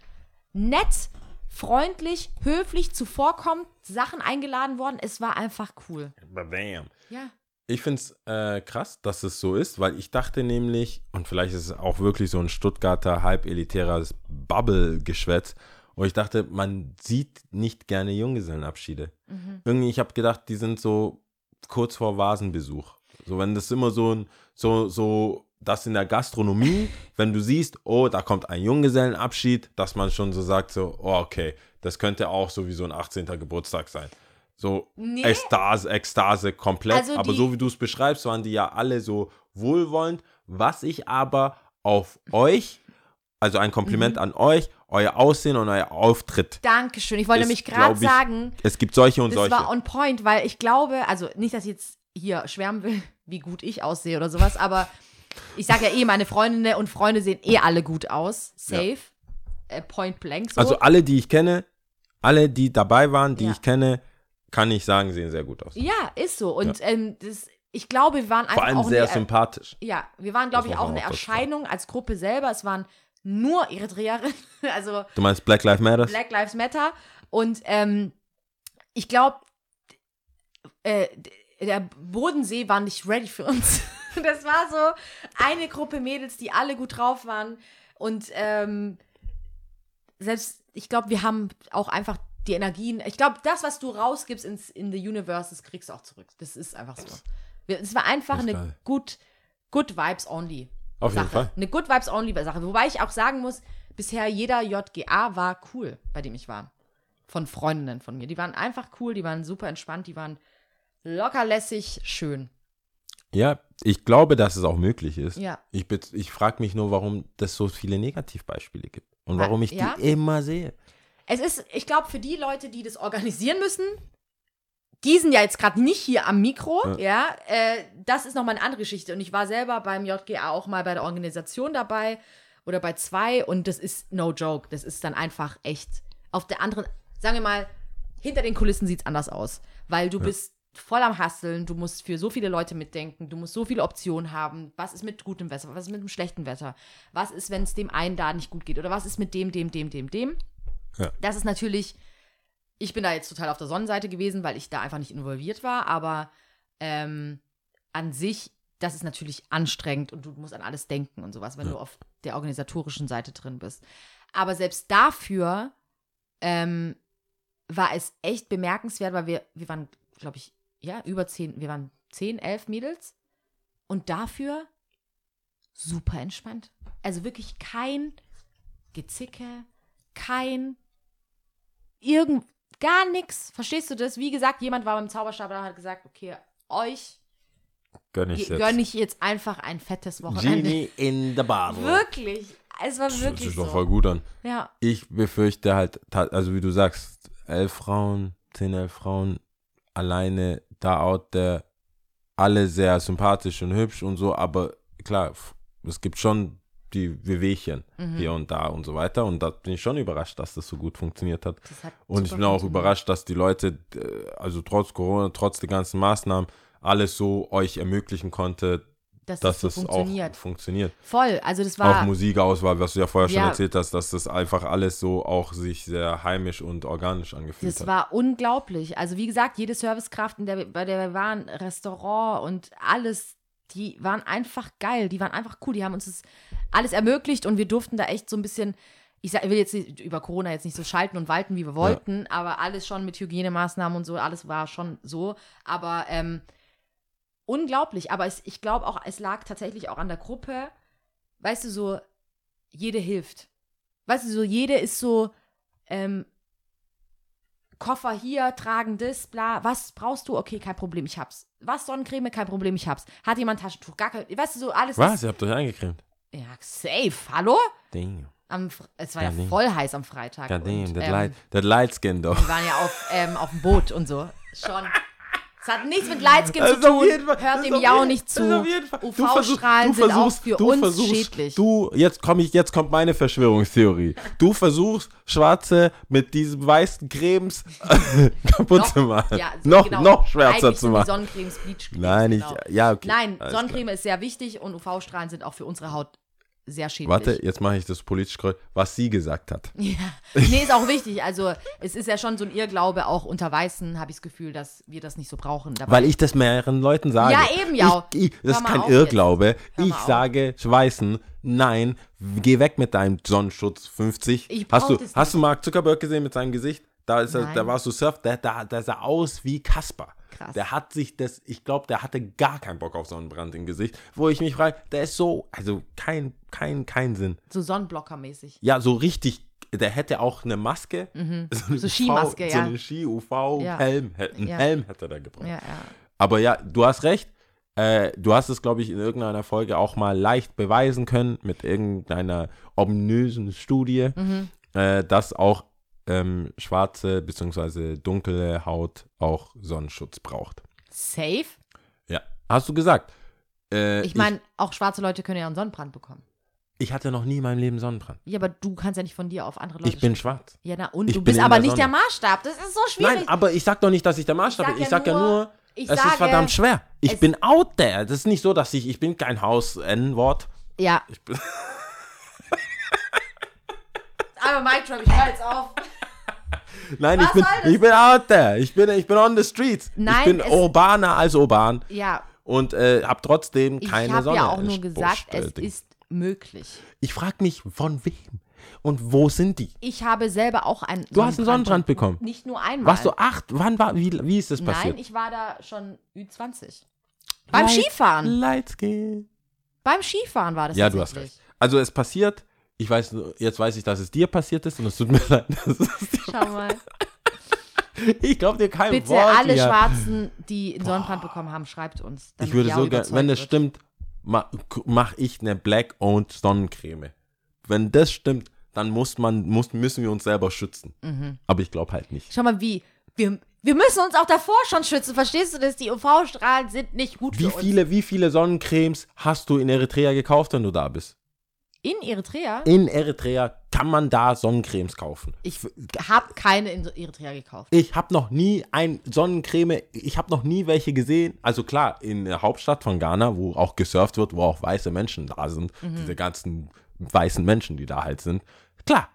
Speaker 2: Nett, freundlich, höflich, zuvorkommend, Sachen eingeladen worden. Es war einfach cool.
Speaker 1: Bam.
Speaker 2: Ja.
Speaker 1: Ich finde es äh, krass, dass es so ist, weil ich dachte nämlich, und vielleicht ist es auch wirklich so ein Stuttgarter halb elitäres Bubble-Geschwätz, und ich dachte, man sieht nicht gerne Junggesellenabschiede.
Speaker 2: Mhm.
Speaker 1: Irgendwie, ich habe gedacht, die sind so kurz vor Vasenbesuch. So, wenn das immer so ein, so, so, das in der Gastronomie, wenn du siehst, oh, da kommt ein Junggesellenabschied, dass man schon so sagt, so, oh, okay, das könnte auch so wie so ein 18. Geburtstag sein. So
Speaker 2: Nee.
Speaker 1: Ekstase, Ekstase komplett.
Speaker 2: Also
Speaker 1: aber so wie du es beschreibst, waren die ja alle so wohlwollend. Was ich aber auf euch, also ein Kompliment
Speaker 2: Mhm.
Speaker 1: an euch, euer Aussehen und euer Auftritt.
Speaker 2: Dankeschön. Ich wollte nämlich gerade sagen,
Speaker 1: Es gibt solche und
Speaker 2: das
Speaker 1: solche.
Speaker 2: war on point, weil ich glaube, also nicht, dass ich jetzt hier schwärmen will, wie gut ich aussehe oder sowas, aber ich sage ja eh, meine Freundinnen und Freunde sehen eh alle gut aus. Safe. Äh, point blank. So.
Speaker 1: Also alle, die ich kenne, alle, die dabei waren, die
Speaker 2: Ja.
Speaker 1: ich kenne, kann ich sagen, sehen sehr gut aus.
Speaker 2: ja, ist so. Und ähm, das, ich glaube, wir waren einfach
Speaker 1: Vor allem
Speaker 2: auch
Speaker 1: sehr
Speaker 2: eine,
Speaker 1: sympathisch.
Speaker 2: Ja, wir waren, glaube ich, auch eine
Speaker 1: auch
Speaker 2: Erscheinung als Gruppe selber. Es waren nur Eritreerinnen, also
Speaker 1: Du meinst Black Lives Matter?
Speaker 2: Black Lives Matter. Und ähm, ich glaube, äh, der Bodensee war nicht ready für uns. Das war so eine Gruppe Mädels, die alle gut drauf waren. Und ähm, selbst, ich glaube, wir haben auch einfach die Energien. Ich glaube, das, was du rausgibst ins, in the Universe, das kriegst du auch zurück. Das ist einfach so. Es war einfach eine
Speaker 1: geil.
Speaker 2: good, good Vibes only.
Speaker 1: Auf jeden
Speaker 2: Sache.
Speaker 1: Fall.
Speaker 2: Eine Good Vibes Only Sache. Wobei ich auch sagen muss, bisher jeder JGA war cool, bei dem ich war. Von Freundinnen von mir. Die waren einfach cool, die waren super entspannt, die waren lockerlässig, schön.
Speaker 1: Ja, ich glaube, dass es auch möglich ist.
Speaker 2: Ja.
Speaker 1: Ich, ich frage mich nur, warum es so viele Negativbeispiele gibt. Und
Speaker 2: Wa-
Speaker 1: warum ich
Speaker 2: ja?
Speaker 1: die immer sehe.
Speaker 2: Es ist, ich glaube, für die Leute, die das organisieren müssen, die sind ja jetzt gerade nicht hier am Mikro, ja, äh, das ist nochmal eine andere Geschichte. Und ich war selber beim JGA auch mal bei der Organisation dabei oder bei zwei und das ist no joke. Das ist dann einfach echt auf der anderen, sagen wir mal, hinter den Kulissen sieht es anders aus, weil du bist voll am Hasseln, du musst für so viele Leute mitdenken, du musst so viele Optionen haben. Was ist mit gutem Wetter, was ist mit dem schlechten Wetter? Was ist, wenn es dem einen da nicht gut geht? Oder was ist mit dem, dem, dem, dem, dem?
Speaker 1: Ja.
Speaker 2: Das ist natürlich, ich bin da jetzt total auf der Sonnenseite gewesen, weil ich da einfach nicht involviert war, aber ähm, an sich, das ist natürlich anstrengend und du musst an alles denken und sowas, wenn du auf der organisatorischen Seite drin bist. Aber selbst dafür ähm, war es echt bemerkenswert, weil wir, wir waren, glaube ich, ja, über zehn, wir waren zehn, elf Mädels und dafür super entspannt. Also wirklich kein Gezicke, kein irgend, gar nichts. Verstehst du das? Wie gesagt, jemand war beim Zauberstab und hat gesagt, okay, euch
Speaker 1: Gönn ich jetzt.
Speaker 2: gönne ich jetzt einfach ein fettes Wochenende.
Speaker 1: Genie in the bottle.
Speaker 2: Wirklich. Es war
Speaker 1: Das
Speaker 2: wirklich
Speaker 1: sich
Speaker 2: so.
Speaker 1: doch voll gut an.
Speaker 2: Ja,
Speaker 1: Ich befürchte halt, also wie du sagst, elf Frauen, zehn, elf Frauen, alleine da out there, alle sehr sympathisch und hübsch und so, aber klar, es gibt schon die Wehwehchen
Speaker 2: Mhm.
Speaker 1: hier und da und so weiter und da bin ich schon überrascht, dass das so gut funktioniert hat.
Speaker 2: hat
Speaker 1: Und ich bin auch überrascht, dass die Leute, äh, also trotz Corona, trotz der ganzen Maßnahmen, alles so euch ermöglichen konnte,
Speaker 2: dass,
Speaker 1: dass
Speaker 2: das so
Speaker 1: auch
Speaker 2: funktioniert.
Speaker 1: funktioniert.
Speaker 2: Voll. Also das
Speaker 1: Auch
Speaker 2: war
Speaker 1: Musikauswahl, was du ja vorher schon
Speaker 2: Ja.
Speaker 1: erzählt hast, dass das einfach alles so auch sich sehr heimisch und organisch angefühlt
Speaker 2: Das
Speaker 1: hat.
Speaker 2: war unglaublich. Also wie gesagt, jede Servicekraft, in der, bei der wir waren, Restaurant und alles, die waren einfach geil. Die waren einfach cool. Die haben uns das alles ermöglicht und wir durften da echt so ein bisschen, ich, sag, ich will jetzt nicht, über Corona jetzt nicht so schalten und walten, wie wir wollten, aber alles schon mit Hygienemaßnahmen und so, alles war schon so. Aber ähm, unglaublich. Aber es, ich glaube auch, es lag tatsächlich auch an der Gruppe. Weißt du, so, jede hilft. Weißt du, so, jede ist so, ähm, Koffer hier, tragen das, bla. Was brauchst du? Okay, kein Problem, ich hab's. Was, Sonnencreme? Kein Problem, ich hab's. Hat jemand Taschentuch? Gar kein, weißt du, so alles.
Speaker 1: Was?
Speaker 2: Ist,
Speaker 1: Ihr habt euch eingecremt?
Speaker 2: ja, safe. Hallo?
Speaker 1: Ding.
Speaker 2: Am, es war ja
Speaker 1: Goddamn.
Speaker 2: voll heiß am Freitag.
Speaker 1: Goddamn,
Speaker 2: und,
Speaker 1: that,
Speaker 2: ähm,
Speaker 1: light, that light skin doch.
Speaker 2: Wir waren ja auf, ähm, auf dem Boot und so. Schon. Es hat nichts mit Lightskin zu
Speaker 1: ist auf
Speaker 2: tun.
Speaker 1: Fall-
Speaker 2: Hört dem Jau nicht zu. UV-Strahlen sind auch für uns schädlich.
Speaker 1: Du, jetzt komm ich, jetzt kommt meine Verschwörungstheorie. Du versuchst, Schwarze mit diesen weißen Cremes kaputt zu machen.
Speaker 2: ja, so
Speaker 1: noch,
Speaker 2: genau.
Speaker 1: noch schwärzer
Speaker 2: Eigentlich
Speaker 1: zu machen.
Speaker 2: Sonnencremes, Bleach
Speaker 1: Nein, ich,
Speaker 2: genau.
Speaker 1: ja, okay.
Speaker 2: Nein, Sonnencreme ist sehr wichtig und UV-Strahlen sind auch für unsere Haut sehr schädlich.
Speaker 1: Warte, jetzt mache ich das politisch korrekt, was sie gesagt hat.
Speaker 2: Ja. Nee, ist auch wichtig. Also, es ist ja schon so ein Irrglaube, auch unter Weißen habe ich das Gefühl, dass wir das nicht so brauchen. Dabei.
Speaker 1: Weil ich das mehreren Leuten sage.
Speaker 2: Ja, eben, ja.
Speaker 1: Ich, ich, das ist kein Irrglaube. Ich
Speaker 2: auf.
Speaker 1: sage Weißen, nein, geh weg mit deinem Sonnenschutz 50.
Speaker 2: Ich
Speaker 1: hast du, hast du Mark Zuckerberg gesehen mit seinem Gesicht? Da, ist er, da war so surf, der, der, der sah aus wie Kasper.
Speaker 2: Krass.
Speaker 1: Der hat sich das, ich glaube, der hatte gar keinen Bock auf Sonnenbrand im Gesicht. Wo ich mich frage, der ist so, also kein, kein, kein Sinn.
Speaker 2: so Sonnenblocker-mäßig.
Speaker 1: Ja, so richtig, der hätte auch eine Maske. So, eine
Speaker 2: Mhm. So Skimaske,
Speaker 1: So
Speaker 2: ja.
Speaker 1: eine Ski-UV-Helm. Einen
Speaker 2: Ja.
Speaker 1: Helm hätte der gebraucht.
Speaker 2: Ja, ja.
Speaker 1: Aber ja, du hast recht. Äh, du hast es, glaube ich, in irgendeiner Folge auch mal leicht beweisen können mit irgendeiner ominösen Studie,
Speaker 2: Mhm.
Speaker 1: äh, dass auch ähm, schwarze bzw. dunkle Haut auch Sonnenschutz braucht.
Speaker 2: Safe?
Speaker 1: Ja, hast du gesagt. Äh,
Speaker 2: Ich meine, auch schwarze Leute können ja einen Sonnenbrand bekommen.
Speaker 1: ich, hatte noch nie in meinem Leben Sonnenbrand.
Speaker 2: Ja, aber du kannst ja nicht von dir auf andere Leute
Speaker 1: Ich bin schwarz.
Speaker 2: Ja, na und?
Speaker 1: ich
Speaker 2: du bist aber
Speaker 1: der
Speaker 2: nicht der
Speaker 1: Sonne.
Speaker 2: Maßstab. Das ist so schwierig.
Speaker 1: Nein, aber ich sag doch nicht, dass ich der Maßstab bin. Ich sag ja
Speaker 2: nur-
Speaker 1: nur,
Speaker 2: ich
Speaker 1: es
Speaker 2: sage,
Speaker 1: ist verdammt schwer. Ich bin out there. Das ist nicht so, dass ich, ich bin kein Haus-N-Wort.
Speaker 2: Ja.
Speaker 1: Ich bin-
Speaker 2: Aber Mike Trump, ich höre jetzt auf.
Speaker 1: Nein, ich bin, ich bin out there. Ich bin, ich bin on the streets.
Speaker 2: Nein,
Speaker 1: ich bin urbaner als urban
Speaker 2: Ja,
Speaker 1: und äh, habe trotzdem
Speaker 2: ich
Speaker 1: keine
Speaker 2: habe
Speaker 1: Sonne.
Speaker 2: ja auch nur gesagt, es ist möglich.
Speaker 1: Ich frage mich, von wem und wo sind die?
Speaker 2: Ich habe selber auch einen
Speaker 1: Du hast einen Sonnenbrand bekommen.
Speaker 2: Nicht nur einmal.
Speaker 1: Warst du acht? Wann war, wie, wie ist das passiert?
Speaker 2: Nein, ich war da schon Ü20. Beim
Speaker 1: Light-
Speaker 2: Skifahren.
Speaker 1: Lightskin.
Speaker 2: Beim Skifahren war das
Speaker 1: Ja, du hast recht. Also es passiert, ich weiß, jetzt weiß ich, dass es dir passiert ist und es tut mir leid. dass es dir-
Speaker 2: Schau mal.
Speaker 1: ich glaube dir kein
Speaker 2: Bitte
Speaker 1: Wort.
Speaker 2: alle
Speaker 1: Lia.
Speaker 2: Schwarzen, die einen Sonnenbrand bekommen haben, schreibt uns.
Speaker 1: Ich würde so gerne, wenn das
Speaker 2: wird.
Speaker 1: stimmt, ma, mache ich eine Black-Owned Sonnencreme. Wenn das stimmt, dann muss man, muss, müssen wir uns selber schützen.
Speaker 2: Mhm.
Speaker 1: Aber ich glaube halt nicht.
Speaker 2: Schau mal, wie. Wir, wir müssen uns auch davor schon schützen. Verstehst du das? Die UV-Strahlen sind nicht gut
Speaker 1: Wie
Speaker 2: für
Speaker 1: viele, wie viele Sonnencremes hast du in Eritrea gekauft, wenn du da bist?
Speaker 2: In Eritrea?
Speaker 1: In Eritrea kann man da Sonnencremes kaufen.
Speaker 2: Ich habe keine in Eritrea gekauft.
Speaker 1: Ich habe noch nie ein Sonnencreme, ich habe noch nie welche gesehen. Also klar, in der Hauptstadt von Ghana, wo auch gesurft wird, wo auch weiße Menschen da sind,
Speaker 2: Mhm.
Speaker 1: diese ganzen weißen Menschen, die da halt sind. Klar.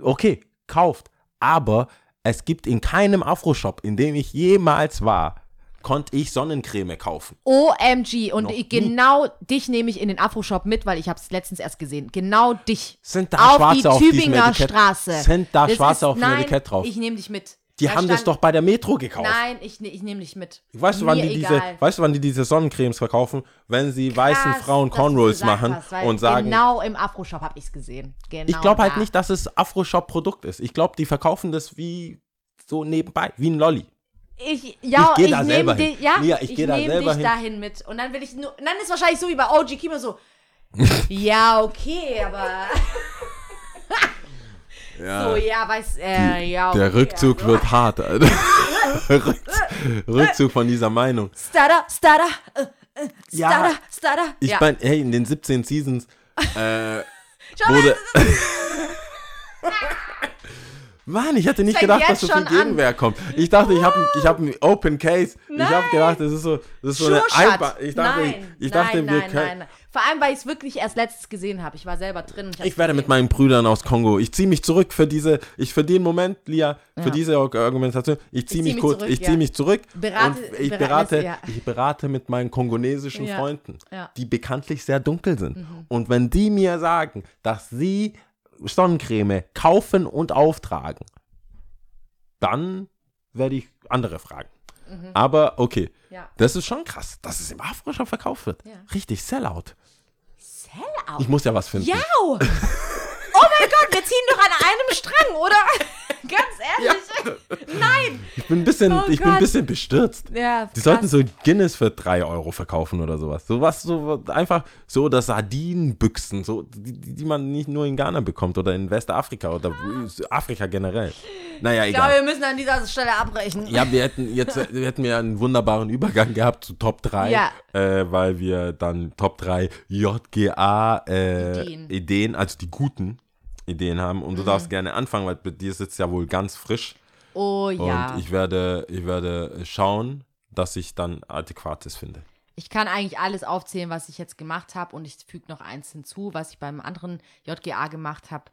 Speaker 1: Okay, kauft. Aber es gibt in keinem Afro-Shop, in dem ich jemals war, konnte ich Sonnencreme kaufen.
Speaker 2: OMG. Und ich, genau dich nehme ich in den Afro-Shop mit, weil ich habe es letztens erst gesehen. Genau dich.
Speaker 1: Sind da
Speaker 2: auf
Speaker 1: Schwarze
Speaker 2: die
Speaker 1: auf diesem
Speaker 2: Tübinger
Speaker 1: Etikett?
Speaker 2: Straße.
Speaker 1: Sind da
Speaker 2: Das
Speaker 1: Schwarze
Speaker 2: ist-
Speaker 1: auf dem
Speaker 2: nein,
Speaker 1: Etikett drauf?
Speaker 2: Ich nehme dich mit.
Speaker 1: Die
Speaker 2: Da
Speaker 1: haben das
Speaker 2: stand-
Speaker 1: doch bei der Metro gekauft.
Speaker 2: Nein, ich, ne- ich nehme dich mit.
Speaker 1: Weißt du, wann
Speaker 2: Mir
Speaker 1: die diese, weißt du, wann die diese Sonnencremes verkaufen? Wenn sie weißen
Speaker 2: Krass,
Speaker 1: Frauen
Speaker 2: dass du
Speaker 1: Cornrows machen
Speaker 2: hast,
Speaker 1: und sagen,
Speaker 2: Genau im Afro-Shop habe ich es gesehen. Genau
Speaker 1: ich glaube halt nicht, dass es Afro-Shop-Produkt ist. Ich glaube, die verkaufen das wie so nebenbei, wie ein Lolli.
Speaker 2: Ich, ja,
Speaker 1: Ich
Speaker 2: ich,
Speaker 1: da selber
Speaker 2: nehme
Speaker 1: hin.
Speaker 2: dich, ja,
Speaker 1: Lia, ich
Speaker 2: ich,
Speaker 1: geh da selber
Speaker 2: dich
Speaker 1: hin.
Speaker 2: dahin mit. Und dann will ich nur, dann ist wahrscheinlich so wie bei OG Kimo so, ja, okay, aber so, ja, weiß, äh, ja, okay,
Speaker 1: Der Rückzug
Speaker 2: also.
Speaker 1: wird hart, Alter. Rückzug, von dieser Meinung.
Speaker 2: Stada, stada, äh, äh,
Speaker 1: Ja,
Speaker 2: stada, stada.
Speaker 1: Ich
Speaker 2: ja.
Speaker 1: meine, hey, in den 17 Seasons äh,
Speaker 2: Schau mal,
Speaker 1: wurde. Mann, ich hätte nicht
Speaker 2: fängt
Speaker 1: gedacht, dass so viel
Speaker 2: schon an.
Speaker 1: Gegenwehr kommt. Ich dachte, ich habe ich hab einen Open Case. Ich habe
Speaker 2: Nein.
Speaker 1: gedacht, das ist so, das ist so eine. Einba Ich dachte,
Speaker 2: nein,
Speaker 1: ich, ich dachte
Speaker 2: nein,
Speaker 1: wir
Speaker 2: nein,
Speaker 1: können.
Speaker 2: nein, nein. Vor allem, weil ich es wirklich erst letztes gesehen habe. Ich war selber drin. hab's
Speaker 1: Ich werde mit meinen Brüdern aus Kongo. Ich ziehe mich zurück für diese, ich für den Moment, Lia, für
Speaker 2: Ja.
Speaker 1: diese Arg- Argumentation. Ich ziehe
Speaker 2: zieh
Speaker 1: mich
Speaker 2: mich
Speaker 1: kurz,
Speaker 2: zurück,
Speaker 1: ich
Speaker 2: ja.
Speaker 1: ziehe mich zurück
Speaker 2: Berate-
Speaker 1: und ich
Speaker 2: berate-
Speaker 1: berate,
Speaker 2: ja.
Speaker 1: ich berate mit meinen kongonesischen
Speaker 2: Ja.
Speaker 1: Freunden,
Speaker 2: Ja. Mhm.
Speaker 1: die bekanntlich sehr dunkel sind. Und wenn die mir sagen, dass sie Sonnencreme kaufen und auftragen, dann werde ich andere fragen. Aber okay,
Speaker 2: Mhm. Ja.
Speaker 1: das ist schon krass, dass es im Afro-Shop verkauft wird.
Speaker 2: Ja.
Speaker 1: Richtig, Sellout.
Speaker 2: Sellout.
Speaker 1: Ich muss ja was finden.
Speaker 2: Ja! Oh mein Gott, wir ziehen doch an einem Strang, oder? Ganz ehrlich. Nein!
Speaker 1: Ich bin ein bisschen,
Speaker 2: Oh
Speaker 1: ich bin ein bisschen bestürzt.
Speaker 2: Ja,
Speaker 1: Die sollten so Guinness für 3 Euro verkaufen oder sowas. Sowas, so einfach so das Sardinenbüchsen, so, die, die man nicht nur in Ghana bekommt oder in Westafrika oder Afrika generell. Naja,
Speaker 2: Ich glaube, wir müssen an dieser Stelle abbrechen.
Speaker 1: Ja, wir hätten jetzt wir hätten wir einen wunderbaren Übergang gehabt zu Top 3,
Speaker 2: Ja.
Speaker 1: äh, weil wir dann Top 3 JGA äh,
Speaker 2: Ideen.
Speaker 1: Ideen. also die guten Ideen haben. Und du
Speaker 2: Mhm.
Speaker 1: darfst gerne anfangen, weil bei dir ist jetzt ja wohl ganz frisch.
Speaker 2: Oh ja.
Speaker 1: Und ich werde, ich werde schauen, dass ich dann Adäquates finde.
Speaker 2: Ich kann eigentlich alles aufzählen, was ich jetzt gemacht habe und ich füge noch eins hinzu, was ich beim anderen JGA gemacht habe.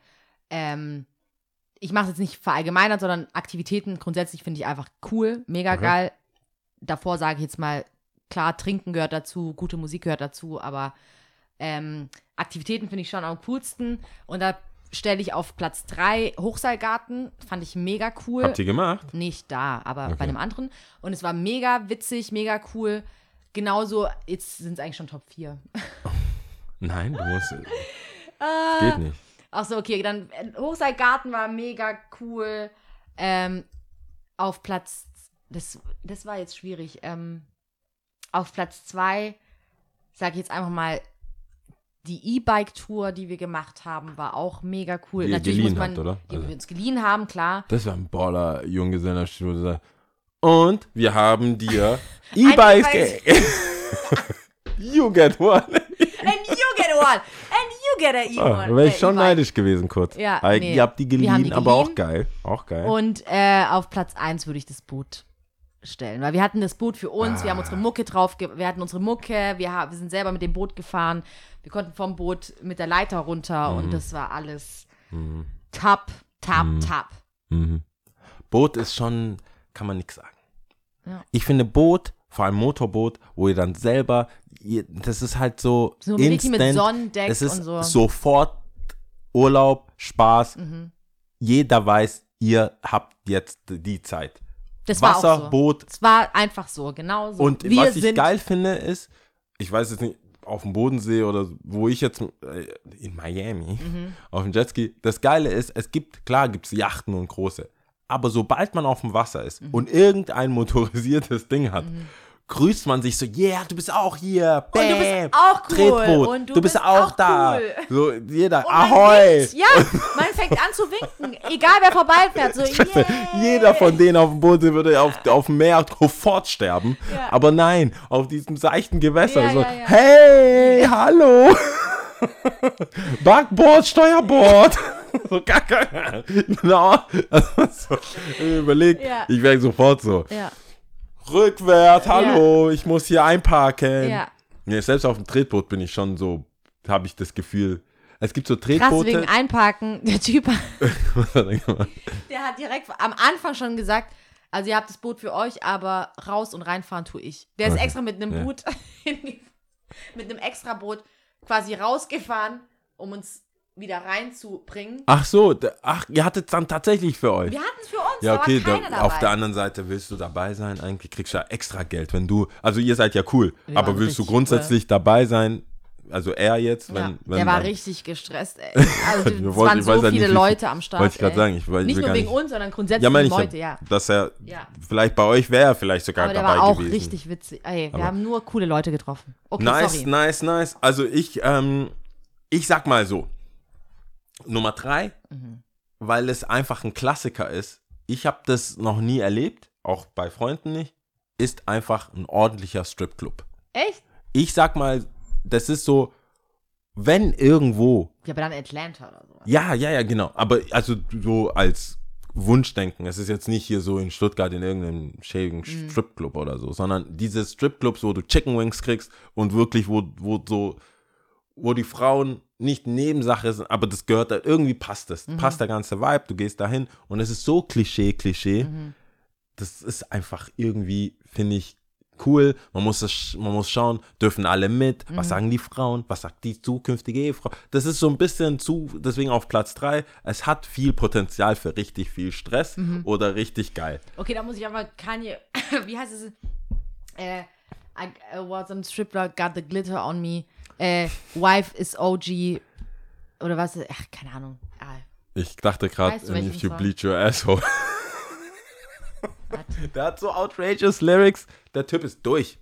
Speaker 2: Ähm, ich mache es jetzt nicht verallgemeinert, sondern Aktivitäten grundsätzlich finde ich einfach cool, mega
Speaker 1: Okay.
Speaker 2: geil. Davor sage ich jetzt mal, klar, Trinken gehört dazu, gute Musik gehört dazu, aber ähm, Aktivitäten finde ich schon am coolsten. Und da stelle ich auf Platz 3 Hochseilgarten, fand ich mega cool.
Speaker 1: Habt ihr gemacht?
Speaker 2: Nicht da, aber
Speaker 1: Okay.
Speaker 2: bei einem anderen. Und es war mega witzig, mega cool. Genauso, jetzt sind es eigentlich schon Top 4.
Speaker 1: Nein, du musst.
Speaker 2: Ah.
Speaker 1: geht nicht.
Speaker 2: Ach so, okay, dann äh, Hochseilgarten war mega cool. Ähm, auf Platz, das, das war jetzt schwierig. Ähm, auf Platz zwei sage ich jetzt einfach mal, die E-Bike-Tour, die wir gemacht haben, war auch mega cool.
Speaker 1: Die
Speaker 2: Natürlich muss
Speaker 1: geliehen
Speaker 2: man,
Speaker 1: habt, oder?
Speaker 2: die
Speaker 1: Also-
Speaker 2: wir uns geliehen haben, klar.
Speaker 1: Das war ein Baller Junggesellenabschied. Und wir haben dir E-Bikes ge You get one.
Speaker 2: And you get one! And you get a
Speaker 1: Ah,
Speaker 2: E-one!
Speaker 1: da wäre ich schon
Speaker 2: E-Bike.
Speaker 1: neidisch gewesen kurz.
Speaker 2: Ja, nee.
Speaker 1: Ihr habt die geliehen,
Speaker 2: die
Speaker 1: aber auch
Speaker 2: geliehen.
Speaker 1: geil. Auch geil.
Speaker 2: Und äh, auf Platz 1 würde ich das Boot stellen, weil wir hatten das Boot für uns, wir haben
Speaker 1: Ah.
Speaker 2: unsere Mucke drauf, wir hatten unsere Mucke, wir, wir sind selber mit dem Boot gefahren, wir konnten vom Boot mit der Leiter runter
Speaker 1: Mhm.
Speaker 2: und das war alles top, top, top.
Speaker 1: Mhm. Boot ist schon, kann man nichts sagen.
Speaker 2: Ja.
Speaker 1: Ich finde Boot, vor allem Motorboot, wo ihr dann selber, ihr, das ist halt so,
Speaker 2: So
Speaker 1: instant,
Speaker 2: mit Sonnendeck
Speaker 1: es ist
Speaker 2: und so. Mhm.
Speaker 1: sofort Urlaub, Spaß. Jeder weiß, ihr habt jetzt die Zeit.
Speaker 2: Das war
Speaker 1: Wasser,
Speaker 2: auch so.
Speaker 1: Boot
Speaker 2: Es war einfach so, genau so.
Speaker 1: und
Speaker 2: wir
Speaker 1: was ich geil finde ist, ich weiß jetzt nicht, auf dem Bodensee oder wo ich jetzt äh, in Miami
Speaker 2: Mhm.
Speaker 1: auf dem Jetski, das Geile ist, es gibt, klar gibt es Yachten und große, aber sobald man auf dem Wasser ist
Speaker 2: Mhm.
Speaker 1: und irgendein motorisiertes Ding hat, grüßt man sich so, yeah, du bist auch hier, Bam,
Speaker 2: Und du bist auch cool.
Speaker 1: Tretboot,
Speaker 2: Und du
Speaker 1: du bist,
Speaker 2: bist
Speaker 1: auch, da.
Speaker 2: cool.
Speaker 1: So, jeder,
Speaker 2: Und
Speaker 1: ahoi.
Speaker 2: winkt. Ja, man fängt an zu winken, egal wer vorbeifährt. So, yeah.
Speaker 1: Jeder von denen auf dem Boot würde auf, auf dem Meer sofort sterben.
Speaker 2: Ja.
Speaker 1: Aber nein, auf diesem seichten Gewässer.
Speaker 2: Ja,
Speaker 1: so,
Speaker 2: ja,
Speaker 1: hey, hallo. Backboard, Steuerbord. so, kacke. genau. Also, so, überlegt, ich wäre sofort so.
Speaker 2: Ja,
Speaker 1: Rückwärts, hallo, ich muss hier einparken.
Speaker 2: ja.
Speaker 1: Nee, selbst auf dem Tretboot bin ich schon so, habe ich das Gefühl. Es gibt so
Speaker 2: Krass,
Speaker 1: Tretboote.
Speaker 2: wegen Einparken. Der Typ,
Speaker 1: Was hat er gemacht?
Speaker 2: der hat direkt am Anfang schon gesagt, also ihr habt das Boot für euch, aber raus und reinfahren tue ich. Der ist
Speaker 1: Okay.
Speaker 2: extra mit einem
Speaker 1: Ja.
Speaker 2: Boot, mit einem extra Boot quasi rausgefahren, um uns wieder reinzubringen.
Speaker 1: Ach so, da- ach, ihr hattet es dann tatsächlich für euch.
Speaker 2: Wir hatten es für uns,
Speaker 1: Ja,
Speaker 2: da
Speaker 1: okay,
Speaker 2: war keiner
Speaker 1: da,
Speaker 2: dabei.
Speaker 1: auf der anderen Seite willst du dabei sein, eigentlich kriegst du ja extra Geld, wenn du, also ihr seid ja cool,
Speaker 2: Wir
Speaker 1: aber willst du grundsätzlich dabei sein, also er jetzt, wenn,
Speaker 2: ja,
Speaker 1: wenn
Speaker 2: der war
Speaker 1: dann-
Speaker 2: richtig gestresst, ey. Also
Speaker 1: Wir
Speaker 2: es
Speaker 1: wollten-
Speaker 2: waren so
Speaker 1: ja
Speaker 2: viele
Speaker 1: nicht,
Speaker 2: Leute am Start.
Speaker 1: wollte ich gerade sagen, ich weiß-
Speaker 2: Nicht nur
Speaker 1: gar
Speaker 2: wegen
Speaker 1: nicht-
Speaker 2: uns, sondern grundsätzlich
Speaker 1: ja, meine
Speaker 2: Leute, ja.
Speaker 1: dass er
Speaker 2: Ja.
Speaker 1: vielleicht bei euch wäre er vielleicht sogar
Speaker 2: Aber der
Speaker 1: dabei
Speaker 2: war auch
Speaker 1: gewesen.
Speaker 2: richtig witzig. Ey, wir
Speaker 1: Aber-
Speaker 2: haben nur coole Leute getroffen. Okay,
Speaker 1: nice,
Speaker 2: sorry.
Speaker 1: nice, nice. Also ich, ähm, ich sag mal so, Nummer drei,
Speaker 2: Mhm.
Speaker 1: weil es einfach ein Klassiker ist. Ich habe das noch nie erlebt, auch bei Freunden nicht. Ist einfach ein ordentlicher Stripclub.
Speaker 2: Echt?
Speaker 1: Ich sag mal, das ist so, wenn irgendwo,
Speaker 2: Ja, aber dann Atlanta oder so.
Speaker 1: ja, ja, ja, genau. Aber also so als Wunschdenken. Es ist jetzt nicht hier so in Stuttgart in irgendeinem schäbigen
Speaker 2: Mhm.
Speaker 1: Stripclub oder so, sondern diese Stripclubs, wo du Chicken Wings kriegst und wirklich, wo, wo so, wo die Frauen nicht Nebensache sind, aber das gehört da, irgendwie passt das.
Speaker 2: Mhm.
Speaker 1: Passt der ganze Vibe, du gehst dahin und es ist so Klischee, Klischee.
Speaker 2: Mhm.
Speaker 1: Das ist einfach irgendwie, finde ich, cool. Man muss, das, man muss schauen, dürfen alle mit? Was
Speaker 2: Mhm.
Speaker 1: sagen die Frauen? Was sagt die zukünftige Ehefrau? Das ist so ein bisschen zu, deswegen auf Platz 3. Es hat viel Potenzial für richtig viel Stress
Speaker 2: Mhm.
Speaker 1: oder richtig geil.
Speaker 2: Okay, da muss ich aber Kanye, wie heißt es? Äh, I, I was on strip club, got the glitter on me. Äh, wife is OG. Oder was? Ach, keine Ahnung. Ah,
Speaker 1: Ich dachte gerade,
Speaker 2: Weißt du, welchen
Speaker 1: if you
Speaker 2: Song?
Speaker 1: bleach your asshole. Der hat so outrageous Lyrics. Der Typ ist durch.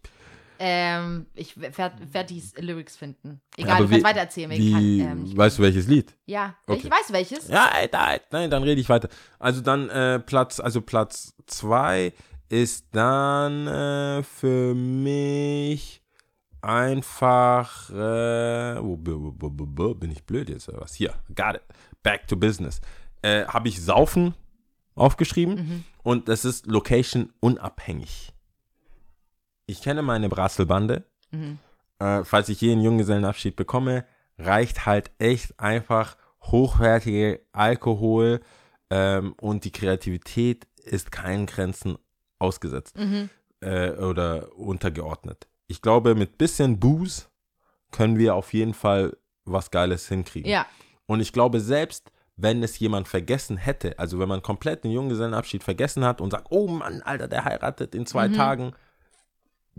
Speaker 2: ähm, ich werde werd die Lyrics finden. Egal,
Speaker 1: Aber
Speaker 2: du kannst
Speaker 1: wie-
Speaker 2: weiter erzählen.
Speaker 1: Wie,
Speaker 2: ich kann, ähm, ich,
Speaker 1: weißt du welches Lied?
Speaker 2: ja,
Speaker 1: Okay.
Speaker 2: ich weiß welches.
Speaker 1: Ja, nein, dann rede ich weiter. Also dann äh, Platz, also Platz 2 ist dann äh, für mich einfach, äh, bin ich blöd jetzt oder was? Hier, got it. Back to business. Äh, Habe ich Saufen aufgeschrieben und das ist Location unabhängig. Ich kenne meine Brasselbande
Speaker 2: Mhm.
Speaker 1: Äh, falls ich je einen Junggesellenabschied bekomme, reicht halt echt einfach hochwertige Alkohol ähm, und die Kreativität ist keinen Grenzen ausgesetzt
Speaker 2: Mhm.
Speaker 1: äh, oder untergeordnet. Ich glaube, mit bisschen Booze können wir auf jeden Fall was Geiles hinkriegen.
Speaker 2: Ja.
Speaker 1: Und ich glaube, selbst wenn es jemand vergessen hätte, also wenn man komplett den Junggesellenabschied vergessen hat und sagt, oh Mann, Alter, der heiratet in zwei
Speaker 2: Mhm.
Speaker 1: Tagen,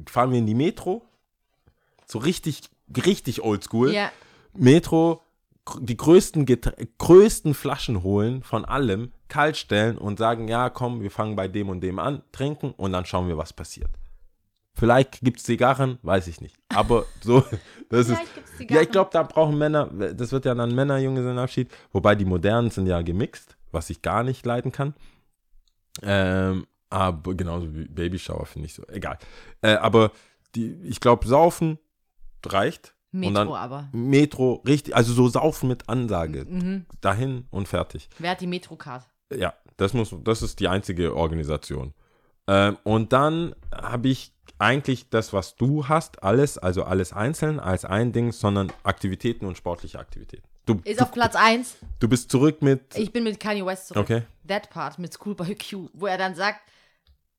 Speaker 1: fahren wir in die Metro, so richtig, richtig oldschool.
Speaker 2: Ja.
Speaker 1: Metro, die größten, größten Flaschen holen von allem, kalt stellen und sagen, ja, komm, wir fangen bei dem und dem an, trinken und dann schauen wir, was passiert. Vielleicht gibt es Zigarren, weiß ich nicht. Aber so, das ist. Ja, ich glaube, da brauchen Männer, das wird ja dann Männerjunggesellenabschied, wobei die modernen sind ja gemixt, was ich gar nicht leiden kann. Ähm, aber genauso wie Babyshower finde ich so, egal. Äh, aber die, ich glaube, saufen reicht.
Speaker 2: Metro
Speaker 1: dann
Speaker 2: aber.
Speaker 1: Metro, richtig, also so saufen mit Ansage.
Speaker 2: Mhm.
Speaker 1: Dahin und fertig.
Speaker 2: Wer hat die Metro-Card?
Speaker 1: Ja, das muss, das ist die einzige Organisation. Ähm, und dann habe ich eigentlich das, was du hast, alles, also alles einzeln als ein Ding, sondern Aktivitäten und sportliche Aktivitäten. Du,
Speaker 2: Ist
Speaker 1: du,
Speaker 2: auf Platz 1.
Speaker 1: du bist zurück mit.
Speaker 2: Ich bin mit Kanye West zurück.
Speaker 1: Okay.
Speaker 2: That Part mit Schoolboy Q, wo er dann sagt,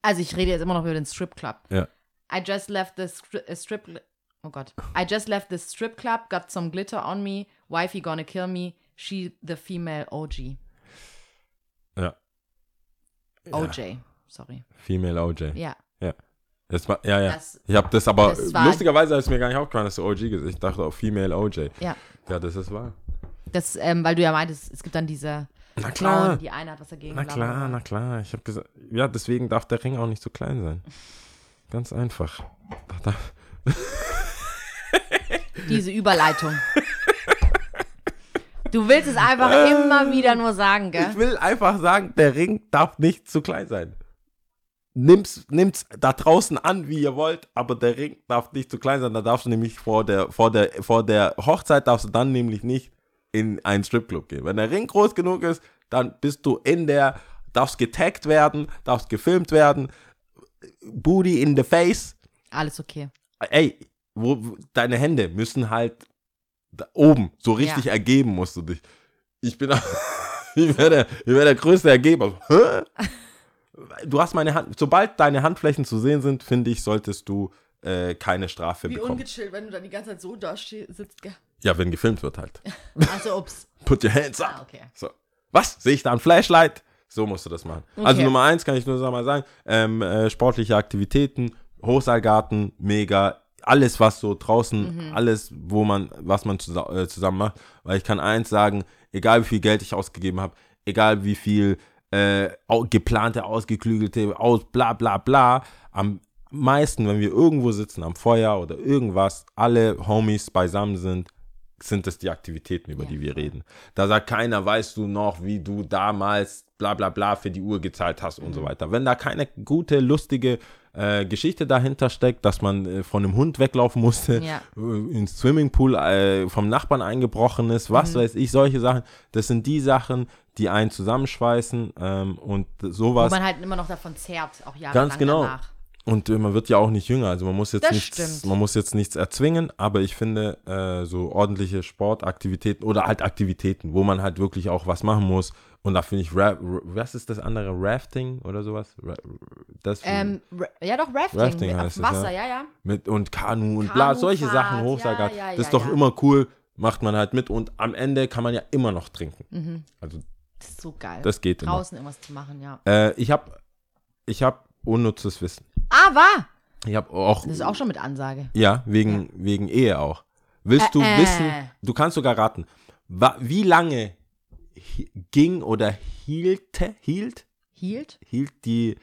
Speaker 2: also ich rede jetzt immer noch über den Strip Club.
Speaker 1: Ja.
Speaker 2: I just left the stri uh, strip, oh Gott. I just left the strip club, got some glitter on me, wifey gonna kill me, she the female OG.
Speaker 1: Ja.
Speaker 2: OJ, sorry.
Speaker 1: Female OJ.
Speaker 2: Ja.
Speaker 1: Das war, ja, ja.
Speaker 2: Das-
Speaker 1: ich habe das aber,
Speaker 2: das
Speaker 1: lustigerweise ist mir gar nicht aufgefallen, dass du OG gesagt Ich dachte auch Female OJ.
Speaker 2: Ja.
Speaker 1: Ja, das ist wahr.
Speaker 2: Das, ähm, weil du ja meintest, es gibt dann diese
Speaker 1: Na klar.
Speaker 2: Frauen, die eine hat was dagegen.
Speaker 1: Na klar, na klar. Ich habe gesagt, ja, deswegen darf der Ring auch nicht so klein sein. Ganz einfach. Da, da,
Speaker 2: Diese Überleitung. Du willst es einfach immer wieder nur sagen, gell?
Speaker 1: Ich will einfach sagen, der Ring darf nicht zu klein sein. Nimm's, nimmt's da draußen an, wie ihr wollt, aber der Ring darf nicht zu klein sein. Da darfst du nämlich vor der, vor der, vor der Hochzeit darfst du dann nämlich nicht in einen Stripclub gehen. Wenn der Ring groß genug ist, dann bist du in der, darfst getaggt werden, darfst gefilmt werden, Booty in the face.
Speaker 2: Alles okay.
Speaker 1: Ey, wo, wo, deine Hände müssen halt oben, so richtig
Speaker 2: Ja.
Speaker 1: ergeben musst du dich. Ich bin, ich wäre der, ich wär der größte Ergeber. Hä? Du hast meine Hand, sobald deine Handflächen zu sehen sind, finde ich, solltest du äh, keine Strafe bekommen.
Speaker 2: ungechillt, wenn du dann die ganze Zeit so da sitzt, gell?
Speaker 1: Ja, wenn gefilmt wird halt.
Speaker 2: Also, ups.
Speaker 1: Put your hands
Speaker 2: Ah,
Speaker 1: up.
Speaker 2: okay.
Speaker 1: So. Was? Sehe ich da ein Flashlight? So musst du das machen. Also
Speaker 2: Okay.
Speaker 1: Nummer eins kann ich nur mal sagen, ähm, äh, sportliche Aktivitäten, Hochseilgarten, mega, alles was so draußen, alles, wo man, was man zusa äh, zusammen macht. Weil ich kann eins sagen, egal wie viel Geld ich ausgegeben habe, egal wie viel äh, geplante, ausgeklügelte, aus bla bla bla, am meisten, wenn wir irgendwo sitzen am Feuer oder irgendwas, alle Homies beisammen sind, sind es die Aktivitäten, über
Speaker 2: Ja,
Speaker 1: die wir reden. Da sagt keiner, weißt du noch, wie du damals bla bla bla für die Uhr gezahlt hast
Speaker 2: Mhm.
Speaker 1: und so weiter. Wenn da keine gute, lustige äh, Geschichte dahinter steckt, dass man äh, von einem Hund weglaufen musste,
Speaker 2: Ja.
Speaker 1: äh, ins Swimmingpool äh, vom Nachbarn eingebrochen ist, was
Speaker 2: Mhm.
Speaker 1: weiß ich, solche Sachen, das sind die Sachen, die einen zusammenschweißen ähm, und
Speaker 2: Wo
Speaker 1: sowas.
Speaker 2: man halt immer noch davon zehrt, auch jahrelang
Speaker 1: Ganz genau.
Speaker 2: danach.
Speaker 1: Und äh, man wird ja auch nicht jünger, also man muss jetzt
Speaker 2: Das
Speaker 1: nichts,
Speaker 2: stimmt.
Speaker 1: man muss jetzt nichts erzwingen, aber ich finde so ordentliche Sportaktivitäten oder halt Aktivitäten, wo man halt wirklich auch was machen muss. Und da finde ich, Ra was ist das andere, Rafting oder sowas? Ra das
Speaker 2: Ähm, ja, doch, Rafting.
Speaker 1: Rafting
Speaker 2: auf
Speaker 1: heißt es,
Speaker 2: Wasser,
Speaker 1: ja.
Speaker 2: ja, ja.
Speaker 1: mit und Kanu und bla, solche Sachen, Hochseilgarten.
Speaker 2: ja, ja,
Speaker 1: das ist doch immer cool, macht man halt mit und am Ende kann man ja immer noch trinken. Also
Speaker 2: Das ist so geil.
Speaker 1: das geht immer.
Speaker 2: Draußen irgendwas zu machen, ja.
Speaker 1: Äh, ich habe ich hab unnützes Wissen.
Speaker 2: Aber,
Speaker 1: Ich habe auch
Speaker 2: das ist auch schon mit Ansage.
Speaker 1: Ja, wegen, wegen Ehe auch. Willst du
Speaker 2: Äh, äh.
Speaker 1: wissen, du kannst sogar raten, wie lange ging oder hielte, hielt,
Speaker 2: Hielt?
Speaker 1: hielt die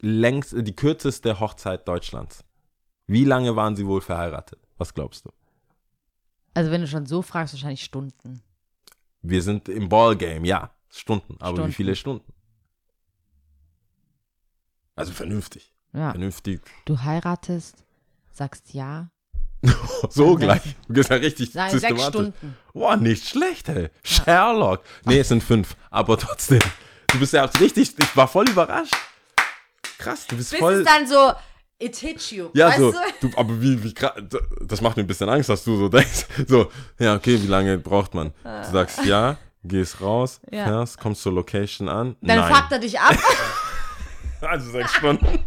Speaker 1: längst, die kürzeste Hochzeit Deutschlands? Wie lange waren sie wohl verheiratet? Was glaubst du?
Speaker 2: Also, wenn du schon so fragst, wahrscheinlich Stunden.
Speaker 1: Wir sind im Ballgame, ja, Stunden. Aber wie
Speaker 2: Stunden.
Speaker 1: viele Stunden? Also vernünftig.
Speaker 2: Ja.
Speaker 1: Vernünftig.
Speaker 2: Du heiratest, sagst ja.
Speaker 1: So gleich. Du bist ja richtig
Speaker 2: Nein, sechs
Speaker 1: systematisch.
Speaker 2: Stunden.
Speaker 1: Boah, nicht schlecht, ey. Sherlock. Nee, es sind fünf, aber trotzdem. Du bist ja richtig, ich war voll überrascht. Krass, du bist
Speaker 2: Bis
Speaker 1: voll.
Speaker 2: es dann so It hit you.
Speaker 1: Ja,
Speaker 2: weißt
Speaker 1: so,
Speaker 2: du?
Speaker 1: du, aber wie, wie das macht mir ein bisschen Angst, dass du so denkst. So, ja, okay, wie lange braucht man? Du sagst ja, gehst raus,
Speaker 2: Ja.
Speaker 1: fährst, kommst zur Location an.
Speaker 2: Dann
Speaker 1: Nein.
Speaker 2: fuckt er dich ab.
Speaker 1: Also sechs Stunden.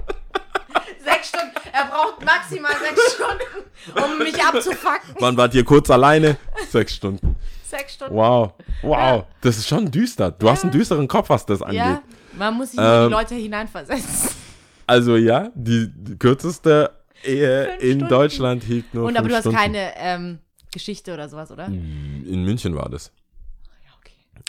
Speaker 2: Er braucht maximal sechs Stunden, um mich abzufacken.
Speaker 1: Wann wart ihr kurz alleine? Sechs Stunden.
Speaker 2: Sechs Stunden.
Speaker 1: Wow, wow. Das ist schon düster. Du hast einen düsteren Kopf, was das angeht.
Speaker 2: Ja, man muss sich in
Speaker 1: Ähm,
Speaker 2: die Leute hineinversetzen.
Speaker 1: Also ja, die, die kürzeste Ehe
Speaker 2: Fünf
Speaker 1: in
Speaker 2: Stunden.
Speaker 1: Deutschland hielt nur
Speaker 2: Und aber du hast
Speaker 1: Stunden.
Speaker 2: keine ähm, Geschichte oder sowas, oder?
Speaker 1: In München war das.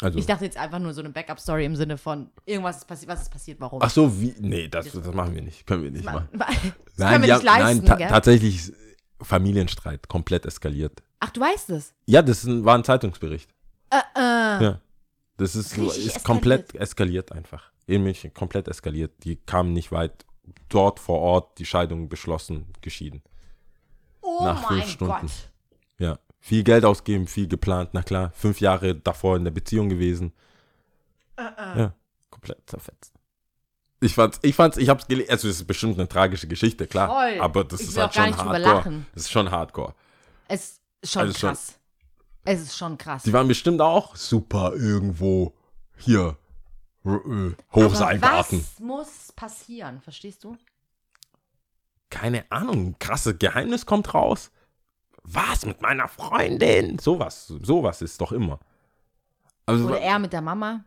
Speaker 2: Ja.
Speaker 1: Also,
Speaker 2: Ich dachte jetzt einfach nur so eine Backup-Story im Sinne von irgendwas ist passiert, was ist passiert, warum?
Speaker 1: ach so, wie? Nee, das, das machen wir nicht. Können wir nicht machen.
Speaker 2: das können
Speaker 1: die
Speaker 2: wir nicht
Speaker 1: haben-
Speaker 2: leisten,
Speaker 1: nein, ta tatsächlich ist Familienstreit komplett eskaliert.
Speaker 2: Ach, du weißt es.
Speaker 1: Ja, das ein, war ein Zeitungsbericht.
Speaker 2: Äh, äh.
Speaker 1: Ja. Das ist, ist komplett eskaliert einfach. In München komplett eskaliert. Die kamen nicht weit. Dort vor Ort die Scheidung beschlossen, geschieden.
Speaker 2: Oh
Speaker 1: Nach fünf
Speaker 2: mein
Speaker 1: Stunden.
Speaker 2: Gott.
Speaker 1: Ja. Viel Geld ausgeben, viel geplant. Na klar, fünf Jahre davor in der Beziehung gewesen.
Speaker 2: Äh,
Speaker 1: Ja, komplett zerfetzt. Ich fand's, ich fand's, ich hab's gelesen. Also, es ist bestimmt eine tragische Geschichte, klar.
Speaker 2: Voll.
Speaker 1: Aber das
Speaker 2: Ich
Speaker 1: ist halt schon hardcore. Das ist schon hardcore.
Speaker 2: Es ist schon
Speaker 1: Also schon-
Speaker 2: krass. Es ist schon krass.
Speaker 1: Die waren bestimmt auch super irgendwo hier. äh, Hochseilgarten.
Speaker 2: was muss passieren, verstehst du?
Speaker 1: Keine Ahnung, krasses Geheimnis kommt raus. Was mit meiner Freundin? Sowas, sowas ist doch immer. Also,
Speaker 2: Oder er mit der Mama?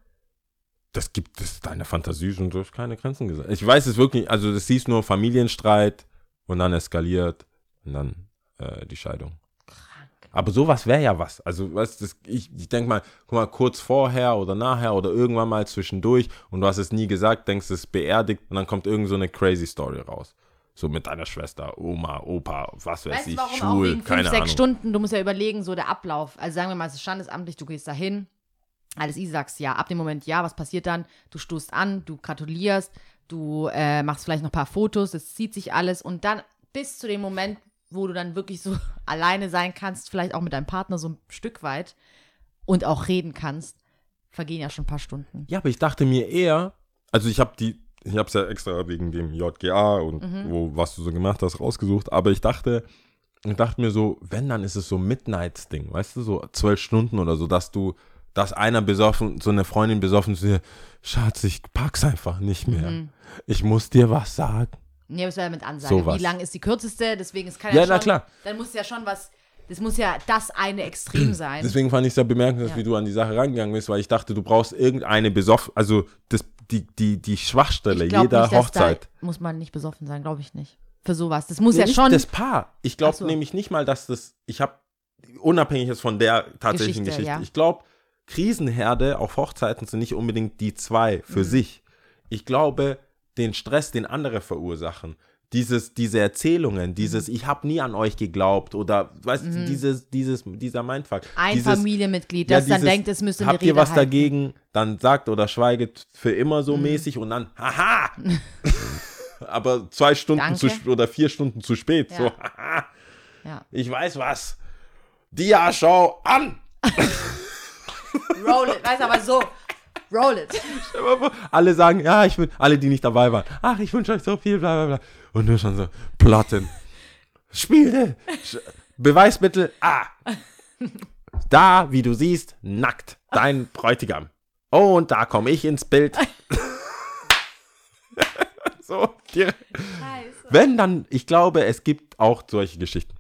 Speaker 1: das gibt es deine Fantasie schon durch keine Grenzen gesetzt. Ich weiß es wirklich, also das hieß nur Familienstreit und dann eskaliert und dann äh, die Scheidung.
Speaker 2: Krank.
Speaker 1: Aber sowas wäre ja was. Also, weißt das- ich, ich denke mal, guck mal, kurz vorher oder nachher oder irgendwann mal zwischendurch und du hast es nie gesagt, denkst, es beerdigt und dann kommt irgend so eine crazy Story raus. So mit deiner Schwester, Oma, Opa, was weiß
Speaker 2: Weißt
Speaker 1: ich,
Speaker 2: warum auch
Speaker 1: schwul,
Speaker 2: wegen fünf,
Speaker 1: keine
Speaker 2: sechs
Speaker 1: Ahnung.
Speaker 2: Stunden? Du musst ja überlegen, so der Ablauf. Also sagen wir mal, es ist standesamtlich, du gehst da hin, alles easy, sagst ja. Ab dem Moment ja, was passiert dann? Du stoßt an, du gratulierst, du äh, machst vielleicht noch ein paar Fotos, es zieht sich alles und dann bis zu dem Moment, wo du dann wirklich so alleine sein kannst, vielleicht auch mit deinem Partner so ein Stück weit und auch reden kannst, vergehen ja schon ein paar Stunden.
Speaker 1: Ja, aber ich dachte mir eher, also ich habe die, ich habe es ja extra wegen dem JGA und
Speaker 2: Mhm.
Speaker 1: wo, was du so gemacht hast, rausgesucht, aber ich dachte, ich dachte mir so, wenn, dann ist es so Midnights-Ding, weißt du, so zwölf Stunden oder so, dass du, dass einer besoffen, so eine Freundin besoffen zu dir, Schatz, ich pack's einfach nicht mehr.
Speaker 2: Mhm.
Speaker 1: Ich muss dir was sagen.
Speaker 2: Nee, das wäre mit Ansage.
Speaker 1: Sowas.
Speaker 2: Wie lang ist die kürzeste? Deswegen, es kann
Speaker 1: Ja,
Speaker 2: ja,
Speaker 1: na
Speaker 2: schon,
Speaker 1: klar.
Speaker 2: Dann muss ja schon was, das muss ja das eine Extrem sein.
Speaker 1: Deswegen fand ich es ja bemerkenswert,
Speaker 2: Ja.
Speaker 1: wie du an die Sache rangegangen bist, weil ich dachte, du brauchst irgendeine besoffen, also das, die, die, die Schwachstelle jeder
Speaker 2: nicht,
Speaker 1: Hochzeit.
Speaker 2: Da muss man nicht besoffen sein, glaube ich nicht. Für sowas. Das muss
Speaker 1: Nee,
Speaker 2: ja
Speaker 1: nicht
Speaker 2: schon.
Speaker 1: das Paar. Ich glaube
Speaker 2: so.
Speaker 1: nämlich nicht mal, dass das. Ich habe unabhängig jetzt von der tatsächlichen
Speaker 2: Geschichte,
Speaker 1: Geschichte.
Speaker 2: ja.
Speaker 1: Ich glaube, Krisenherde auf Hochzeiten sind nicht unbedingt die zwei
Speaker 2: Mhm.
Speaker 1: für sich. Ich glaube, den Stress, den andere verursachen, dieses, diese Erzählungen, dieses
Speaker 2: Mhm.
Speaker 1: Ich habe nie an euch geglaubt oder weißt du, dieses, dieses, dieser Mindfuck.
Speaker 2: ein
Speaker 1: dieses,
Speaker 2: Familienmitglied,
Speaker 1: ja,
Speaker 2: das dann
Speaker 1: dieses,
Speaker 2: denkt, es müsste eine
Speaker 1: Habt ihr was
Speaker 2: halten. Mhm.
Speaker 1: dagegen? Dann sagt oder schweiget für immer so mäßig und dann, haha! Aber zwei Stunden zu, oder vier Stunden zu spät.
Speaker 2: Ja.
Speaker 1: So, haha,
Speaker 2: Ja.
Speaker 1: ich weiß was. Dia-Show an!
Speaker 2: Roll it. Weißt du, aber so. Roll it.
Speaker 1: Alle sagen, ja, ich will, alle, die nicht dabei waren, ach, ich wünsche euch so viel, bla bla bla. Und nur schon so, Platten. Spiele! Beweismittel A. Da, wie du siehst, nackt. Dein Bräutigam. Oh, und da komme ich ins Bild. so, direkt. Wenn dann, ich glaube, es gibt auch solche Geschichten.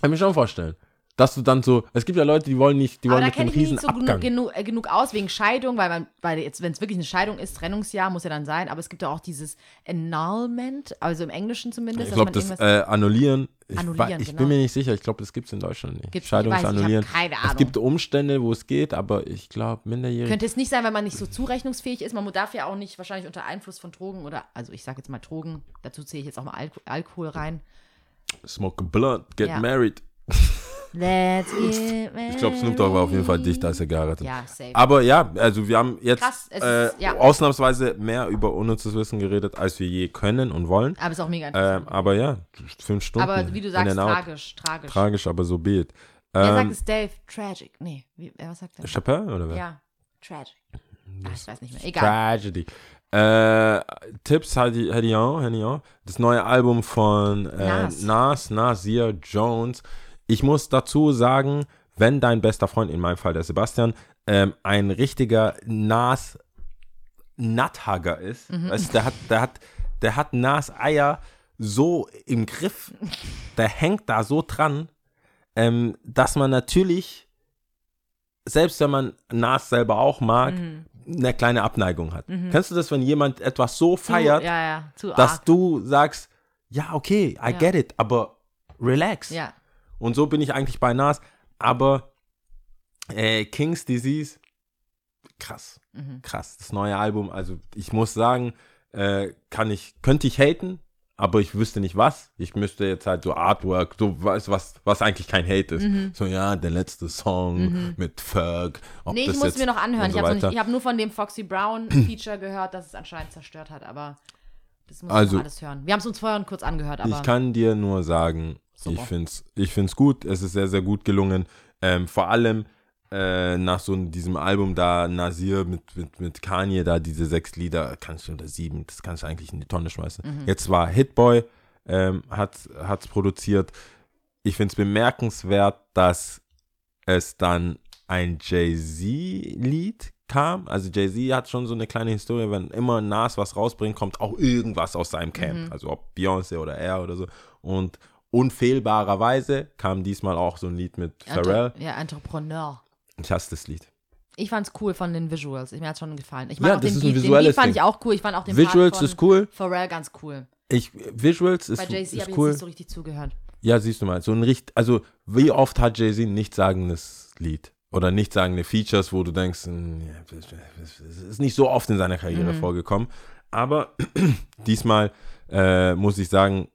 Speaker 1: Kann mir schon vorstellen. Dass du dann so, es gibt ja Leute, die wollen nicht, die
Speaker 2: Aber
Speaker 1: wollen
Speaker 2: da
Speaker 1: mit
Speaker 2: kenne
Speaker 1: einem
Speaker 2: ich
Speaker 1: riesen
Speaker 2: nicht so genug,
Speaker 1: Abgang.
Speaker 2: genug, äh, genug aus wegen Scheidung, weil man, weil jetzt, wenn es wirklich eine Scheidung ist, Trennungsjahr muss ja dann sein, aber es gibt ja auch dieses Annulment, also im Englischen zumindest,
Speaker 1: Ich glaube,
Speaker 2: dass
Speaker 1: das äh, Annullieren, ich,
Speaker 2: Annullieren,
Speaker 1: ich
Speaker 2: genau.
Speaker 1: bin mir nicht sicher, ich glaube, das gibt es in Deutschland nicht.
Speaker 2: Gibt's-
Speaker 1: Scheidung annullieren.
Speaker 2: keine
Speaker 1: Es
Speaker 2: Ahnung.
Speaker 1: gibt Umstände, wo es geht, aber ich glaube, minderjährig.
Speaker 2: Könnte es nicht sein, weil man nicht so zurechnungsfähig ist. Man darf ja auch nicht wahrscheinlich unter Einfluss von Drogen oder, also ich sage jetzt mal Drogen, dazu zähle ich jetzt auch mal Alko Alkohol rein.
Speaker 1: Smoke a blunt, get
Speaker 2: Ja.
Speaker 1: married.
Speaker 2: Let's get
Speaker 1: Ich glaube, Snoop Dogg war auf jeden Fall dichter, als er geheiratet.
Speaker 2: Ja, safe.
Speaker 1: Aber ja, also wir haben jetzt
Speaker 2: Krass, es
Speaker 1: äh,
Speaker 2: ist- ja.
Speaker 1: ausnahmsweise mehr über unnützes Wissen geredet, als wir je können und wollen.
Speaker 2: aber ist auch mega interessant.
Speaker 1: Ähm, aber ja, fünf Stunden.
Speaker 2: aber wie du
Speaker 1: in
Speaker 2: sagst,
Speaker 1: and out.
Speaker 2: tragisch, tragisch.
Speaker 1: Tragisch, aber so be it.
Speaker 2: Wer sagt
Speaker 1: Ähm,
Speaker 2: es, Dave? Tragic. Nee, wie, wer- was sagt er?
Speaker 1: Chappelle oder wer?
Speaker 2: Ja, tragic. Ach, ich weiß nicht mehr. Egal.
Speaker 1: Tragedy. Äh, Tipps ich auch. Das neue Album von äh,
Speaker 2: Nas.
Speaker 1: Nas, Nasir Jones. Ich muss dazu sagen, wenn dein bester Freund, in meinem Fall der Sebastian, ähm, ein richtiger Nas Nutthugger ist, weißt, du, der hat, der hat, der hat Nas Eier so im Griff, der hängt da so dran, ähm, dass man natürlich, selbst wenn man Nas selber auch mag, eine kleine Abneigung hat. Kennst du das, wenn jemand etwas so
Speaker 2: Zu-
Speaker 1: feiert,
Speaker 2: ja, ja, zu
Speaker 1: dass du sagst, ja, okay, I
Speaker 2: Ja.
Speaker 1: get it, aber relax.
Speaker 2: Ja.
Speaker 1: Und so bin ich eigentlich bei Nas. Aber äh, King's Disease, krass,
Speaker 2: Mhm.
Speaker 1: krass. Das neue Album, also ich muss sagen, äh, kann ich, könnte ich haten, aber ich wüsste nicht was. Ich müsste jetzt halt so Artwork, so was, was, was eigentlich kein Hate ist.
Speaker 2: Mhm.
Speaker 1: So, ja, der letzte Song mit Ferg. Ob
Speaker 2: Nee, ich muss
Speaker 1: jetzt
Speaker 2: mir noch anhören.
Speaker 1: und
Speaker 2: Ich
Speaker 1: so
Speaker 2: habe hab nur von dem Foxy Brown Feature gehört, dass es anscheinend zerstört hat, aber das muss
Speaker 1: Also-
Speaker 2: ich alles hören. Wir haben es uns vorhin kurz angehört, aber
Speaker 1: Ich kann dir nur sagen,
Speaker 2: Super.
Speaker 1: ich finde es ich find's gut. Es ist sehr, sehr gut gelungen. Ähm, vor allem äh, nach so diesem Album da, Nasir mit, mit, mit Kanye, da diese sechs Lieder, kannst du oder sieben, das kannst du eigentlich in die Tonne schmeißen. Jetzt war Hitboy, ähm, hat es produziert. Ich finde es bemerkenswert, dass es dann ein Jay-Z-Lied kam. Also Jay-Z hat schon so eine kleine Historie, wenn immer Nas was rausbringt, kommt auch irgendwas aus seinem Camp. Also ob Beyoncé oder er oder so. Und unfehlbarerweise kam diesmal auch so ein Lied mit Pharrell.
Speaker 2: Entre ja, Entrepreneur.
Speaker 1: Ich hasse das Lied.
Speaker 2: Ich fand's cool von den Visuals. Mir hat's schon gefallen. Ich
Speaker 1: Ja,
Speaker 2: mag auch
Speaker 1: das
Speaker 2: den
Speaker 1: ist ein
Speaker 2: Beat. Den
Speaker 1: visuelles
Speaker 2: Beat fand
Speaker 1: Ding.
Speaker 2: ich auch cool. Ich fand auch den
Speaker 1: Visuals ist cool.
Speaker 2: Pharrell ganz cool.
Speaker 1: Ich, Visuals ist,
Speaker 2: Bei Jay-Z habe
Speaker 1: ist
Speaker 2: ich
Speaker 1: cool.
Speaker 2: jetzt nicht so richtig zugehört.
Speaker 1: Ja, siehst du mal, so ein richt, also wie oft hat Jay-Z ein nichtssagendes Lied oder nichtssagende Features, wo du denkst, hm, ja, das ist nicht so oft in seiner Karriere
Speaker 2: Mhm.
Speaker 1: vorgekommen, aber diesmal äh, muss ich sagen,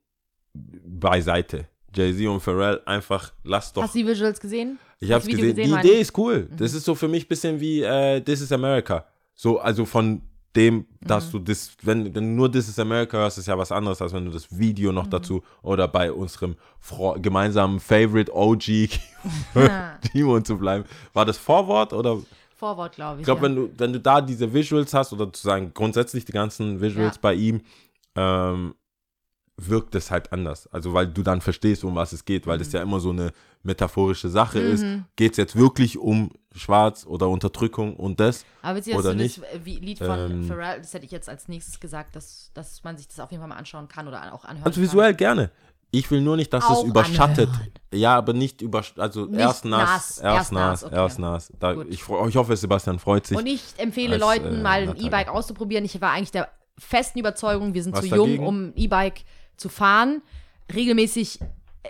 Speaker 1: beiseite. Jay-Z und Pharrell einfach, lass doch.
Speaker 2: Hast du die Visuals gesehen?
Speaker 1: Ich hab's gesehen.
Speaker 2: gesehen,
Speaker 1: Die
Speaker 2: meine
Speaker 1: Idee ist cool. Das ist so für mich ein bisschen wie äh, This is America. So, also von dem, dass
Speaker 2: Mhm.
Speaker 1: du das, wenn, wenn nur This is America hörst, ist ja was anderes, als wenn du das Video
Speaker 2: Mhm.
Speaker 1: noch dazu oder bei unserem Fro gemeinsamen Favorite OG Timo zu bleiben. War das Vorwort oder?
Speaker 2: Vorwort, glaube ich.
Speaker 1: Ich glaube,
Speaker 2: ja.
Speaker 1: wenn du, wenn du da diese Visuals hast oder zu sagen, grundsätzlich die ganzen Visuals
Speaker 2: Ja.
Speaker 1: bei ihm, ähm, wirkt es halt anders. Also, weil du dann verstehst, um was es geht, weil
Speaker 2: Mhm.
Speaker 1: das ja immer so eine metaphorische Sache ist. Geht es jetzt wirklich um Schwarz oder Unterdrückung und das?
Speaker 2: Aber dass
Speaker 1: oder
Speaker 2: du
Speaker 1: nicht?
Speaker 2: das wie- Lied von
Speaker 1: Ähm,
Speaker 2: Pharrell, das hätte ich jetzt als nächstes gesagt, dass, dass man sich das auf jeden Fall mal anschauen kann oder auch anhören
Speaker 1: Also
Speaker 2: kann.
Speaker 1: visuell gerne. Ich will nur nicht, dass
Speaker 2: Auch
Speaker 1: es überschattet.
Speaker 2: anhören.
Speaker 1: Ja, aber nicht über, also
Speaker 2: Nicht
Speaker 1: erst nass, erst
Speaker 2: okay.
Speaker 1: erst nass. Da,
Speaker 2: Gut.
Speaker 1: ich, ich hoffe, Sebastian freut sich.
Speaker 2: Und ich empfehle
Speaker 1: als,
Speaker 2: Leuten
Speaker 1: äh,
Speaker 2: mal ein. E-Bike auszuprobieren. Ich war eigentlich der festen Überzeugung, wir sind
Speaker 1: Was
Speaker 2: zu jung,
Speaker 1: dagegen?
Speaker 2: um ein E-Bike zu fahren. Regelmäßig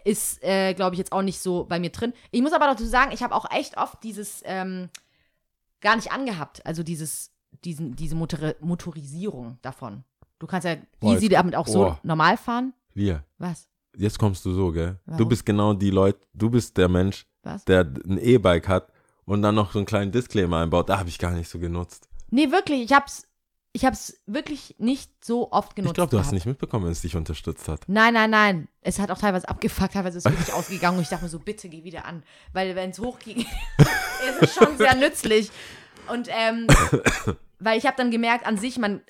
Speaker 2: ist, äh, glaube ich, jetzt auch nicht so bei mir drin. Ich muss aber dazu sagen, ich habe auch echt oft dieses ähm, gar nicht angehabt. Also dieses, diesen, diese Motor Motorisierung davon. Du kannst ja
Speaker 1: Boah,
Speaker 2: easy damit auch so
Speaker 1: oh.
Speaker 2: normal fahren.
Speaker 1: Wir.
Speaker 2: Was?
Speaker 1: Jetzt kommst du so, gell? Du
Speaker 2: Warum?
Speaker 1: bist genau die Leute, du bist der Mensch,
Speaker 2: Was?
Speaker 1: der ein E-Bike hat und dann noch so einen kleinen Disclaimer einbaut. Da habe ich gar nicht so genutzt.
Speaker 2: Nee, wirklich. Ich hab's, ich hab's wirklich nicht so oft genutzt.
Speaker 1: ich glaube, du hast
Speaker 2: gehabt.
Speaker 1: nicht mitbekommen, wenn es dich unterstützt hat.
Speaker 2: Nein, nein, nein. Es hat auch teilweise abgefuckt, teilweise ist es wirklich ausgegangen und ich dachte mir so, bitte geh wieder an. Weil wenn es hochging, ist es schon sehr nützlich. Und ähm, weil ich habe dann gemerkt, an sich, man,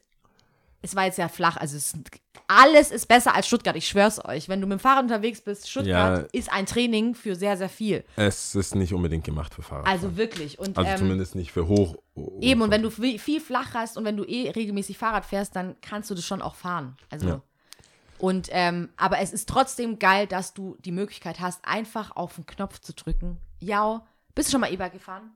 Speaker 2: es war jetzt ja flach, also es, alles ist besser als Stuttgart, ich schwör's euch. Wenn du mit dem Fahrrad unterwegs bist, Stuttgart
Speaker 1: Ja.
Speaker 2: ist ein Training für sehr, sehr viel.
Speaker 1: Es ist nicht unbedingt gemacht für Fahrrad.
Speaker 2: Also wirklich. Und,
Speaker 1: Also
Speaker 2: ähm,
Speaker 1: zumindest nicht für hoch.
Speaker 2: Eben, und wenn du viel, viel flach hast und wenn du eh regelmäßig Fahrrad fährst, dann kannst du das schon auch fahren. Also.
Speaker 1: Ja.
Speaker 2: Und, ähm, aber es ist trotzdem geil, dass du die Möglichkeit hast, einfach auf den Knopf zu drücken. Ja, bist du schon mal E-Bike gefahren?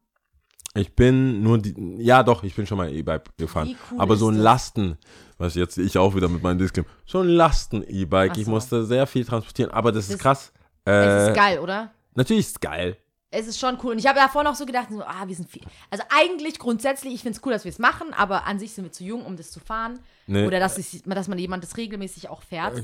Speaker 1: Ich bin nur die, ja doch, ich bin schon mal E-Bike gefahren.
Speaker 2: Cool
Speaker 1: aber so ein? Lasten, was jetzt ich auch wieder mit meinem Disclaimer, so ein Lasten-E-Bike,
Speaker 2: Ach
Speaker 1: ich
Speaker 2: so.
Speaker 1: musste sehr viel transportieren, aber das,
Speaker 2: Das-
Speaker 1: ist krass.
Speaker 2: es
Speaker 1: Äh,
Speaker 2: ist geil, oder?
Speaker 1: Natürlich ist es geil.
Speaker 2: Es ist schon cool. Und ich habe davor noch so gedacht, so, ah, wir sind viel. Also eigentlich grundsätzlich, ich finde es cool, dass wir es machen, aber an sich sind wir zu jung, um das zu fahren.
Speaker 1: Nee.
Speaker 2: Oder dass, es, dass man jemand das regelmäßig auch fährt.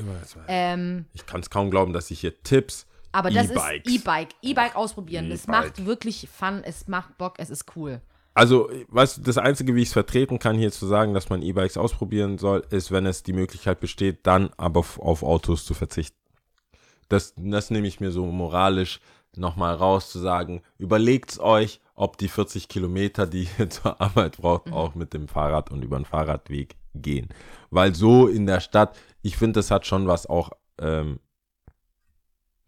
Speaker 2: Ähm,
Speaker 1: Ich kann es kaum glauben, dass ich hier Tipps,
Speaker 2: aber das ist E-Bike. E-Bike ausprobieren. Das
Speaker 1: E-Bike.
Speaker 2: macht wirklich Fun, es macht Bock, es ist cool.
Speaker 1: Also, weißt du, das Einzige, wie ich es vertreten kann, hier zu sagen, dass man E-Bikes ausprobieren soll, ist, wenn es die Möglichkeit besteht, dann aber auf, auf Autos zu verzichten. Das, das nehme ich mir so moralisch nochmal raus, zu sagen, überlegt's euch, ob die 40 Kilometer, die ihr zur Arbeit braucht,
Speaker 2: Mhm.
Speaker 1: auch mit dem Fahrrad und über den Fahrradweg gehen. Weil so in der Stadt, ich finde, das hat schon was auch ähm,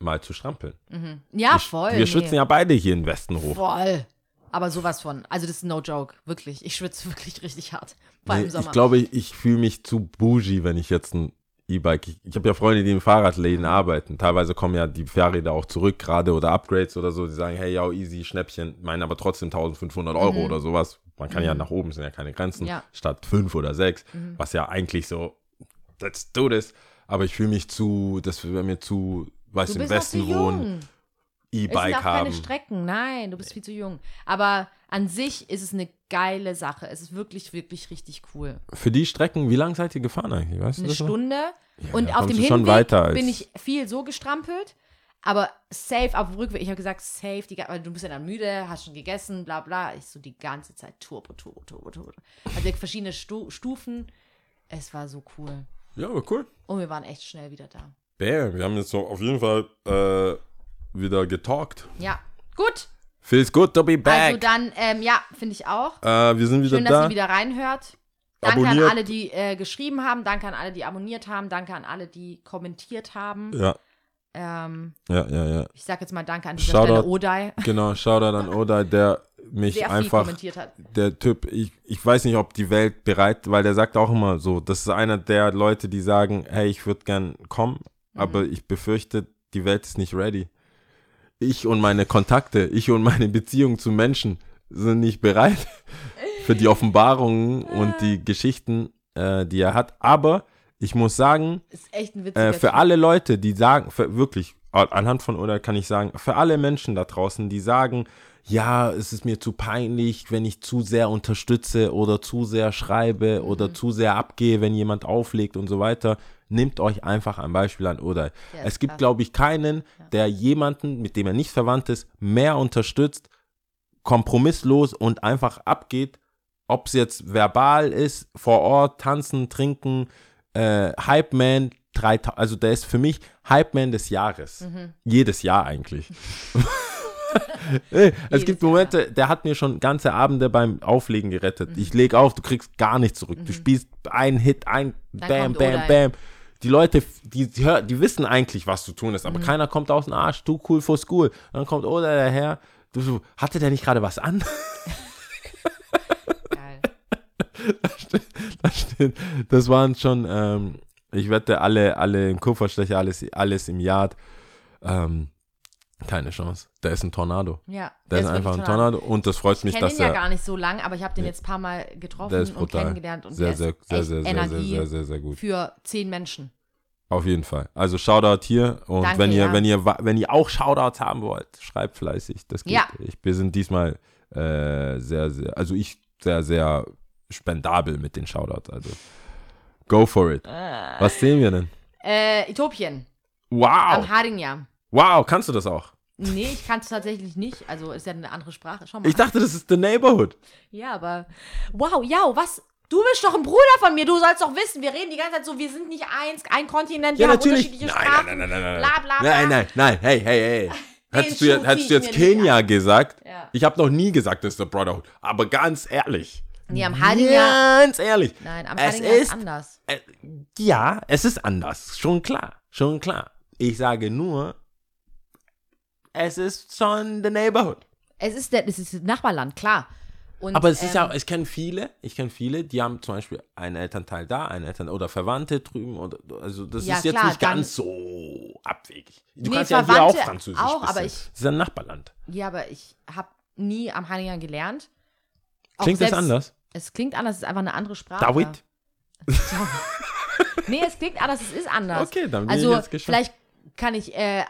Speaker 1: mal zu strampeln.
Speaker 2: Ja,
Speaker 1: wir,
Speaker 2: voll.
Speaker 1: Wir
Speaker 2: nee.
Speaker 1: schwitzen ja beide hier in Westenhof.
Speaker 2: Voll. Aber sowas von. Also das ist no joke. Wirklich. Ich schwitze wirklich richtig hart. Vor allem
Speaker 1: Nee,
Speaker 2: Sommer.
Speaker 1: ich glaube, ich, ich fühle mich zu bougie, wenn ich jetzt ein E-Bike. Ich, ich habe ja Freunde, die in Fahrradläden arbeiten. Teilweise kommen ja die Fahrräder auch zurück, gerade oder Upgrades oder so. Die sagen, hey, ja, easy, Schnäppchen, meinen aber trotzdem 1500 Euro oder sowas. Man kann ja nach oben, sind ja keine Grenzen,
Speaker 2: Mhm. Ja. Mhm.
Speaker 1: statt fünf oder sechs, was ja eigentlich so, let's do this. Aber ich fühle mich zu, das wäre mir zu, weißt
Speaker 2: du
Speaker 1: du, im
Speaker 2: bist noch zu
Speaker 1: Westen wohnen,
Speaker 2: jung. Es sind
Speaker 1: E-Bike
Speaker 2: keine
Speaker 1: haben.
Speaker 2: Strecken. Nein, du bist viel zu jung. Aber an sich ist es eine geile Sache. Es ist wirklich, wirklich richtig cool.
Speaker 1: Für die Strecken, wie lange seid ihr gefahren eigentlich? Weißt du
Speaker 2: Eine
Speaker 1: noch?
Speaker 2: Stunde. und
Speaker 1: da
Speaker 2: auf dem
Speaker 1: du
Speaker 2: Hinweg bin ich viel so gestrampelt. Aber safe auf dem Rückweg, ich habe gesagt, safe, die, weil du bist ja dann müde, hast schon gegessen, bla bla. Ich so die ganze Zeit Turbo, Turbo, Turbo, Turbo. Also verschiedene Stu Stufen. Es war so cool.
Speaker 1: Ja, aber cool.
Speaker 2: Und wir waren echt schnell wieder da.
Speaker 1: Bam, wir haben jetzt so auf jeden Fall äh, wieder getalkt.
Speaker 2: Ja, gut.
Speaker 1: Feels good to be back.
Speaker 2: Also dann, ähm, ja, finde ich auch.
Speaker 1: äh, wir sind wieder
Speaker 2: Schön, dass
Speaker 1: da.
Speaker 2: ihr wieder reinhört. Danke
Speaker 1: Abonniert.
Speaker 2: an alle, die äh, geschrieben haben. Danke an alle, die abonniert haben. Danke an alle, die kommentiert haben.
Speaker 1: ja,
Speaker 2: Ähm,
Speaker 1: ja, ja, ja.
Speaker 2: ich sage jetzt mal Danke an dieser
Speaker 1: Shoutout.
Speaker 2: Stelle Odai,
Speaker 1: Genau, Shoutout an Oda, der mich
Speaker 2: sehr
Speaker 1: einfach,
Speaker 2: kommentiert hat.
Speaker 1: der Typ, ich, ich weiß nicht, ob die Welt bereit, weil der sagt auch immer so, das ist einer der Leute, die sagen, hey, ich würde gern kommen,
Speaker 2: Mhm.
Speaker 1: aber ich befürchte, die Welt ist nicht ready. Ich und meine Kontakte, ich und meine Beziehung zu Menschen sind nicht bereit für die Offenbarungen und die Geschichten, äh, die er hat. Aber ich muss sagen, äh, für alle Leute, die sagen, für, wirklich, anhand von oder kann ich sagen, für alle Menschen da draußen, die sagen, ja, es ist mir zu peinlich, wenn ich zu sehr unterstütze oder zu sehr schreibe
Speaker 2: Mhm.
Speaker 1: oder zu sehr abgehe, wenn jemand auflegt und so weiter, nehmt euch einfach ein Beispiel an oder
Speaker 2: Der
Speaker 1: es gibt, glaube ich, keinen, der jemanden, mit dem er nicht verwandt ist, mehr unterstützt, kompromisslos und einfach abgeht, ob es jetzt verbal ist, vor Ort, tanzen, trinken, äh, Hype Man, 3000, also der ist für mich Hype Man des Jahres.
Speaker 2: Mhm.
Speaker 1: Jedes Jahr eigentlich. Es
Speaker 2: Jedes
Speaker 1: gibt
Speaker 2: Jahr.
Speaker 1: Momente, der hat mir schon ganze Abende beim Auflegen gerettet.
Speaker 2: Mhm.
Speaker 1: Ich leg auf, du kriegst gar nichts zurück. Du spielst einen Hit, ein
Speaker 2: Dann
Speaker 1: Bam, Bam. Bam. Die Leute, die, die, die wissen eigentlich, was zu tun ist,
Speaker 2: Mhm.
Speaker 1: aber keiner kommt aus dem Arsch, du cool for school. Dann kommt Oda daher, du so, hatte der nicht gerade was an?
Speaker 2: Geil.
Speaker 1: Das stimmt. Das waren schon, ähm, ich wette, alle, alle im Kupferstecher, alles, alles im Yard. Ähm, keine Chance. Der ist ein Tornado.
Speaker 2: Ja,
Speaker 1: Der ist einfach ein
Speaker 2: Tornado.
Speaker 1: Und das freut
Speaker 2: Ich
Speaker 1: mich,
Speaker 2: kenne
Speaker 1: dass
Speaker 2: ihn ja
Speaker 1: er.
Speaker 2: gar nicht so lang, aber ich habe den jetzt ein paar Mal getroffen
Speaker 1: Der ist
Speaker 2: und kennengelernt. Und
Speaker 1: Sehr, sehr, sehr, sehr, sehr,
Speaker 2: Energie
Speaker 1: sehr, sehr, sehr, sehr gut.
Speaker 2: für zehn Menschen.
Speaker 1: Auf jeden Fall. Also Shoutout hier. Und
Speaker 2: Danke,
Speaker 1: wenn ihr,
Speaker 2: ja.
Speaker 1: wenn ihr, wenn ihr auch Shoutouts haben wollt, schreibt fleißig. Das geht.
Speaker 2: Ja.
Speaker 1: Ich, wir sind diesmal äh, sehr, sehr, also ich sehr, sehr spendabel mit den Shoutouts. Also go for it. Was sehen wir denn?
Speaker 2: Äh, Äthiopien.
Speaker 1: Wow.
Speaker 2: Am Harinja.
Speaker 1: Wow, kannst du das auch?
Speaker 2: Nee, ich kann es tatsächlich nicht. Also ist ja eine andere Sprache. Schau mal.
Speaker 1: Ich dachte, das ist The Neighborhood.
Speaker 2: ja, aber. Wow, ja, was? Du bist doch ein Bruder von mir. Du sollst doch wissen. Wir reden die ganze Zeit so, wir sind nicht eins, ein Kontinent, wir haben unterschiedliche Sprachen.
Speaker 1: nein, nein,
Speaker 2: Bla, bla, bla.
Speaker 1: Nein, nein, nein. Hey, hey, hey. Hättest du, hättest du jetzt Kenia gesagt?
Speaker 2: Ja.
Speaker 1: Ich habe noch nie gesagt, das ist The Brotherhood. Aber ganz ehrlich.
Speaker 2: Nee, am Harinja.
Speaker 1: Ganz ehrlich.
Speaker 2: Nein, am
Speaker 1: es
Speaker 2: Harinja ist,
Speaker 1: ist
Speaker 2: anders.
Speaker 1: Äh, ja, es ist anders. Schon klar. Schon klar. Ich sage nur, es ist schon The Neighborhood.
Speaker 2: Es ist, der, es ist das Nachbarland, klar. Und,
Speaker 1: Aber es ist ja,
Speaker 2: ähm,
Speaker 1: ich kenne viele, ich kenne viele, die haben zum Beispiel einen Elternteil da, einen Eltern oder Verwandte drüben oder also das
Speaker 2: Ja,
Speaker 1: ist jetzt
Speaker 2: klar,
Speaker 1: nicht
Speaker 2: dann-
Speaker 1: ganz so abwegig. Du
Speaker 2: Nee,
Speaker 1: kannst ja hier auch
Speaker 2: Verwandte
Speaker 1: Französisch.
Speaker 2: auch,
Speaker 1: bisschen.
Speaker 2: aber ich-
Speaker 1: das ist ein Nachbarland.
Speaker 2: Ja, aber ich habe nie am Harinja gelernt. Auch
Speaker 1: Klingt das
Speaker 2: selbst-
Speaker 1: anders?
Speaker 2: Es klingt anders, es ist einfach eine andere Sprache.
Speaker 1: David?
Speaker 2: Nee, es klingt anders, es ist anders.
Speaker 1: Okay, dann bin
Speaker 2: also,
Speaker 1: ich jetzt gespannt.
Speaker 2: vielleicht kann ich, äh,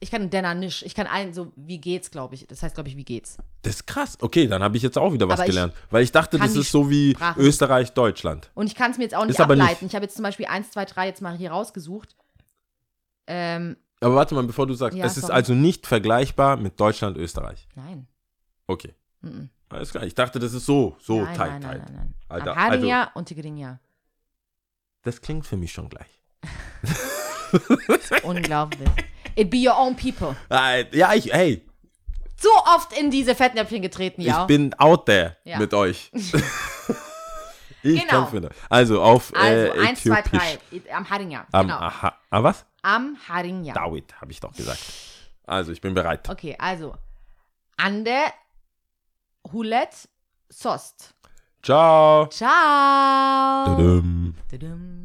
Speaker 2: ich kann Denanisch, ich kann einen so, wie geht's, glaube ich. Das heißt, glaube ich, wie geht's.
Speaker 1: Das ist krass. Okay, dann habe ich jetzt auch wieder was
Speaker 2: Aber
Speaker 1: gelernt. Weil ich dachte, das ist so wie
Speaker 2: Sprachen.
Speaker 1: Österreich, Deutschland.
Speaker 2: Und ich kann es mir jetzt auch nicht
Speaker 1: Ist aber nicht.
Speaker 2: ableiten. Ich habe jetzt zum Beispiel 1, 2, 3 jetzt mal hier rausgesucht. Ähm,
Speaker 1: Aber warte mal, bevor du sagst,
Speaker 2: Ja,
Speaker 1: es ist
Speaker 2: sorry.
Speaker 1: also nicht vergleichbar mit Deutschland, Österreich.
Speaker 2: nein.
Speaker 1: Okay.
Speaker 2: Mhm.
Speaker 1: Alles klar. Ich dachte, das ist so, so
Speaker 2: nein,
Speaker 1: tight,
Speaker 2: nein, nein,
Speaker 1: tight.
Speaker 2: nein, nein.
Speaker 1: Alter,
Speaker 2: Am Harinja und Tigrinja.
Speaker 1: Das klingt für mich schon gleich.
Speaker 2: Unglaublich. It be your own people.
Speaker 1: Äh, Ja, ich, hey,
Speaker 2: So oft in diese Fettnäpfchen getreten, ja.
Speaker 1: ich bin out there
Speaker 2: Ja.
Speaker 1: mit euch. Ich
Speaker 2: Genau.
Speaker 1: kämpfe da. Also auf
Speaker 2: Also,
Speaker 1: äh,
Speaker 2: 1, 2,
Speaker 1: Äthiopisch.
Speaker 2: 3. Am Harinja.
Speaker 1: Am,
Speaker 2: Genau.
Speaker 1: aha, ah, was?
Speaker 2: Am Harinja.
Speaker 1: David, habe ich doch gesagt. Also, ich bin bereit.
Speaker 2: Okay, also. Ande Hulet Sost.
Speaker 1: Ciao.
Speaker 2: Ciao.
Speaker 1: Tudum.
Speaker 2: Tudum.